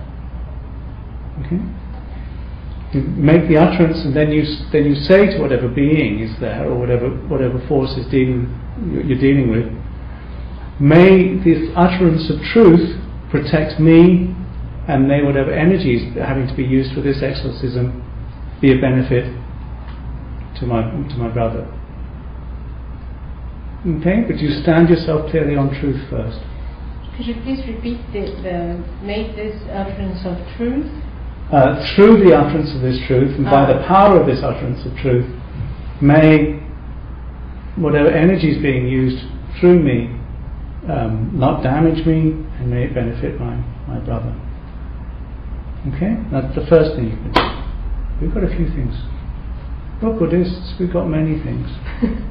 Okay. You make the utterance, and then you then you say to whatever being is there, or whatever whatever force is dealing you're dealing with, May this utterance of truth protect me, and may whatever energies having to be used for this exorcism be a benefit to my to my brother. Okay, but you stand yourself clearly on truth first. Could you please repeat the, the make this utterance of truth? Uh, through the utterance of this truth, and by Ah. the power of this utterance of truth, may whatever energy is being used through me um, not damage me, and may it benefit my, my brother. Okay? That's the first thing you can do. We've got a few things. We're Buddhists, we've got many things.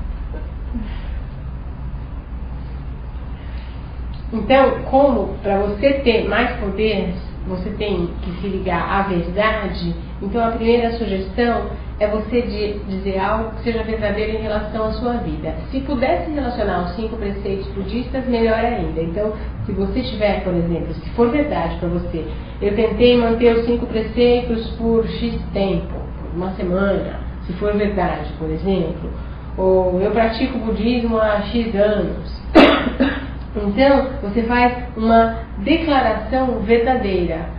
Então, como para você ter mais poder, você tem que se ligar à verdade, então a primeira sugestão é você dizer algo que seja verdadeiro em relação à sua vida. Se pudesse relacionar os cinco preceitos budistas, melhor ainda. Então, se você tiver, por exemplo, se for verdade para você, eu tentei manter os cinco preceitos por X tempo, uma semana, se for verdade, por exemplo, ou eu pratico budismo há X anos. Então, você faz uma declaração verdadeira.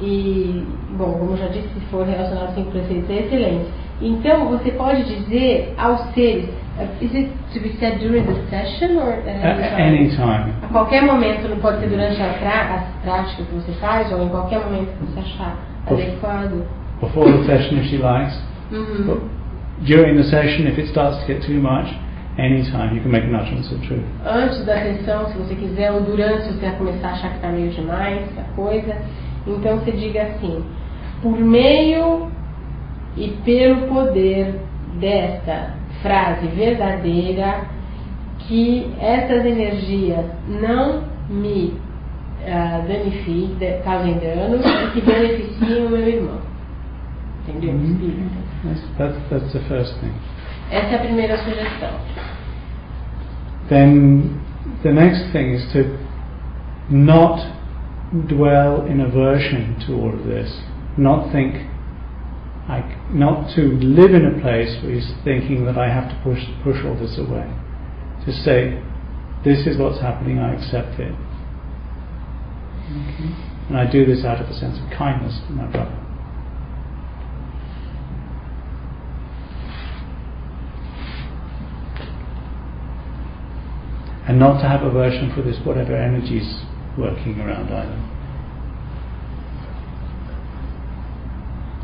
E, bom, como já disse, se for relacionado cinco preceitos, é excelente. Então, você pode dizer aos seres, uh, is it to be said during the session or at A- any time? A qualquer momento, não pode ser durante a, pra, a prática que você faz, ou em qualquer momento que você achar adequado. Before the session, if she likes. Uhum. But during the session, if it starts to get too much, anytime you can make an utterance of truth. antes da sessão, se você quiser, ou durante, se você começar a achar que está meio demais a coisa. Então você diga assim: por meio e pelo poder desta frase verdadeira, que essas energias não me ah, danifiquem, causem dano e que beneficiem o meu irmão. Entendeu? Uhum. Espírito? That's the first thing. Essa é a primeira sugestão. Then the next thing is to not dwell in aversion to all of this, not think, I, not to live in a place where he's thinking that I have to push, push all this away. To say, this is what's happening, I accept it. Okay. And I do this out of a sense of kindness to my brother. And not to have aversion for this whatever energies working around either.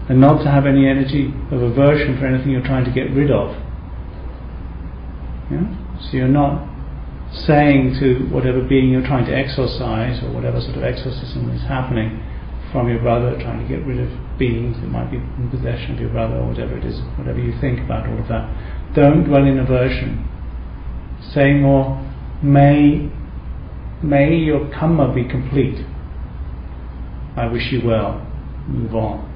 And not to have any energy of aversion for anything you're trying to get rid of. Yeah? So you're not saying to whatever being you're trying to exorcise or whatever sort of exorcism is happening from your brother, trying to get rid of beings that might be in possession of your brother or whatever it is, whatever you think about all of that. Don't dwell in aversion. Say more, may may your karma be complete. I wish you well. Move on.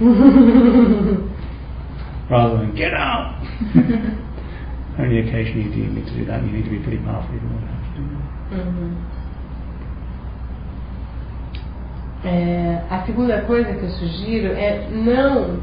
Rather than get out. Only occasionally do you need to do that. You need to be pretty powerful even though you have to do that. Uhum. É, a segunda coisa que eu sugiro é não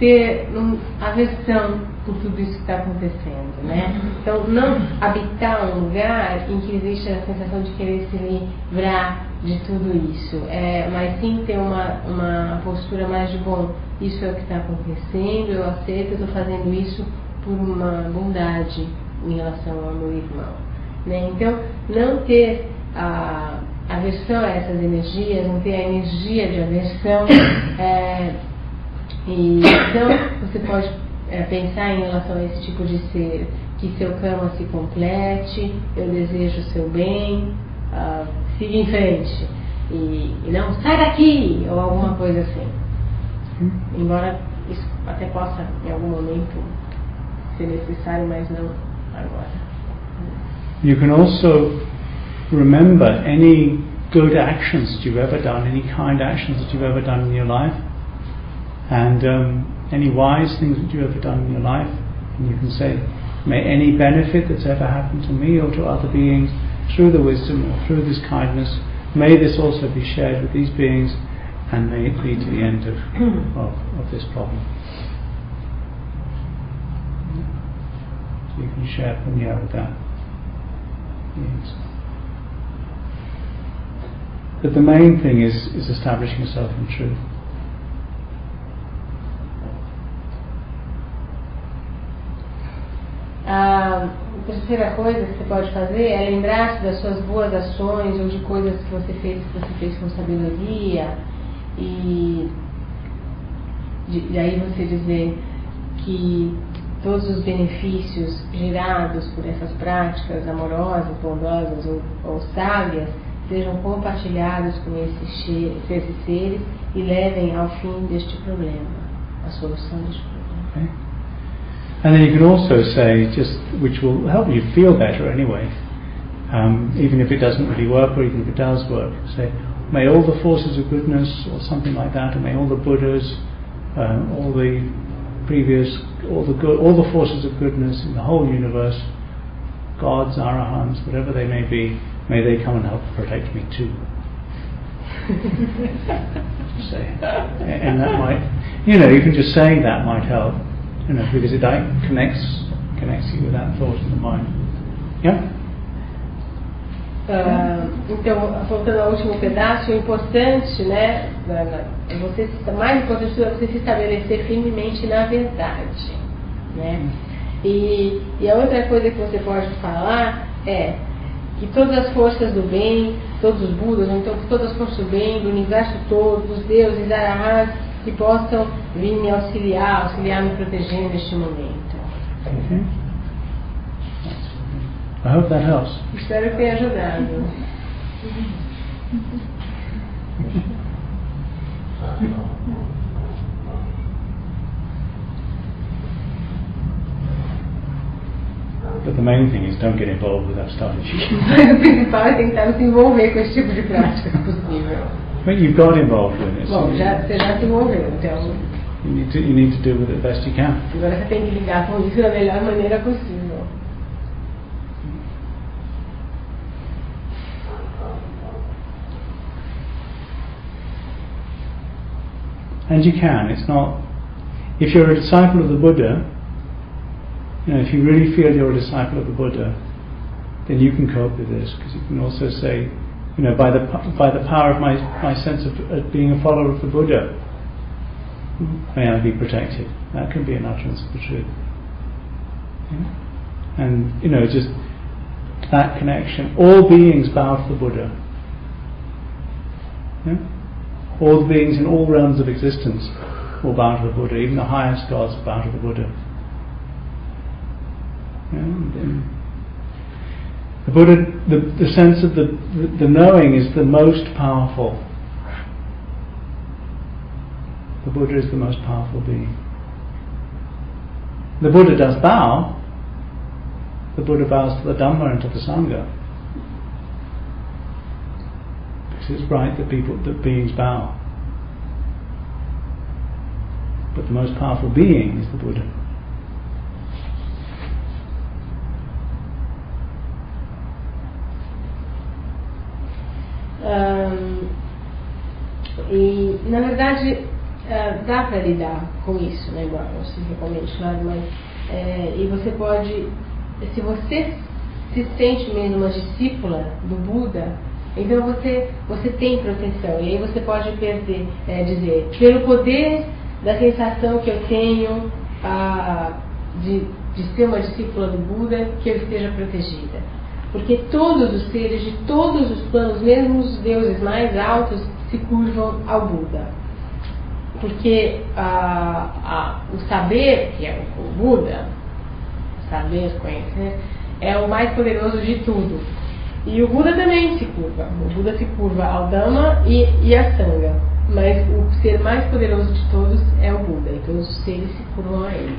ter um, aversão por tudo isso que está acontecendo, né? Então, não habitar um lugar em que existe a sensação de querer se livrar de tudo isso, é, mas sim ter uma, uma postura mais de, bom, isso é o que está acontecendo, eu aceito, eu estou fazendo isso por uma bondade em relação ao meu irmão. Né? Então, não ter a aversão a essas energias, não ter a energia de aversão. É, e, então, você pode é, pensar em relação a esse tipo de ser, que seu karma se complete, eu desejo o seu bem, uh, siga em frente. E, e, não, sai daqui! Ou alguma coisa assim. Embora isso até possa, em algum momento, ser necessário, mas não agora. You can also remember any good actions that you've ever done, any kind actions that you've ever done in your life, and um, any wise things that you've ever done in your life. And you can say, may any benefit that's ever happened to me or to other beings through the wisdom or through this kindness, may this also be shared with these beings and may it lead to the end of, of, of this problem. So you can share punya with that. Yes. But the main thing is, is establishing yourself in truth. A terceira coisa que você pode fazer é lembrar-se das suas boas ações ou de coisas que você fez que você fez com sabedoria e, de, e aí você dizer que todos os benefícios gerados por essas práticas amorosas, bondosas ou, ou sábias sejam compartilhados com esses, esses seres e levem ao fim deste problema, a solução deste problema. And then you can also say, just which will help you feel better anyway, um, even if it doesn't really work or even if it does work. Say, may all the forces of goodness or something like that, and may all the Buddhas, um, all the previous, all the good, all the forces of goodness in the whole universe, gods, arahants, whatever they may be, may they come and help protect me too. say, and that might, you know, you can just say that might help, you know, because it connects connects you with that thought in the mind. Yeah. Uh, então, voltando ao último pedaço, o importante, né, você, mais importante é você se estabelecer firmemente na verdade, né? E, e a outra coisa que você pode falar é que todas as forças do bem, todos os Budas, então todas as forças do bem, do universo todo, dos deuses, arahás, que possam vir me auxiliar, auxiliar me proteger neste momento. Okay. I hope that helps. Espero que tenha ajudado. But the main thing is don't get involved with that stuff. O principal é tentar se envolver com esse tipo de prática, se possível. But you got involved with it. Well, já, você já se envolveu, então you need, to, you need to do with it best you can. agora tem que lidar com isso da melhor maneira possível. And you can. It's not. If you're a disciple of the Buddha, you know, if you really feel you're a disciple of the Buddha, then you can cope with this because you can also say, you know, by the by the power of my my sense of being a follower of the Buddha, may I be protected. That can be an utterance of the truth. Yeah? And you know, just that connection. All beings bow to the Buddha. Yeah? All beings in all realms of existence will bow to the Buddha. Even the highest gods bow to the Buddha. Yeah? And, the Buddha, the, the sense of the, the knowing is the most powerful. The Buddha is the most powerful being. The Buddha does bow. The Buddha bows to the Dhamma and to the Sangha. Because it's right that people, that beings bow. But the most powerful being is the Buddha. E na verdade uh, dá para lidar com isso, né? Igual eu sempre recomendo, claro, mas é, e você pode, se você se sente mesmo uma discípula do Buda, então você, você tem proteção. E aí você pode perder, é, dizer, pelo poder da sensação que eu tenho a, de, de ser uma discípula do Buda, que eu esteja protegida. Porque todos os seres de todos os planos, mesmo os deuses mais altos, se curvam ao Buda. Porque a, a, o saber, que é o Buda, saber, conhecer, é o mais poderoso de tudo. E o Buda também se curva. O Buda se curva ao Dhamma e, e à Sangha. Mas o ser mais poderoso de todos é o Buda. E todos os seres se curvam a ele.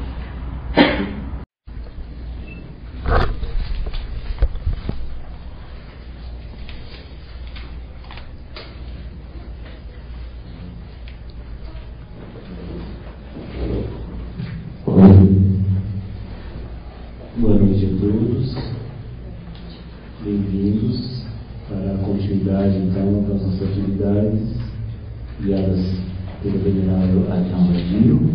noite a todos. Bem-vindos para a continuidade, então, das nossas atividades guiadas pelo venerável Adão Adil.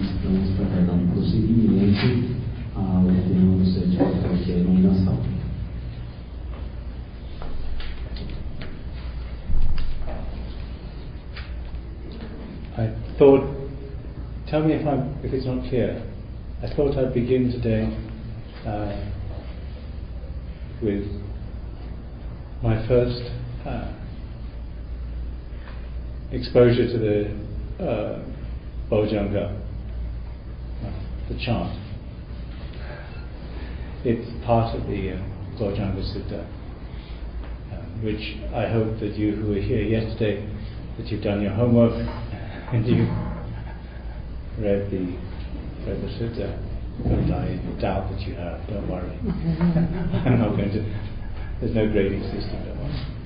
Estamos para dar um prosseguimento ao tema do sétimo papel, que é a iluminação. I thought, tell me if, I'm, if it's not clear. I thought I'd begin today uh, with my first uh, exposure to the uh, Bojjhanga, the chant. It's part of the uh, Bojjhanga Sutta, uh, which I hope that you who were here yesterday, that you've done your homework and you read the read the sutta, but I doubt that you have. Don't worry. I'm not going to. There's no grading system. Don't worry.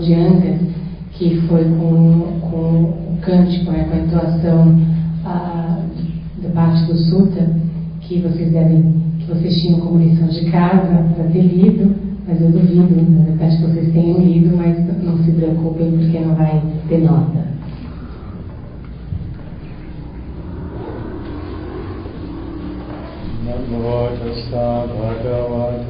Dos Bodhyanga, que foi com, com o cântico, né, com a entoação a, da parte do Sutta, que vocês devem, que vocês tinham como lição de casa para ter lido, mas eu duvido, na verdade, que vocês tenham lido, mas não se preocupem porque não vai ter nota. Namo tassa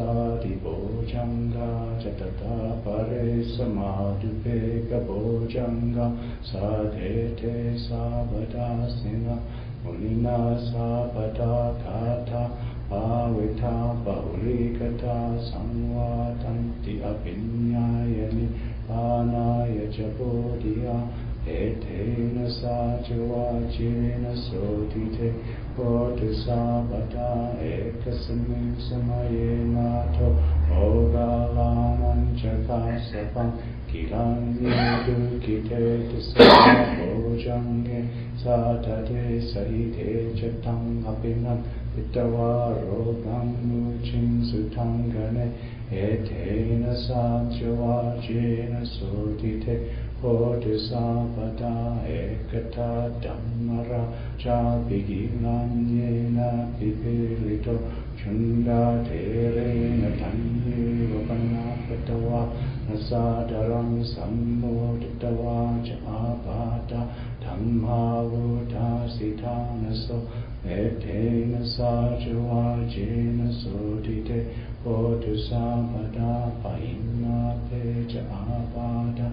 सारिभोजङ्गा च तथा परे समारुपेकभोजङ्गा साधेठे सावदासिना मुनिना सा पटा गाथा भाविता बहुलीकथा संवादन्ति अभिन्यायनि पानाय च बोधिया एतेन सा च वाचेन शोधिते कोटिसावता एकस्मिन् समये नाथो भोगावानं च कासपं किलान्यदुःखिते भोजङ्गे सा सहिते च तम् अपि न पितवा रोगं एतेन साध्यवाचेन शोधिते कोटुसा पदा एकथा धम्मरा चापि गीनापि शुण्डाधेरेण धन्येव सम्बोधतवा च आपाता धम्बोध सिथा नसो वेथेन सावाचेन शोधिते कोटु सा पदा पहिना च आपाद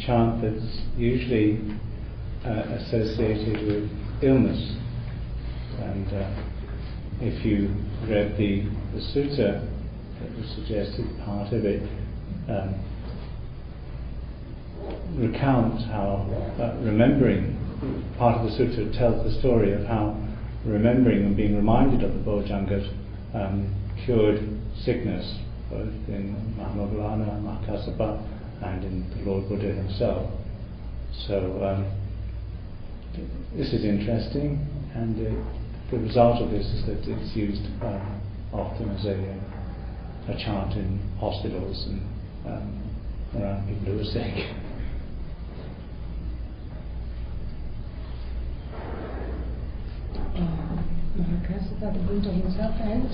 chant that's usually uh, associated with illness. And uh, if you read the, the sutta that was suggested, part of it um, recounts how uh, remembering, part of the sutta tells the story of how remembering and being reminded of the Bojjhangas um, cured sickness, both in Mahamoggallana and Mahakassapa and in the Lord Buddha himself. So um, this is interesting, and uh, the result of this is that it's used um, often as a, a chant in hospitals and um, around people who are sick. Mahakassapa, the Buddha himself, and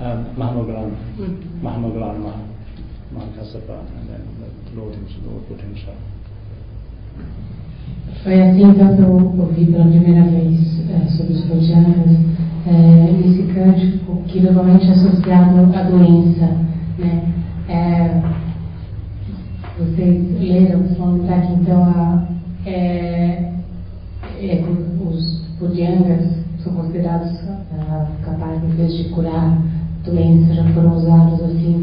Um, Mahamoggallana, Mhm. Mahamoggallana, Mah- Mahakassapa, and then himself, Lord Buddha himself. Foi assim então que eu ouvi pela primeira vez eh, sobre os Bojjhangas, eh, esse cântico que normalmente é associado à doença. Né? Eh, vocês leram, vão lembrar que então a, é, é, os Bojjhangas são considerados ah, capazes de curar doenças, já foram usados assim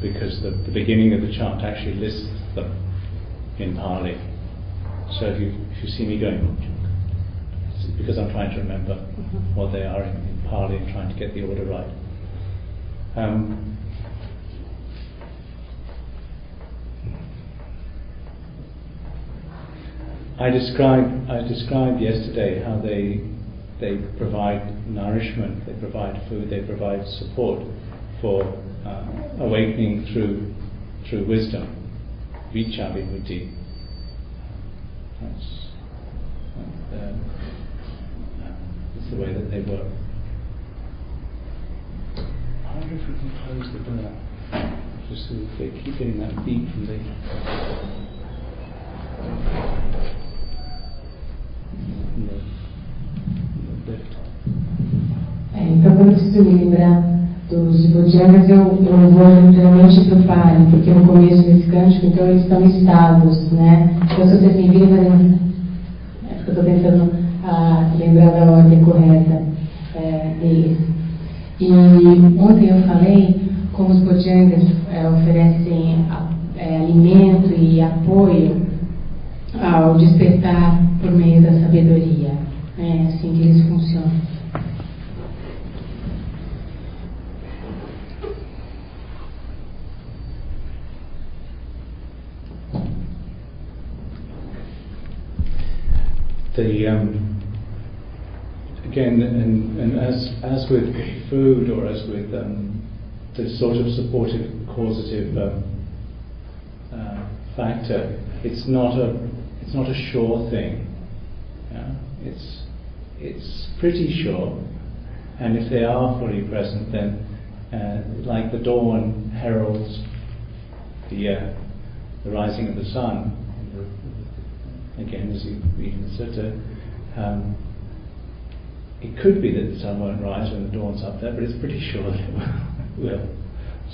because the, the beginning of the chant actually lists them in Pali. So if you if you see me going, it's because I'm trying to remember what they are in, in Pali and trying to get the order right. Um, I described I described yesterday how they they provide nourishment, they provide food, they provide support for uh, awakening through through wisdom, Vijja Vimutti. That's, uh, uh, that's the way that they work. I wonder if we can close the door. Just so that they keep getting that beat from the from the, from the lift. É, dos Bojjhangas, eu, eu vou geralmente para o Pali, porque no começo desse cântico, então eles estão listados, né? Então, se virem fazendo. É porque eu estou tentando ah, lembrar da ordem correta é, deles. E ontem eu falei como os Bojjhangas é, oferecem é, alimento e apoio ao despertar por meio da sabedoria. É assim que eles funcionam. The um, again, and, and as as with food or as with um, the sort of supportive causative um, uh, factor, it's not a it's not a sure thing. Yeah? It's it's pretty sure, and if they are fully present, then uh, like the dawn heralds the uh, the rising of the sun. Again, as you read in the sutta, um, it could be that the sun won't rise when the dawn's up there, but it's pretty sure that it will.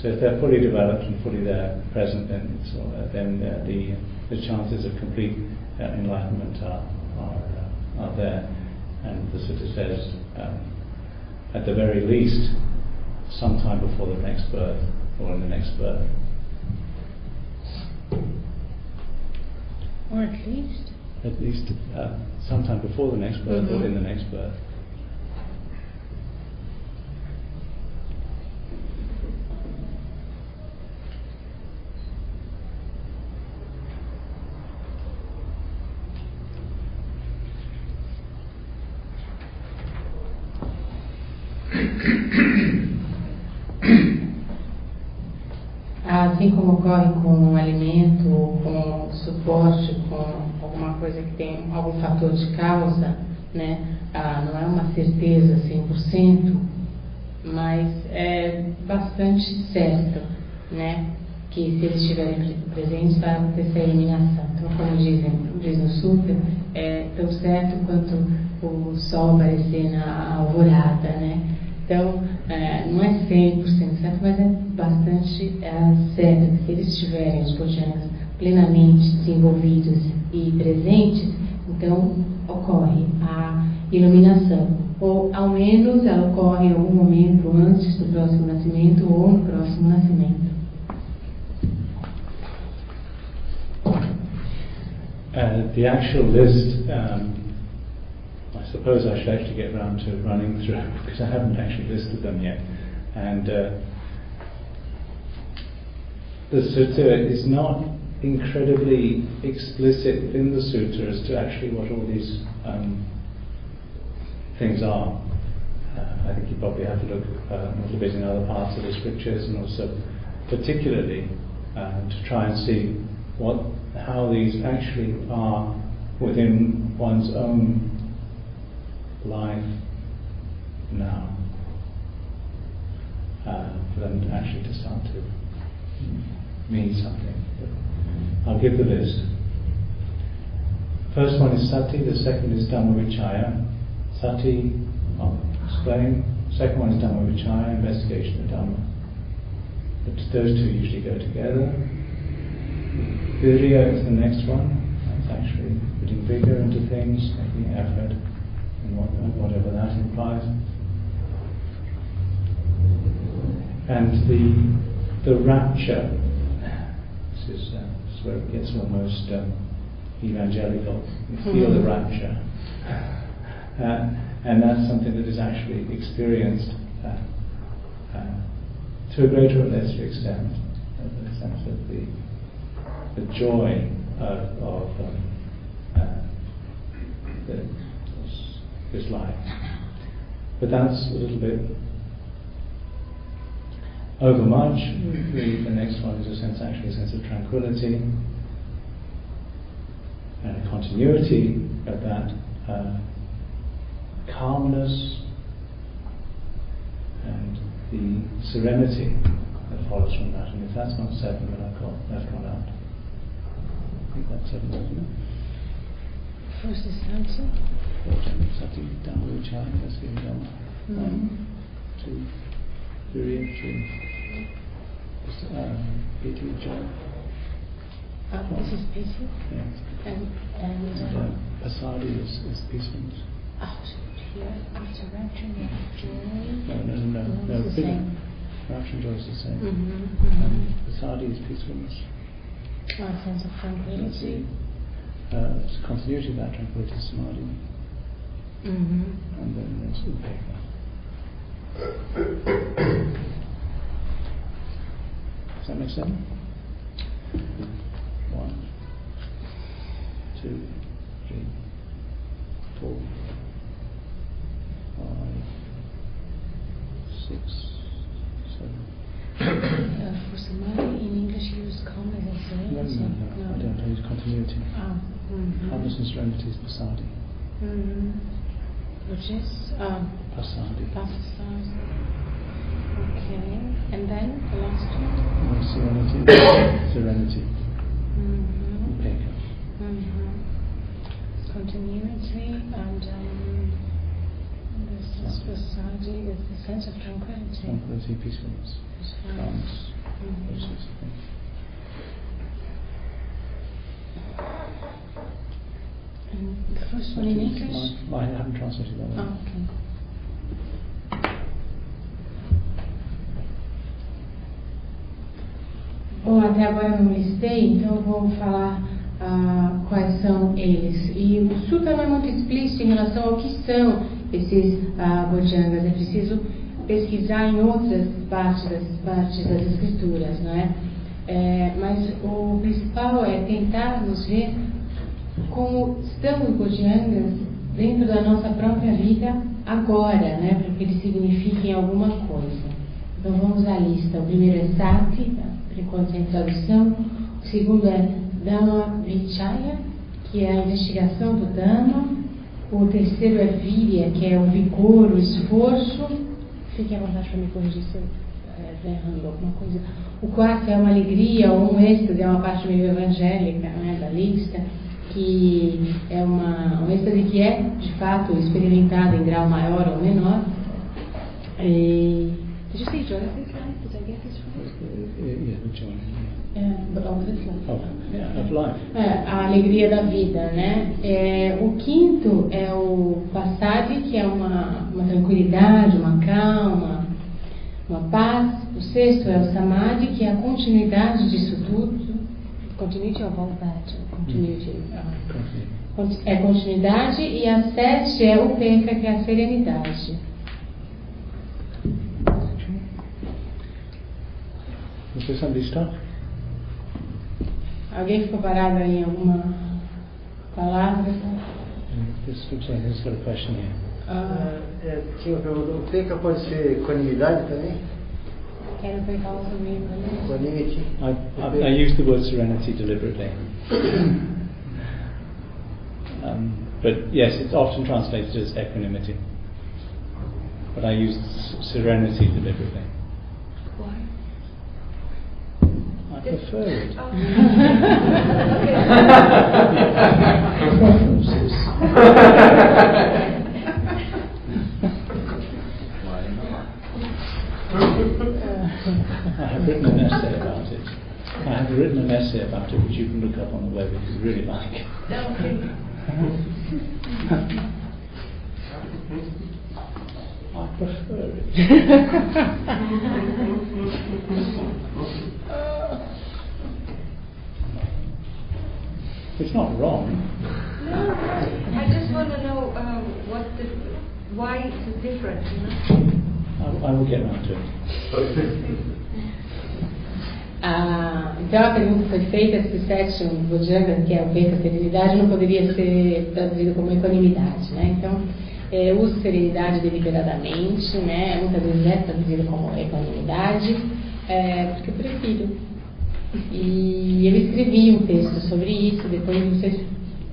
So if they're fully developed and fully there, present, then, uh, then uh, the the chances of complete uh, enlightenment are are, uh, are there. And the sutta says, um, at the very least, sometime before the next birth or in the next birth. Or at least. At least uh, sometime before the next birth or Mhm. in the next birth. Assim como ocorre com um alimento, com suporte, com coisa que tem algum fator de causa, né? Ah, não é uma certeza 100%, mas é bastante certo, né? Que se eles estiverem pre- presentes vai acontecer a eliminação. Então, como dizem, diz no Sutra, é tão certo quanto o sol aparecer na alvorada, né? Então, é, não é 100% certo, mas é bastante é, certo que se eles estiverem, os Bodhisattvas, plenamente desenvolvidos e presentes, então ocorre a iluminação. Ou, ao menos, ela ocorre em algum momento antes do próximo nascimento ou no próximo nascimento. Uh, the actual list, um, I suppose I should actually get round to running through because I haven't actually listed them yet. And uh, the sutta is not incredibly explicit within the sutta as to actually what all these um, things are. Uh, I think you probably have to look uh, a little bit in other parts of the scriptures and also particularly uh, to try and see what how these actually are within one's own life now. Uh, for them actually to start to mean something. I'll give the list. First one is sati, the second is dhammavichaya. Sati, I'll explain. Second one is dhammavichaya, investigation of dhamma. But those two usually go together. Virya is the next one. That's actually putting vigor into things, making effort, and whatever that implies. And the the rapture. This is, uh, this is where it gets almost um, evangelical. You feel the rapture, uh, and that's something that is actually experienced uh, uh, to a greater or lesser extent. uh, The sense of the the joy of, of um, uh, the, this, this life. But that's a little bit overmuch. The, the next one is a sense, actually, a sense of tranquility and continuity of that uh, calmness and the serenity that follows from that. And if that's not seven, then I've got left one out. I think that's seven, isn't it? First is Santi. Fourteen, sati, dhamma, vichaya, that's the dhamma. One, two, three, three. Uh, piti, joy. Ah, this is Piti. Yes. And, and And uh, uh, passaddhi is, is peacefulness. out here, with joy. No, no, no, no. no the same. Rapture joy is the same. Mm-hmm, Um, passaddhi is peacefulness. A sense of tranquility. uh, it's continuity of that tranquility, samadhi. Mm-hmm. And then there's upekkha. Does that make sense? One, two, three, four, five, six, seven. uh, for samadhi in English, you use commas as well. No, no, no, no, I don't. I use continuity. Ah, mm-hmm. Commas and extremities, Passaddhi. Mm-hmm. Which is? Um, Passaddhi. Passaddhi. Okay, and then the last one? And serenity. serenity. Mhm. Upekkha. Mhm. Continuity and um, this is Passaddhi is the sense of tranquility. Tranquility, peacefulness, calmness. Mhm. Those sorts of things. And the first one in English? I haven't translated that one. Ah, ok. Até agora eu não listei, então eu vou falar ah, quais são eles. E o Sutra não é muito explícito em relação ao que são esses ah. É preciso pesquisar em outras partes das, partes das escrituras, não é? É, mas o principal é tentarmos ver como estão os Bhojangas dentro da nossa própria vida agora, né? Para que eles signifiquem alguma coisa. Então vamos à lista. O primeiro é Sati, enquanto sem tradução. O segundo é Dhamma Vichaya, que é a investigação do Dhamma. O terceiro é Virya, que é o vigor, o esforço. Fiquem à vontade para me corrigir se eu estiver errando alguma coisa. O quarto é uma alegria ou um êxtase, é uma parte meio evangélica né, da lista, que é uma, um êxtase que é, de fato, experimentado em grau maior ou menor. E, Did you say joy of this life? Did I get this right? Uh, yeah, the joy. Yeah. But of this life. Oh, yeah, of life. É, a alegria da vida, né? É, o quinto é o passade, que é uma, uma tranquilidade, uma calma, uma paz. O sexto é o samadhi, que é a continuidade disso tudo. Continuity of all that. Continuity. conti- É continuidade. E a sete é o penka, que é a serenidade. Was there somebody stuck? Alguém ficou parado aí em alguma palavra? This looks like he's got question here. Ah, É, tinha uma pergunta, o Peka pode ser equanimidade também? quero pegar o comigo. Equanimity? I, I, I use the word serenity deliberately. um, but yes, it's often translated as equanimity. But I use serenity deliberately. Why? I prefer it. I have written an essay about it. I have written an essay about it, which you can look up on the web if you really like. I prefer it. It's not wrong. I just want to know um, what the, why it's different, you know? I, I will get round to it. Ah, então a pergunta foi feita se sétimo Bojanga, que é o bem da serenidade, não poderia ser traduzido como equanimidade, né? Então, é, eu uso serenidade deliberadamente, né? Muitas vezes é traduzido como equanimidade, é, porque eu prefiro. E eu escrevi um texto sobre isso, depois vocês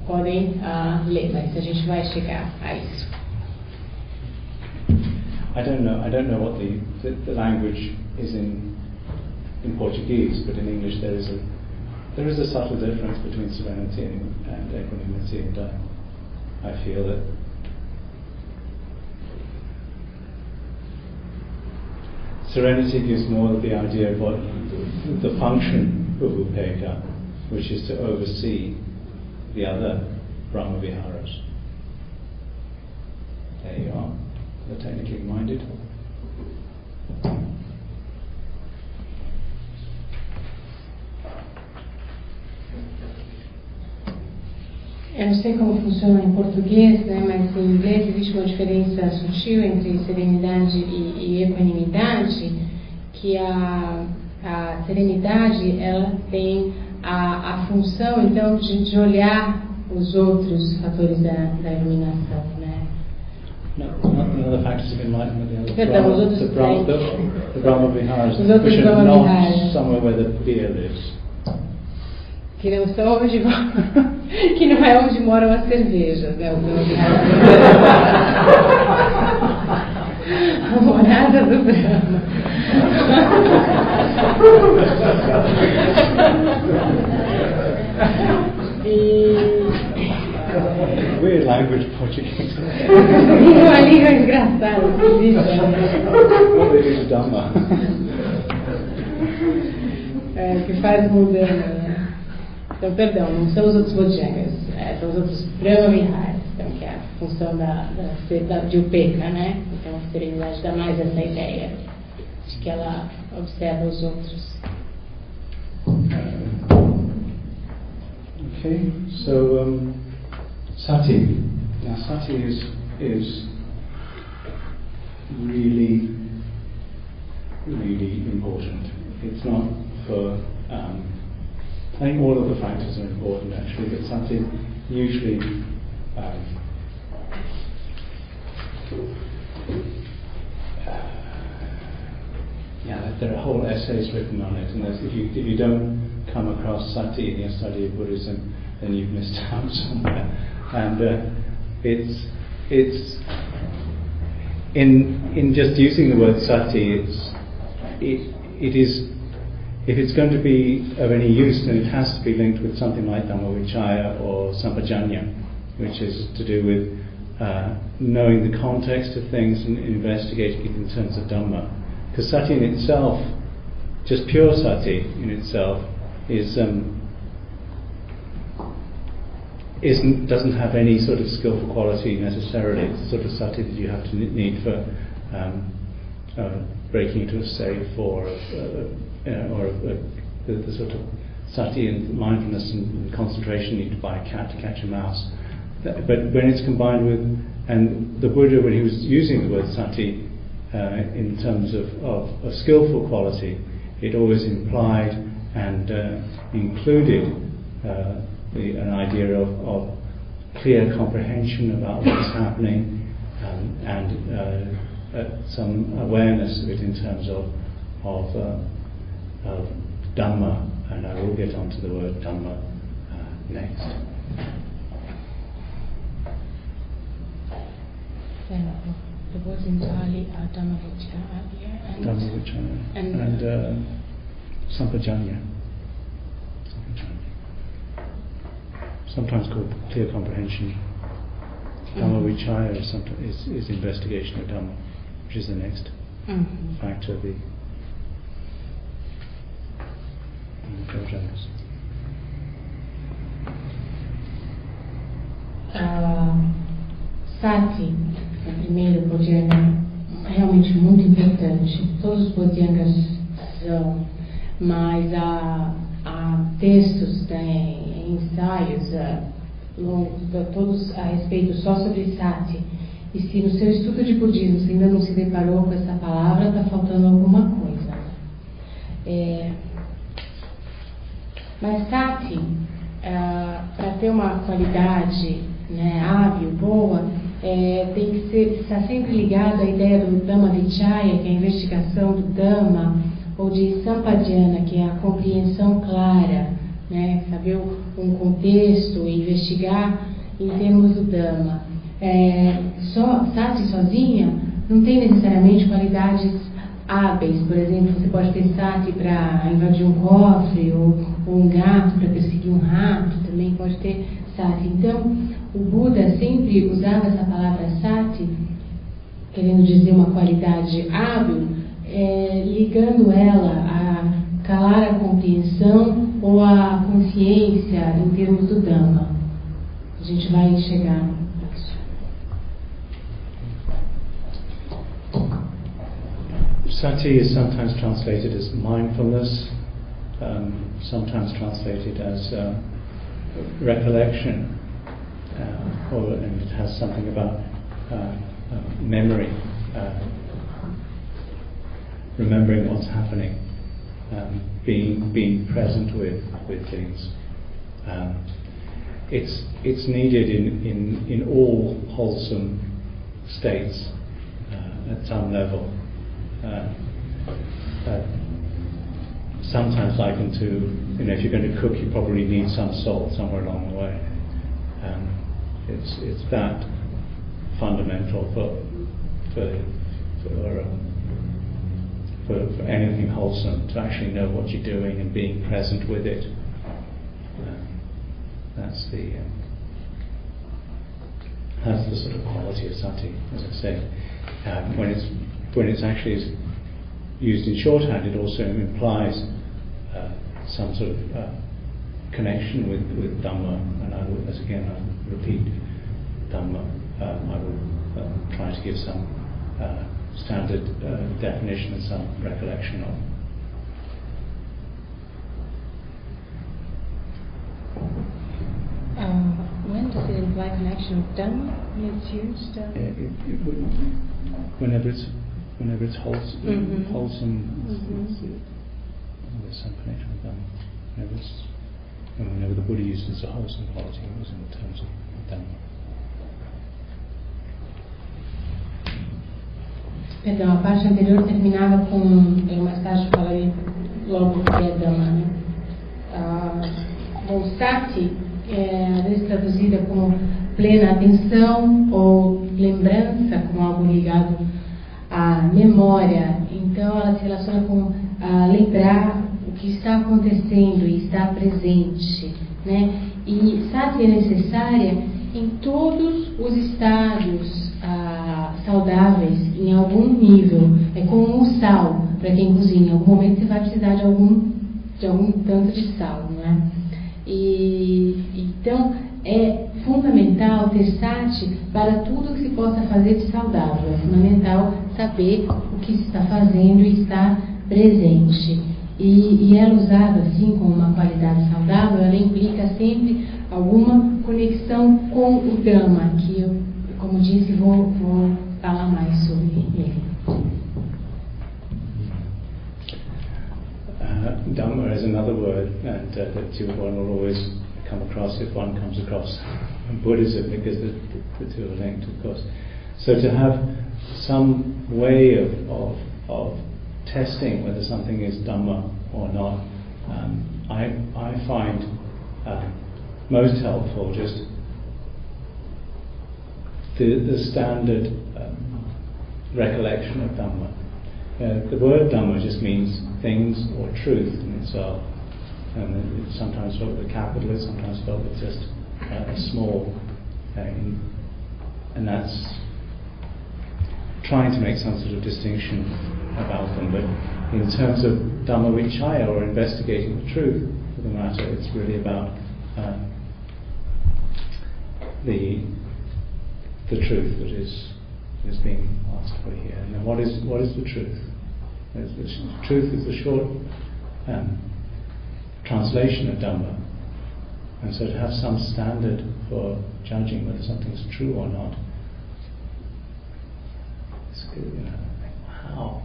podem ah, ler, mas a gente vai chegar a isso. I don't know. I don't know what the, the, the language is in in Portuguese, but in English there is a there is a subtle difference between serenity and, and equanimity, and I, I feel that serenity gives more of the idea of what the, function of upekkha, which is to oversee the other Brahma Viharas. There you are, the technically minded. Eu não sei como funciona em português, né, mas em inglês existe uma diferença sutil entre serenidade e, e equanimidade, que a, a serenidade ela tem a, a função então de, de olhar os outros fatores da, da iluminação, né? No, not the other factors of enlightenment. The, Perdão, Brahma, os outros the, Brahma, the, the Brahma Viharas, Os outros which are Brahma not Viharas. somewhere where the beer lives. Que não são onde que não é onde moram as cervejas, né? A morada do Brahma. E Weird language, Portuguese. uma língua engraçada, to Dhamma. É, que faz mudando, né? Então, perdão, não são os outros Bodhisattvas, é, são os outros Brahmaviharas, então, que é a função da, da, da, de Upeka, né? Então, a serenidade dá mais essa ideia de que ela observa os outros. Okay, so um, sati. Now, sati is is really, really important. It's not for. Um, I think all of the factors are important actually, but sati usually. Um, yeah, there are whole essays written on it, and if you if you don't come across sati in your study of Buddhism, then you've missed out somewhere. And uh, it's it's in in just using the word sati, it's it it is if it's going to be of any use, then it has to be linked with something like Dhammavichaya or Sampajanya, which is to do with uh, knowing the context of things and investigating it in terms of Dhamma. Because sati in itself, just pure sati in itself, is um, isn't doesn't have any sort of skillful quality necessarily. It's the sort of sati that you have to need for um, uh, breaking into a safe or uh, uh, or uh, the, the sort of sati and mindfulness and, concentration needed by a cat to catch a mouse. That- But when it's combined with and the Buddha, when he was using the word sati uh, in terms of, of, of skillful quality, it always implied and uh, included uh, the, an idea of, of clear comprehension about what's happening um, and uh, some awareness of it in terms of, of, of Dhamma, and I will get onto the word Dhamma uh, next. Then the words in Pali are Dhammavichaya and Dhammavichaya and- and uh, Sampajanya. Sampajanya. Sometimes called clear comprehension. Dhammavichaya is, is, is investigation of Dhamma, which is the next Mhm. factor of the Pajanas. Ah, Sati, o primeiro Bodhyanga, é realmente muito importante. Todos os Bodhyangas são, mas há, há textos, tem ensaios ah, longos, todos a respeito só sobre Sati. E se no seu estudo de budismo você ainda não se deparou com essa palavra, está faltando alguma coisa. É, mas Sati, para ter uma qualidade né, hábil, boa, é, tem que ser, estar sempre ligado à ideia do Dhamma Vichaya, que é a investigação do Dhamma, ou de Sampajana, que é a compreensão clara, né, saber um contexto e investigar em termos do Dhamma. É, só, Sati sozinha não tem necessariamente qualidades hábeis, por exemplo, você pode ter sati para invadir um cofre, ou, ou um gato para perseguir um rato, também pode ter sati. Então, o Buda sempre usava essa palavra sati, querendo dizer uma qualidade hábil, é, ligando ela a calar a compreensão ou a consciência em termos do Dhamma. A gente vai chegar. Sati is sometimes translated as mindfulness, um, sometimes translated as uh, recollection, uh, or, and it has something about uh, uh, memory, remembering what's happening, um, being being present with with things. Um, it's it's needed in, in, in all wholesome states at some level. Uh, uh, sometimes likened to, you know, if you're going to cook, you probably need some salt somewhere along the way. Um, it's, it's that fundamental for, for, for, um, for, for anything wholesome, to actually know what you're doing and being present with it. Um, that's the um, that's the sort of quality of sati, as I say. Um, when it's when it's actually used in shorthand, it also implies uh, some sort of uh, connection with, with Dhamma, and I will, as again, I repeat Dhamma. Um, I will um, try to give some uh, standard uh, definition and some recollection of. Uh, when does it imply connection with Dhamma when it's used? Uh, It, it, it whenever it's whenever it's wholesome, Mhm. wholesome it's, it's, there's some connection with Dhamma. Whenever, it's, and whenever the Buddha uses a wholesome quality, it was in terms of Dhamma. Perdão, a parte anterior terminava com. Eu mais tarde falarei logo o que é Dhamma. Né? Ah, bom, Sati é às vezes traduzida como plena atenção ou lembrança, como algo ligado à memória. Então ela se relaciona com ah, lembrar o que está acontecendo e estar presente. Né? E Sati é necessária em todos os estados ah, saudáveis, em algum nível. É como o sal, para quem cozinha. Em algum momento você vai precisar de algum, de algum tanto de sal, não é? E, então, é fundamental ter sati para tudo que se possa fazer de saudável. É fundamental saber o que se está fazendo e estar presente. E, e ela usada assim como uma qualidade saudável, ela implica sempre alguma conexão com o Dhamma, que eu, como disse, vou, vou falar mais sobre ele. Uh, Dhamma is another word and, uh, that you, one will always come across if one comes across Buddhism because the, the, the two are linked, of course. So to have some way of, of, of testing whether something is Dhamma or not, um, I, I find uh, most helpful just the, the standard um, recollection of Dhamma. Uh, the word Dhamma just means things or truth in itself. And it's sometimes spelled with a capital, it's sometimes spelled with just uh, a small thing. And that's trying to make some sort of distinction about them. But in terms of Dhamma Vichaya or investigating the truth for the matter, it's really about uh, the the truth that is is being asked for here. And then what is what is the truth? The truth is the short um, translation of Dhamma. And so to have some standard for judging whether something's true or not, you know, wow.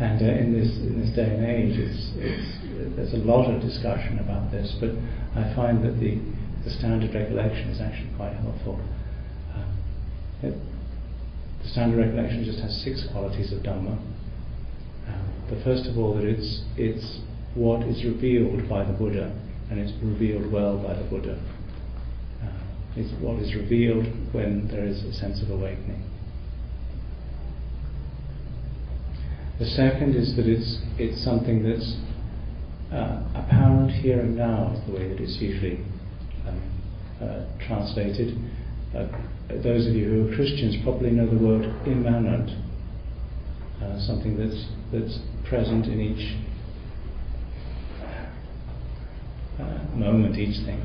And uh, in this in this day and age, it's, it's, there's a lot of discussion about this, but I find that the, the standard recollection is actually quite helpful. Um, it, the standard recollection just has six qualities of Dhamma. Um, the first of all, that it's it's what is revealed by the Buddha, and it's revealed well by the Buddha. Uh, it's what is revealed when there is a sense of awakening. The second is that it's it's something that's uh, apparent here and now, is the way that it's usually um, uh, translated. Uh, those of you who are Christians probably know the word immanent, uh, something that's that's present in each uh, moment, each thing.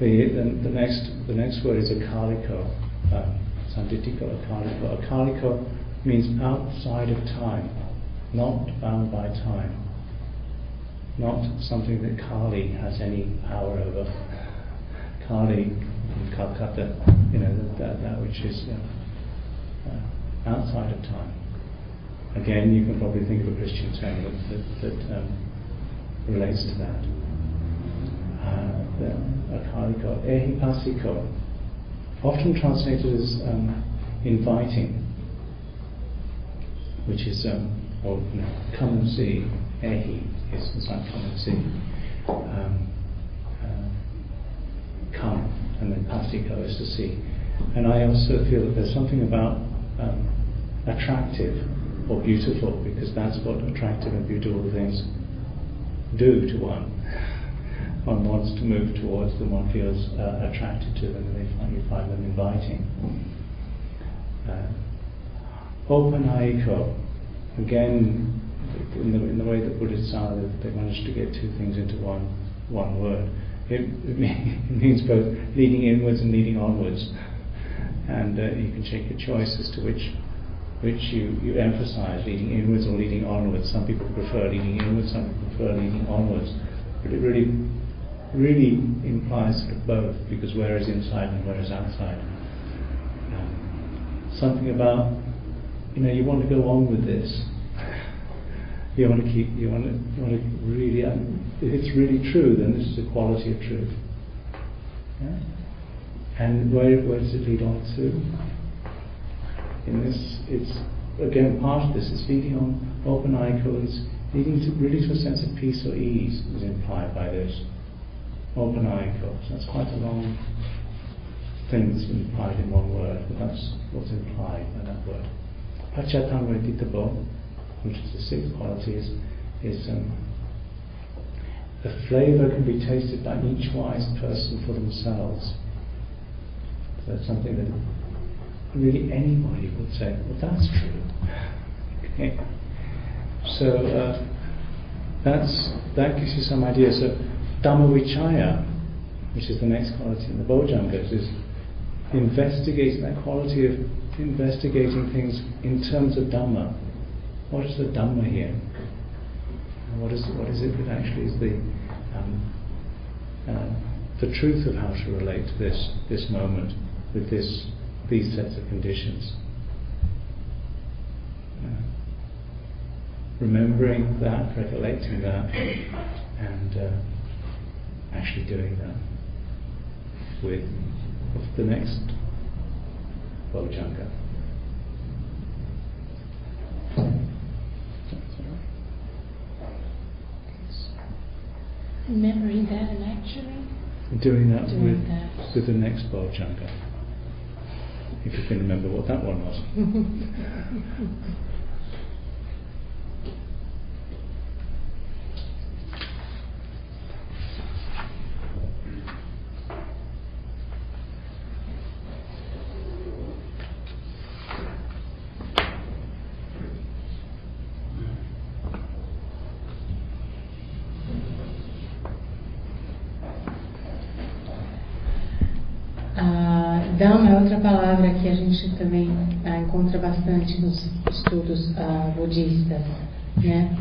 The, the, the next the next word is akaliko, um, sanditiko akaliko. Akaliko means outside of time, not bound by time, not something that Kali has any power over. Kali in Calcutta, you know, that, that, that which is uh, uh, outside of time. Again, you can probably think of a Christian term that, that, that um, relates to that. Uh, ehipasiko, often translated as um, inviting, which is, um, you know, come and see, ehi, is, is like come and see. Um, uh, come, and then pasiko is to see. And I also feel that there's something about um, attractive or beautiful, because that's what attractive and beautiful things do to one. one wants to move towards them, one feels uh, attracted to them, and they find, you find them inviting. Uh, opanayiko, again, in the, in the way that Buddhists are, they managed to get two things into one, one word. It, it means both leading inwards and leading onwards. And uh, you can take your choice as to which which you, you emphasize, leading inwards or leading onwards. Some people prefer leading inwards, some people prefer leading onwards. But it really, really implies sort of both, because where is inside and where is outside. Um, something about, you know, you want to go on with this. You want to keep, you want to, you want to really, um, if it's really true, then this is a quality of truth. Yeah? And where, where does it lead on to? in this, it's again part of this is leading on opanayiko is leading to really to a sense of peace or ease is implied by this open. So that's quite a long thing that's implied in one word, but that's what's implied by that word. Paccattam veditabbo, which is the sixth quality, is, is um, the flavour can be tasted by each wise person for themselves. So that's something that really anybody would say, well, that's true. Okay. So uh, that's that gives you some idea. So Dhammavichaya, which is the next quality in the Bojjhangas, is investigating that quality of investigating things in terms of Dhamma. What is the Dhamma here? What is what is it that actually is the um, uh, the truth of how to relate to this this moment with this these sets of conditions. remembering that, recollecting that, and uh, actually doing that with the next Bojjhanga. Remembering that and actually doing that, doing with, that. with the next Bojjhanga if you can remember what that one was. é outra palavra que a gente também ah, encontra bastante nos estudos ah, budistas, né?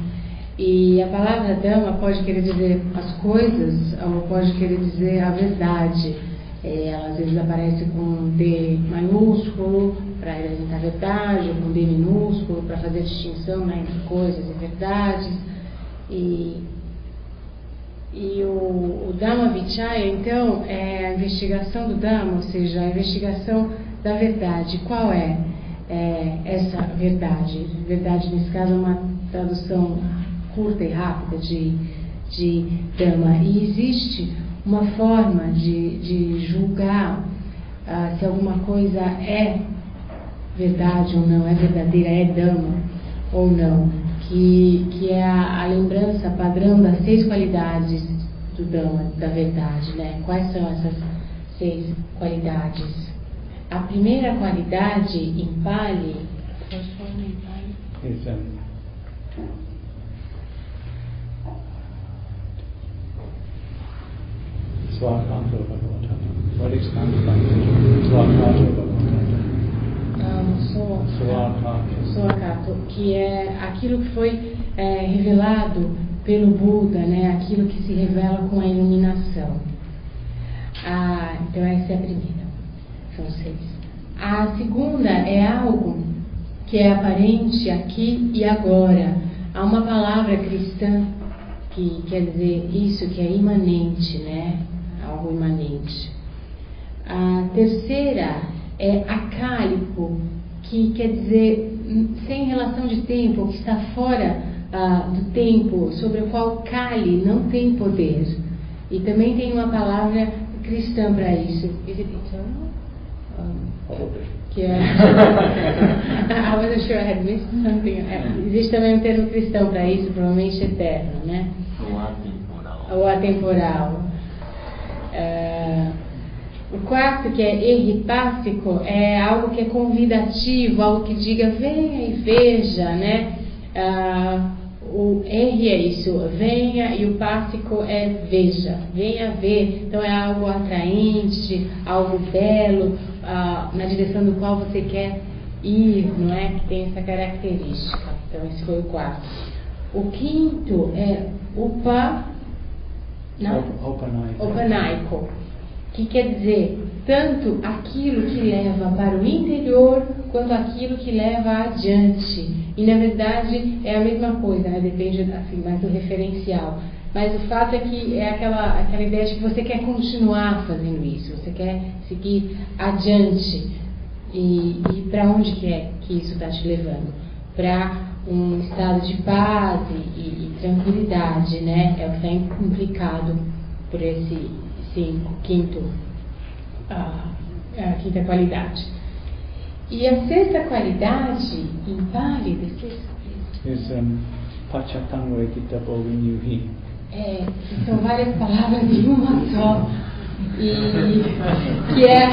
E a palavra Dhamma pode querer dizer as coisas ou pode querer dizer a verdade. É, ela às vezes aparece com D maiúsculo para representar a verdade, ou com D minúsculo para fazer distinção né, entre coisas e verdades. E e o, o Dhamma Vichaya, então, é a investigação do Dhamma, ou seja, a investigação da verdade. Qual é, é essa verdade? Verdade, nesse caso, é uma tradução curta e rápida de, de Dhamma. E existe uma forma de, de julgar uh, se alguma coisa é verdade ou não, é verdadeira, é Dhamma ou não que, que é a, a lembrança padrão das seis qualidades do Dhamma, da verdade, né? Quais são essas seis qualidades? A primeira qualidade em Pali, transforma em Pali. Exato. Swakato Bhagavatam. What is Swakato Bhagavatam? Soakato, que é aquilo que foi é, revelado pelo Buda, né? aquilo que se revela com a iluminação. Ah, então essa é a primeira, são seis. A segunda é algo que é aparente aqui e agora. Há uma palavra cristã que quer dizer isso, que é imanente, né? Algo imanente. A terceira é acálico, que quer dizer sem relação de tempo, que está fora ah, do tempo, sobre o qual Kali não tem poder. E também tem uma palavra cristã para isso. Is it eternal? Um, que é. I wasn't sure I had missed something. É, existe também um termo cristão para isso, provavelmente eterno, né? O atemporal. Ou atemporal. É, o quarto, que é erripático, é algo que é convidativo, algo que diga venha e veja, né? Ah, o R é isso, venha, e o pássico é veja, venha ver. Então é algo atraente, algo belo, ah, na direção do qual você quer ir, não é? Que tem essa característica. Então esse foi o quarto. O quinto é upa, não? Opanaico. Opanaico, que quer dizer tanto aquilo que leva para o interior quanto aquilo que leva adiante. E na verdade é a mesma coisa, né? depende assim, mais do referencial. Mas o fato é que é aquela, aquela ideia de que você quer continuar fazendo isso, você quer seguir adiante. E, e para onde que é que isso está te levando? Para um estado de paz e, e, tranquilidade, né? É o que está implicado por esse cinco, quinto, a, a quinta qualidade. E a sexta qualidade, em Pali, Is um, Pachatangvedita Bovinyuhi. é, que são várias palavras em uma só. E que é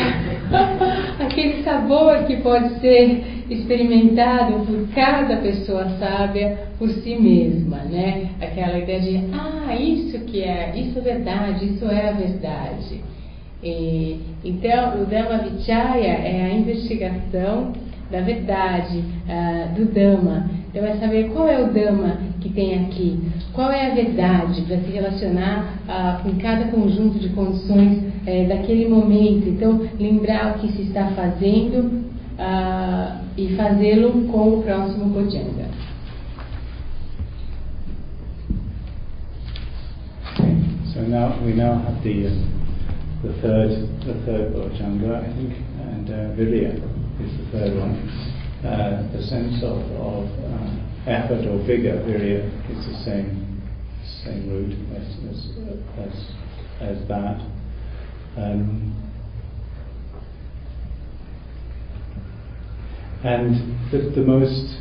aquele sabor que pode ser experimentado por cada pessoa sábia por si mesma, né? Aquela ideia de, ah, isso que é, isso é verdade, isso é a verdade. E, então, o Dhamma Vichaya é a investigação da verdade, ah, do Dhamma. Então, é saber qual é o Dhamma que tem aqui, qual é a verdade para se relacionar ah, com cada conjunto de condições eh, daquele momento. Então, lembrar o que se está fazendo ah, e fazê-lo com o próximo Bojanga. So now we now have the the third the third Bojanga, I think, and uh, Virya is the third one. Uh, the sense of, of uh, effort or vigor, Virya, is the same same root as as as, as that. Um, and the, the most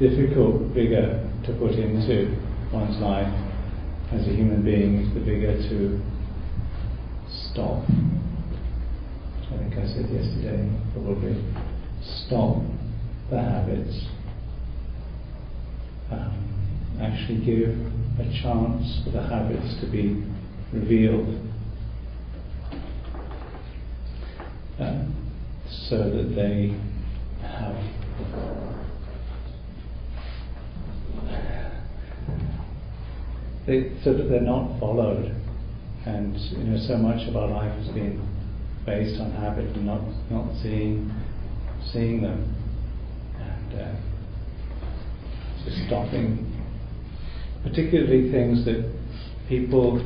difficult vigor to put into one's life as a human being is the vigor to stop. I think I said yesterday, probably, stop the habits. Um, actually give a chance for the habits to be revealed. Uh, so that they have they, so that they're not followed. And you know, so much of our life has been based on habit and not not seeing seeing them, and uh, just stopping. Particularly things that people,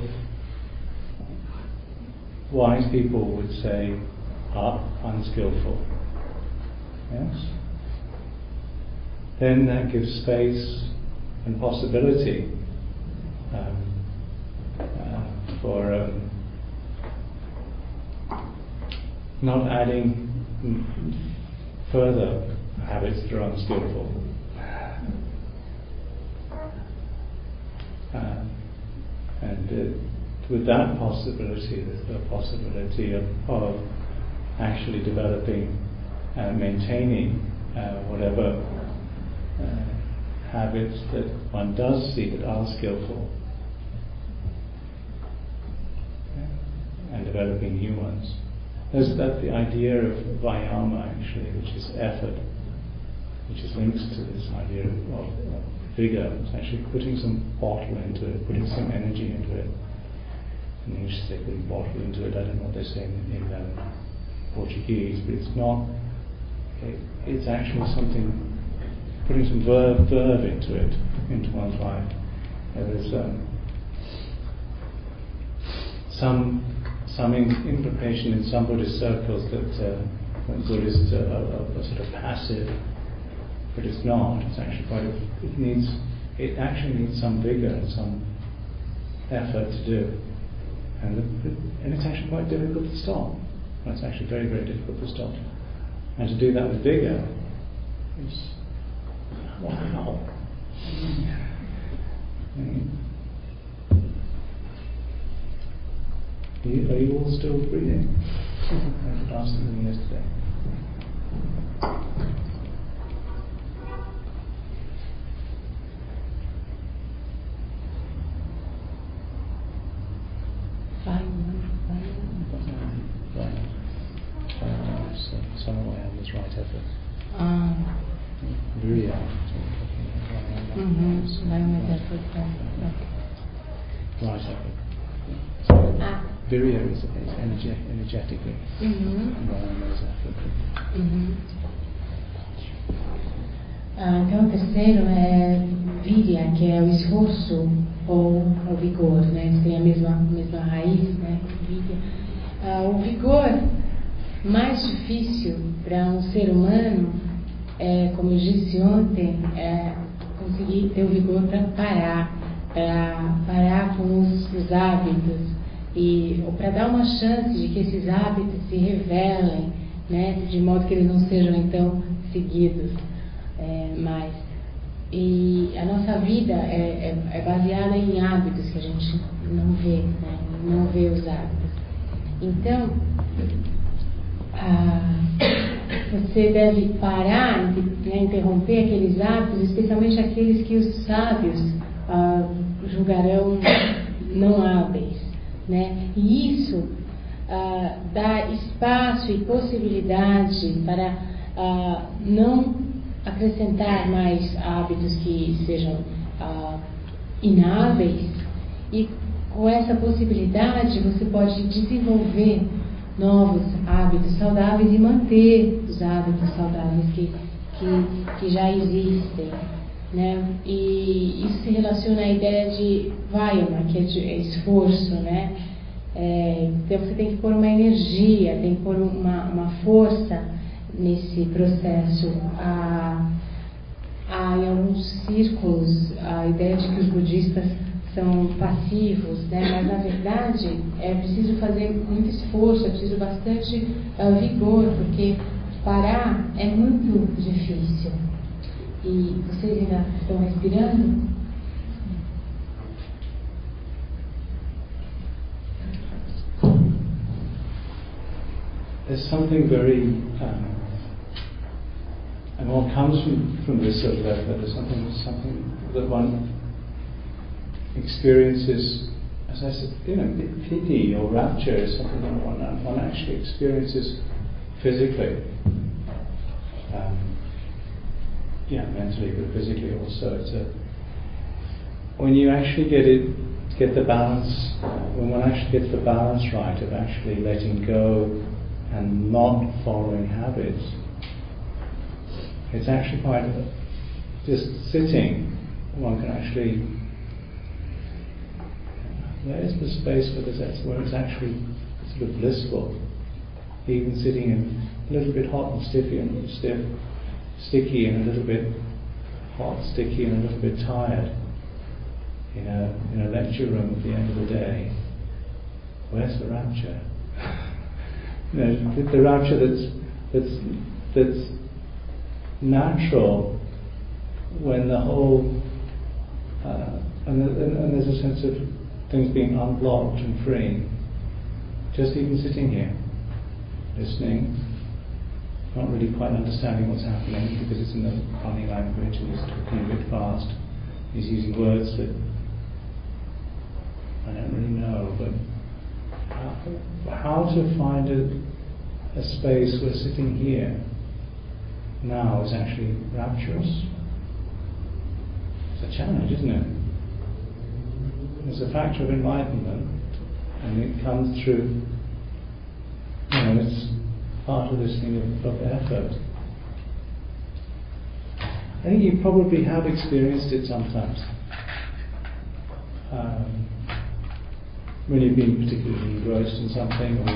wise people, would say are unskillful. Yes. Then that gives space and possibility um, uh, for um, not adding further habits that are unskillful. Uh, and uh, with that possibility, there's the possibility of, of actually developing and maintaining uh, whatever uh, habits that one does see that are skillful and developing new ones. There's that the idea of vayama actually, which is effort, which is linked to this idea of, of, vigor. It's actually putting some bottle into it, putting some energy into it. In English they put bottle into it. I don't know what they say in, in um, Portuguese, but it's not. It, it's actually something putting some verve, verve into it, into one's life. There is um, some some in, implication in some Buddhist circles that uh, Buddhists are, are, are sort of passive, but it's not. It's actually quite. A, it needs. It actually needs some vigor some effort to do, and the, and it's actually quite difficult to stop. It's actually very very difficult to stop, and to do that with vigor. It's wow. Mm. You, are you all still breathing? I asked them yesterday. Virya is, is energe- energetically. effort. uhum. Ah, então o terceiro é virya, que é o esforço ou o vigor, né? Eles têm a mesma, mesma raiz, né? Virya. Ah, o vigor mais difícil para um ser humano é, como eu disse ontem, é conseguir ter o vigor para parar, para parar com os, os hábitos e para dar uma chance de que esses hábitos se revelem, né? De modo que eles não sejam então seguidos é, mais. E a nossa vida é, é, é baseada em hábitos que a gente não vê, né? Não vê os hábitos. Então, ah, você deve parar, né, interromper aqueles hábitos, especialmente aqueles que os sábios ah, julgarão não hábeis. Né? E isso ah, dá espaço e possibilidade para ah, não acrescentar mais hábitos que sejam ah, inábeis e com essa possibilidade você pode desenvolver novos hábitos saudáveis e manter os hábitos saudáveis que, que, que já existem. Né? E isso se relaciona à ideia de vayama, que é, de, é esforço. Né? É, então você tem que pôr uma energia, tem que pôr uma, uma força nesse processo. Há em alguns círculos a ideia de que os budistas são passivos, né? mas na verdade é preciso fazer muito esforço, é preciso bastante uh, vigor, porque parar é muito difícil. E vocês ainda estão respirando? There's something very, um, and what comes from, from this sort of effort, there's something, something that one experiences, as I said, you know, piti or rapture is something that one, one actually experiences physically. Um, yeah, mentally, but physically also. It's a, when you actually get it, get the balance, when one actually gets the balance right of actually letting go and not following habits, it's actually quite just sitting. One can actually there's the space for this That's where it's actually sort of blissful. Even sitting in a little bit hot and stiffy and stiff, sticky and a little bit hot, sticky and a little bit tired in a in a lecture room at the end of the day. Where's the rapture? you know, the, the rapture that's that's that's natural when the whole uh, and, and, and there's a sense of things being unblocked and free. Just even sitting here, listening, not really quite understanding what's happening because it's in the funny language and he's talking a bit fast. He's using words that I don't really know, but how, how to find a, a space where sitting here now is actually rapturous. It's a challenge, isn't it? It's a factor of enlightenment, and it comes through, you know, it's part of this thing of, of effort. I think you probably have experienced it sometimes. Um, when you've been particularly engrossed in something or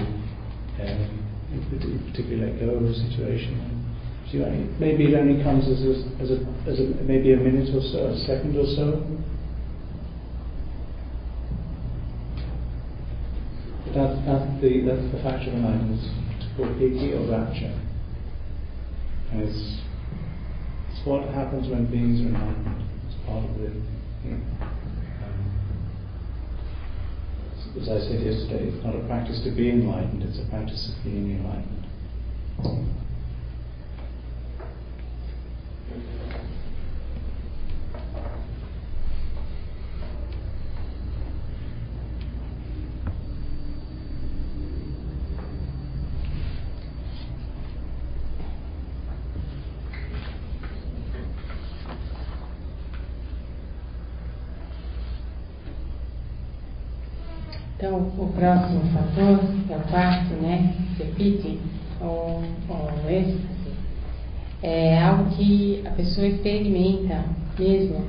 um, you particularly let go of a situation. So you, maybe it only comes as a, as a, as a maybe a minute or so, a second or so. That, that's the that's the factor of called piti or rapture, and it's what happens when beings are enlightened. It's part of the. Know, um, as I said yesterday, it's not a practice to be enlightened; it's a practice of being enlightened. O próximo fator, que é o quarto, né, repite, ou, ou êxtase, é algo que a pessoa experimenta mesmo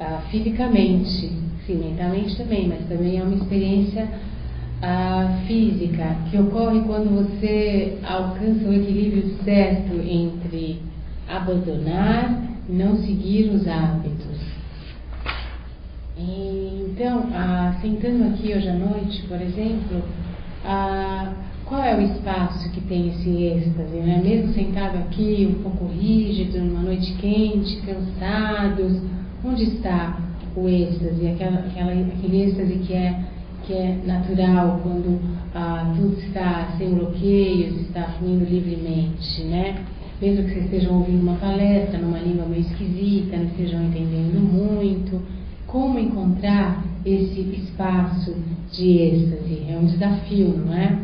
ah, fisicamente, sim, mentalmente também, mas também é uma experiência ah, física que ocorre quando você alcança o equilíbrio certo entre abandonar não seguir os hábitos. Então, ah, sentando aqui hoje à noite, por exemplo, ah, qual é o espaço que tem esse êxtase? Né? Mesmo sentado aqui, um pouco rígido, numa noite quente, cansados, onde está o êxtase? Aquela, aquela, aquele êxtase que é, que é natural quando ah, tudo está sem bloqueios, está fluindo livremente, né? Mesmo que vocês estejam ouvindo uma palestra numa língua meio esquisita, não estejam entendendo muito como encontrar esse espaço de êxtase. É um desafio, não é?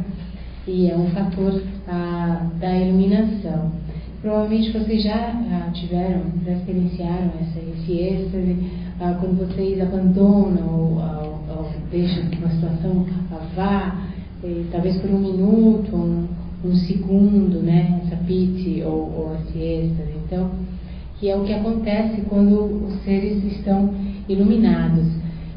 E é um fator ah, da iluminação. Provavelmente vocês já ah, tiveram, já experienciaram essa, esse êxtase ah, quando vocês abandonam ou, ou, ou, deixam que uma situação vá, e, talvez por um minuto, um, um segundo, né? Essa piti ou, ou esse êxtase. Então, que é o que acontece quando os seres estão iluminados.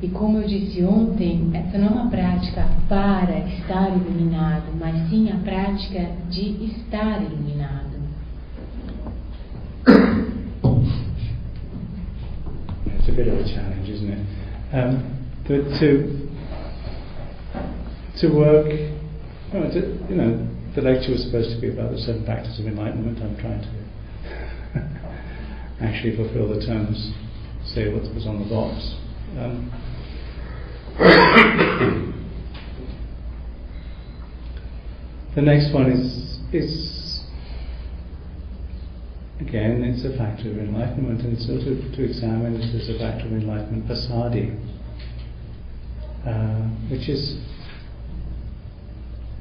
E como eu disse ontem, essa não é uma prática para estar iluminado, mas sim a prática de estar iluminado. It's a bit of a challenge, isn't it? Um, but to to work, to, you know, the lecture was supposed to be about the seven factors of enlightenment. I'm trying to actually fulfill the terms say what was on the box. Um, the next one is is again it's a factor of enlightenment and so to, to examine it as a factor of enlightenment passaddhi uh, which is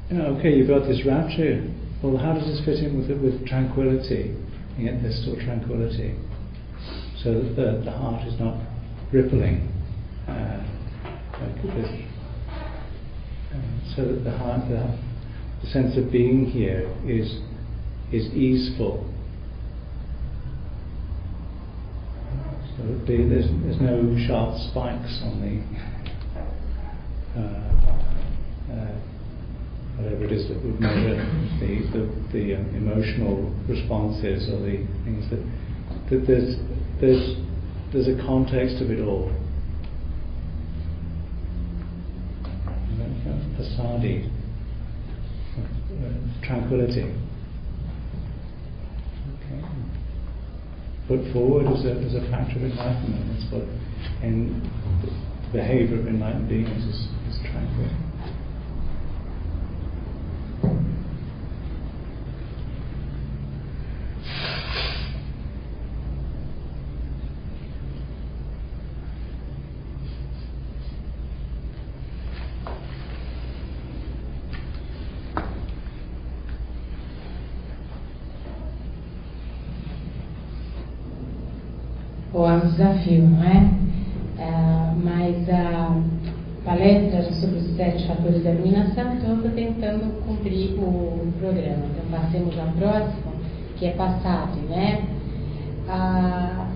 you know okay you've got this rapture. Well how does this fit in with it with tranquility? And yet there's still tranquility so that the, the heart is not rippling. Uh, uh, so that the heart, the, the sense of being here is is easeful. So the, there's, there's no sharp spikes on the uh, uh, whatever it is that would measure the the, the um, emotional responses or the things that that there's there's, there's a context of it all. Passaddhi, tranquility. Okay. Put forward as a, as a factor of enlightenment. That's what, the behavior of enlightened beings is, is tranquil. Desafio, não é? é mas a palestra sobre os sete fatores da iluminação, então eu estou tentando cumprir o programa. Então passemos ao próximo, que é passado, né? Ah,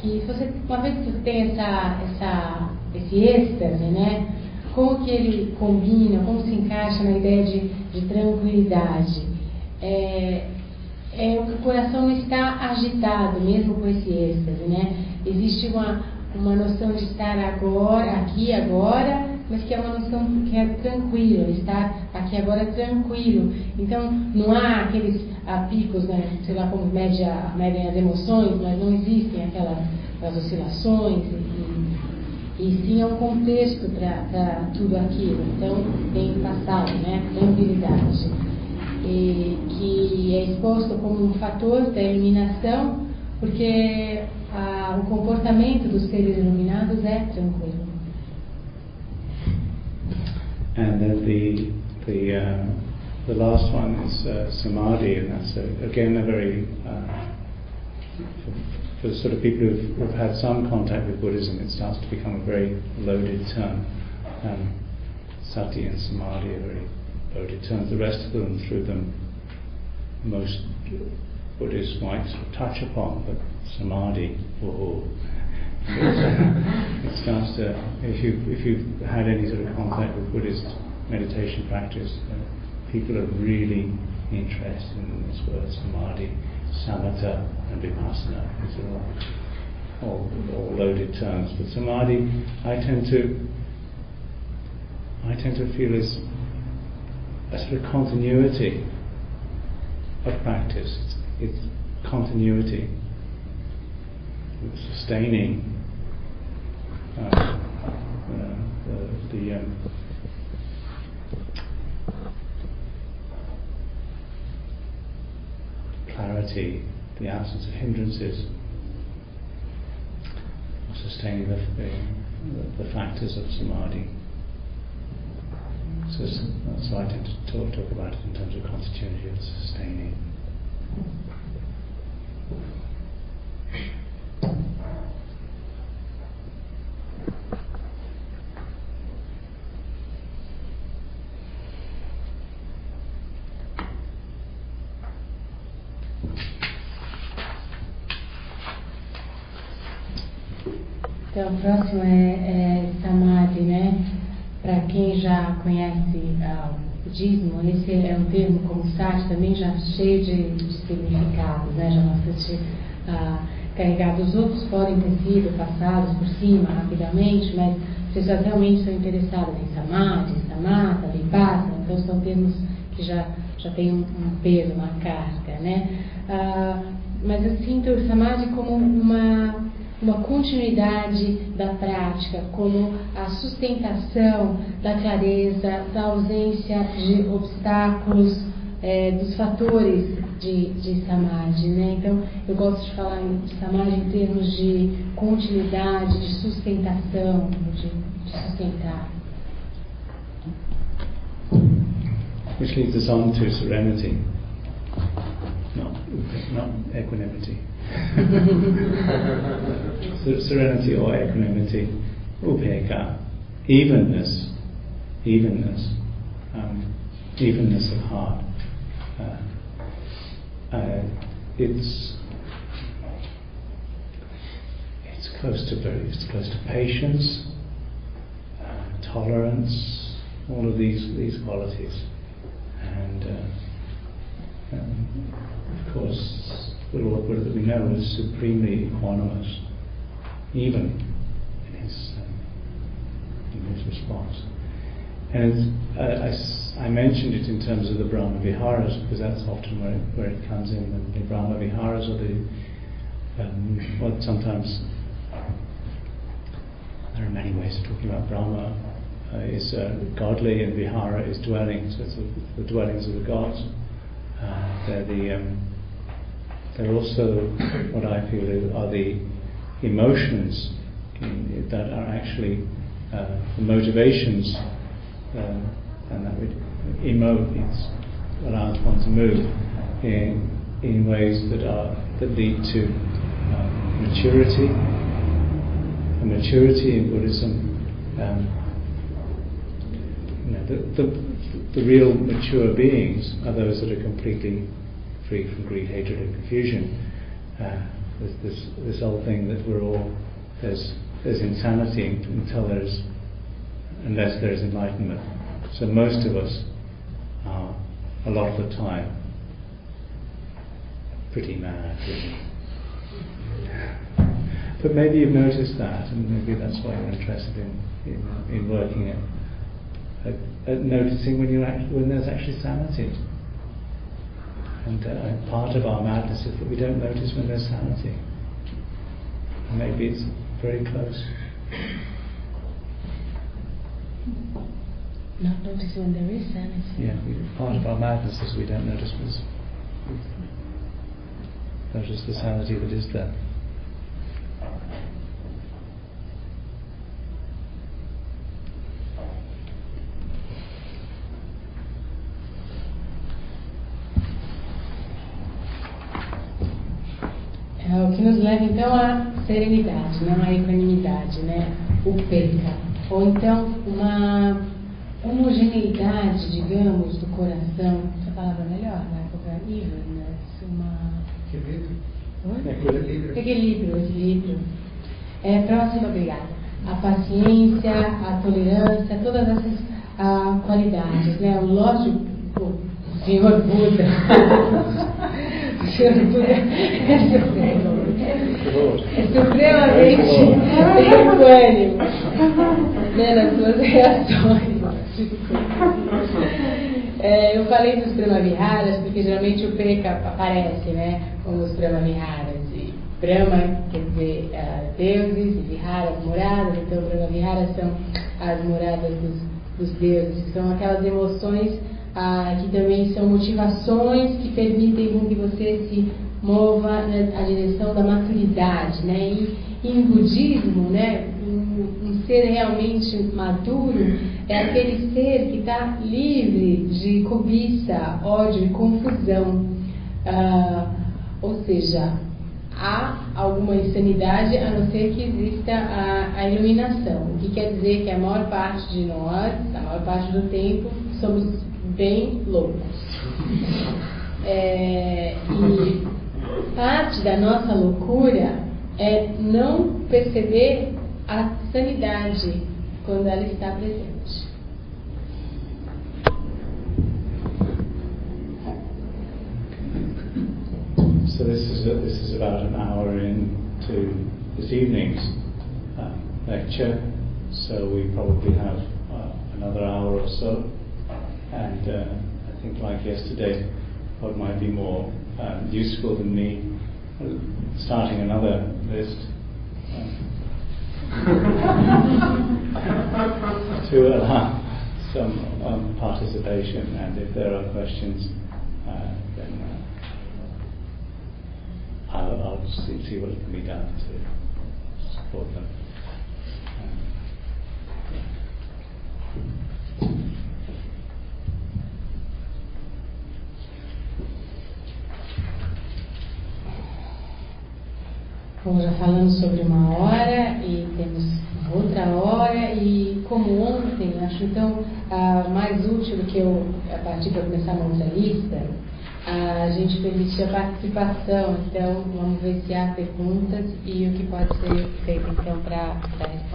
que você, uma vez que você tem essa, essa, esse êxtase, né? como que ele combina, como se encaixa na ideia de, de tranquilidade? É, é, o coração não está agitado, mesmo com esse êxtase, né? Existe uma, uma noção de estar agora, aqui agora, mas que é uma noção que é tranquila, estar aqui agora tranquilo. Então, não há aqueles ah, picos, né, sei lá como média, medem as emoções, mas não existem aquelas, oscilações, e, e, sim é um contexto para tudo aquilo. Então, tem passado, né, tranquilidade. E, que é exposto como um fator da iluminação, porque ah, o comportamento dos seres iluminados é tranquilo. And then the the uh, the last one is uh, samadhi, and that's a, again a very uh, for, for sort of people who've, who've, had some contact with Buddhism, it starts to become a very loaded term. Um, sati and samadhi are very loaded turns The rest of them, through them, most Buddhists might touch upon, but samadhi, oh, it starts to, if, you, if you've had any sort of contact with Buddhist meditation practice, uh, people are really interested in this word samadhi, samatha, and vipassana. These are all, all, all loaded terms. But samadhi, I tend to, I tend to feel is a sort of continuity of practice. It's, it's continuity, sustaining uh, uh, the, the um, clarity, the absence of hindrances, sustaining the, the, the factors of samadhi. So, so I tend to talk, talk about it in terms of and sustaining. O próximo é, é Samadhi, né? Para quem já conhece uh, o budismo, esse é um termo como Sati também já cheio de, de significados, né? Já bastante uh, carregado. Os outros podem ter sido passados por cima rapidamente, mas as pessoas realmente são interessadas em Samadhi, Samatha, Vipassana, então são termos que já, já têm um, um peso, uma carga, né? Uh, mas eu sinto o Samadhi como uma uma continuidade da prática, como a sustentação da clareza, da ausência de obstáculos, é, dos fatores de, de samadhi. Né? Então, eu gosto de falar de samadhi em termos de continuidade, de sustentação, de, de sustentar. Which leads us on to serenity, not, not equanimity. serenity or equanimity, upekkha, evenness, evenness, um, evenness of heart. Uh, uh, it's it's close to very, it's close to patience, uh, tolerance, all of these these qualities, and uh, um, of course the Lord that we know is supremely equanimous, even in his, um, in his response. And uh, I, I, mentioned it in terms of the Brahma Viharas because that's often where it, where it comes in. The, the Brahma Viharas or the um, what sometimes there are many ways of talking about Brahma. Uh, is uh, godly and Vihara is dwelling, so it's the, the dwellings of the gods. Uh, they're the um, they're also what I feel are the emotions that are actually uh, the motivations, uh, and that would emote means allows one to move in in ways that are that lead to uh, maturity. And maturity in Buddhism, um, you know, the, the, the real mature beings are those that are completely free from greed, hatred, and confusion. Uh, there's this, this old thing that we're all there's there's insanity until there's unless there is enlightenment. So most of us are, a lot of the time, pretty mad. Really. But maybe you've noticed that, and maybe that's why you're interested in, in, in working at, at, at noticing when, act, when there's actually sanity. And uh, part of our madness is that we don't notice when there's sanity. And maybe it's very close. Not notice when there is sanity. Yeah, we, part of our madness is we don't notice this. Notice the sanity that is there. Que nos leva então à serenidade, não à equanimidade, né? O peca. Ou então uma homogeneidade, digamos, do coração. Essa palavra é melhor, né? Evenness, uma. Equilíbrio. Equilíbrio, equilíbrio. É, próximo, obrigada. A paciência, a tolerância, todas essas ah, qualidades, né? O lógico, o senhor Buda. o senhor Buda é supremo. Supremamente equânime né, nas suas reações. É, eu falei dos Brahmaviharas porque geralmente o Peka aparece né, como os Brahmaviharas. E Brahma quer dizer uh, deuses, e Viharas, moradas. Então, Brahmaviharas são as moradas dos, dos deuses, são aquelas emoções uh, que também são motivações que permitem que você se mova na direção da maturidade. Né? E em budismo, né, um, um ser realmente maduro é aquele ser que está livre de cobiça, ódio e confusão. Ah, ou seja, há alguma insanidade a não ser que exista a, a, iluminação. O que quer dizer que a maior parte de nós, a maior parte do tempo, somos bem loucos. É, e parte da nossa loucura é não perceber a sanidade quando ela está presente. So this is a, this is about an hour into this evening's uh, lecture. So we probably have uh, another hour or so, and uh, I think like yesterday, what might be more um, useful than me starting another list. to allow some um, participation, and if there are questions, uh, then uh, I'll, I'll see, see, what can be done to support them. Bom, já falamos sobre uma hora e temos outra hora e como ontem, acho então ah, mais útil que eu a partir para começar uma outra lista, a gente permitir a participação. Então vamos ver se há perguntas e o que pode ser feito então para responder.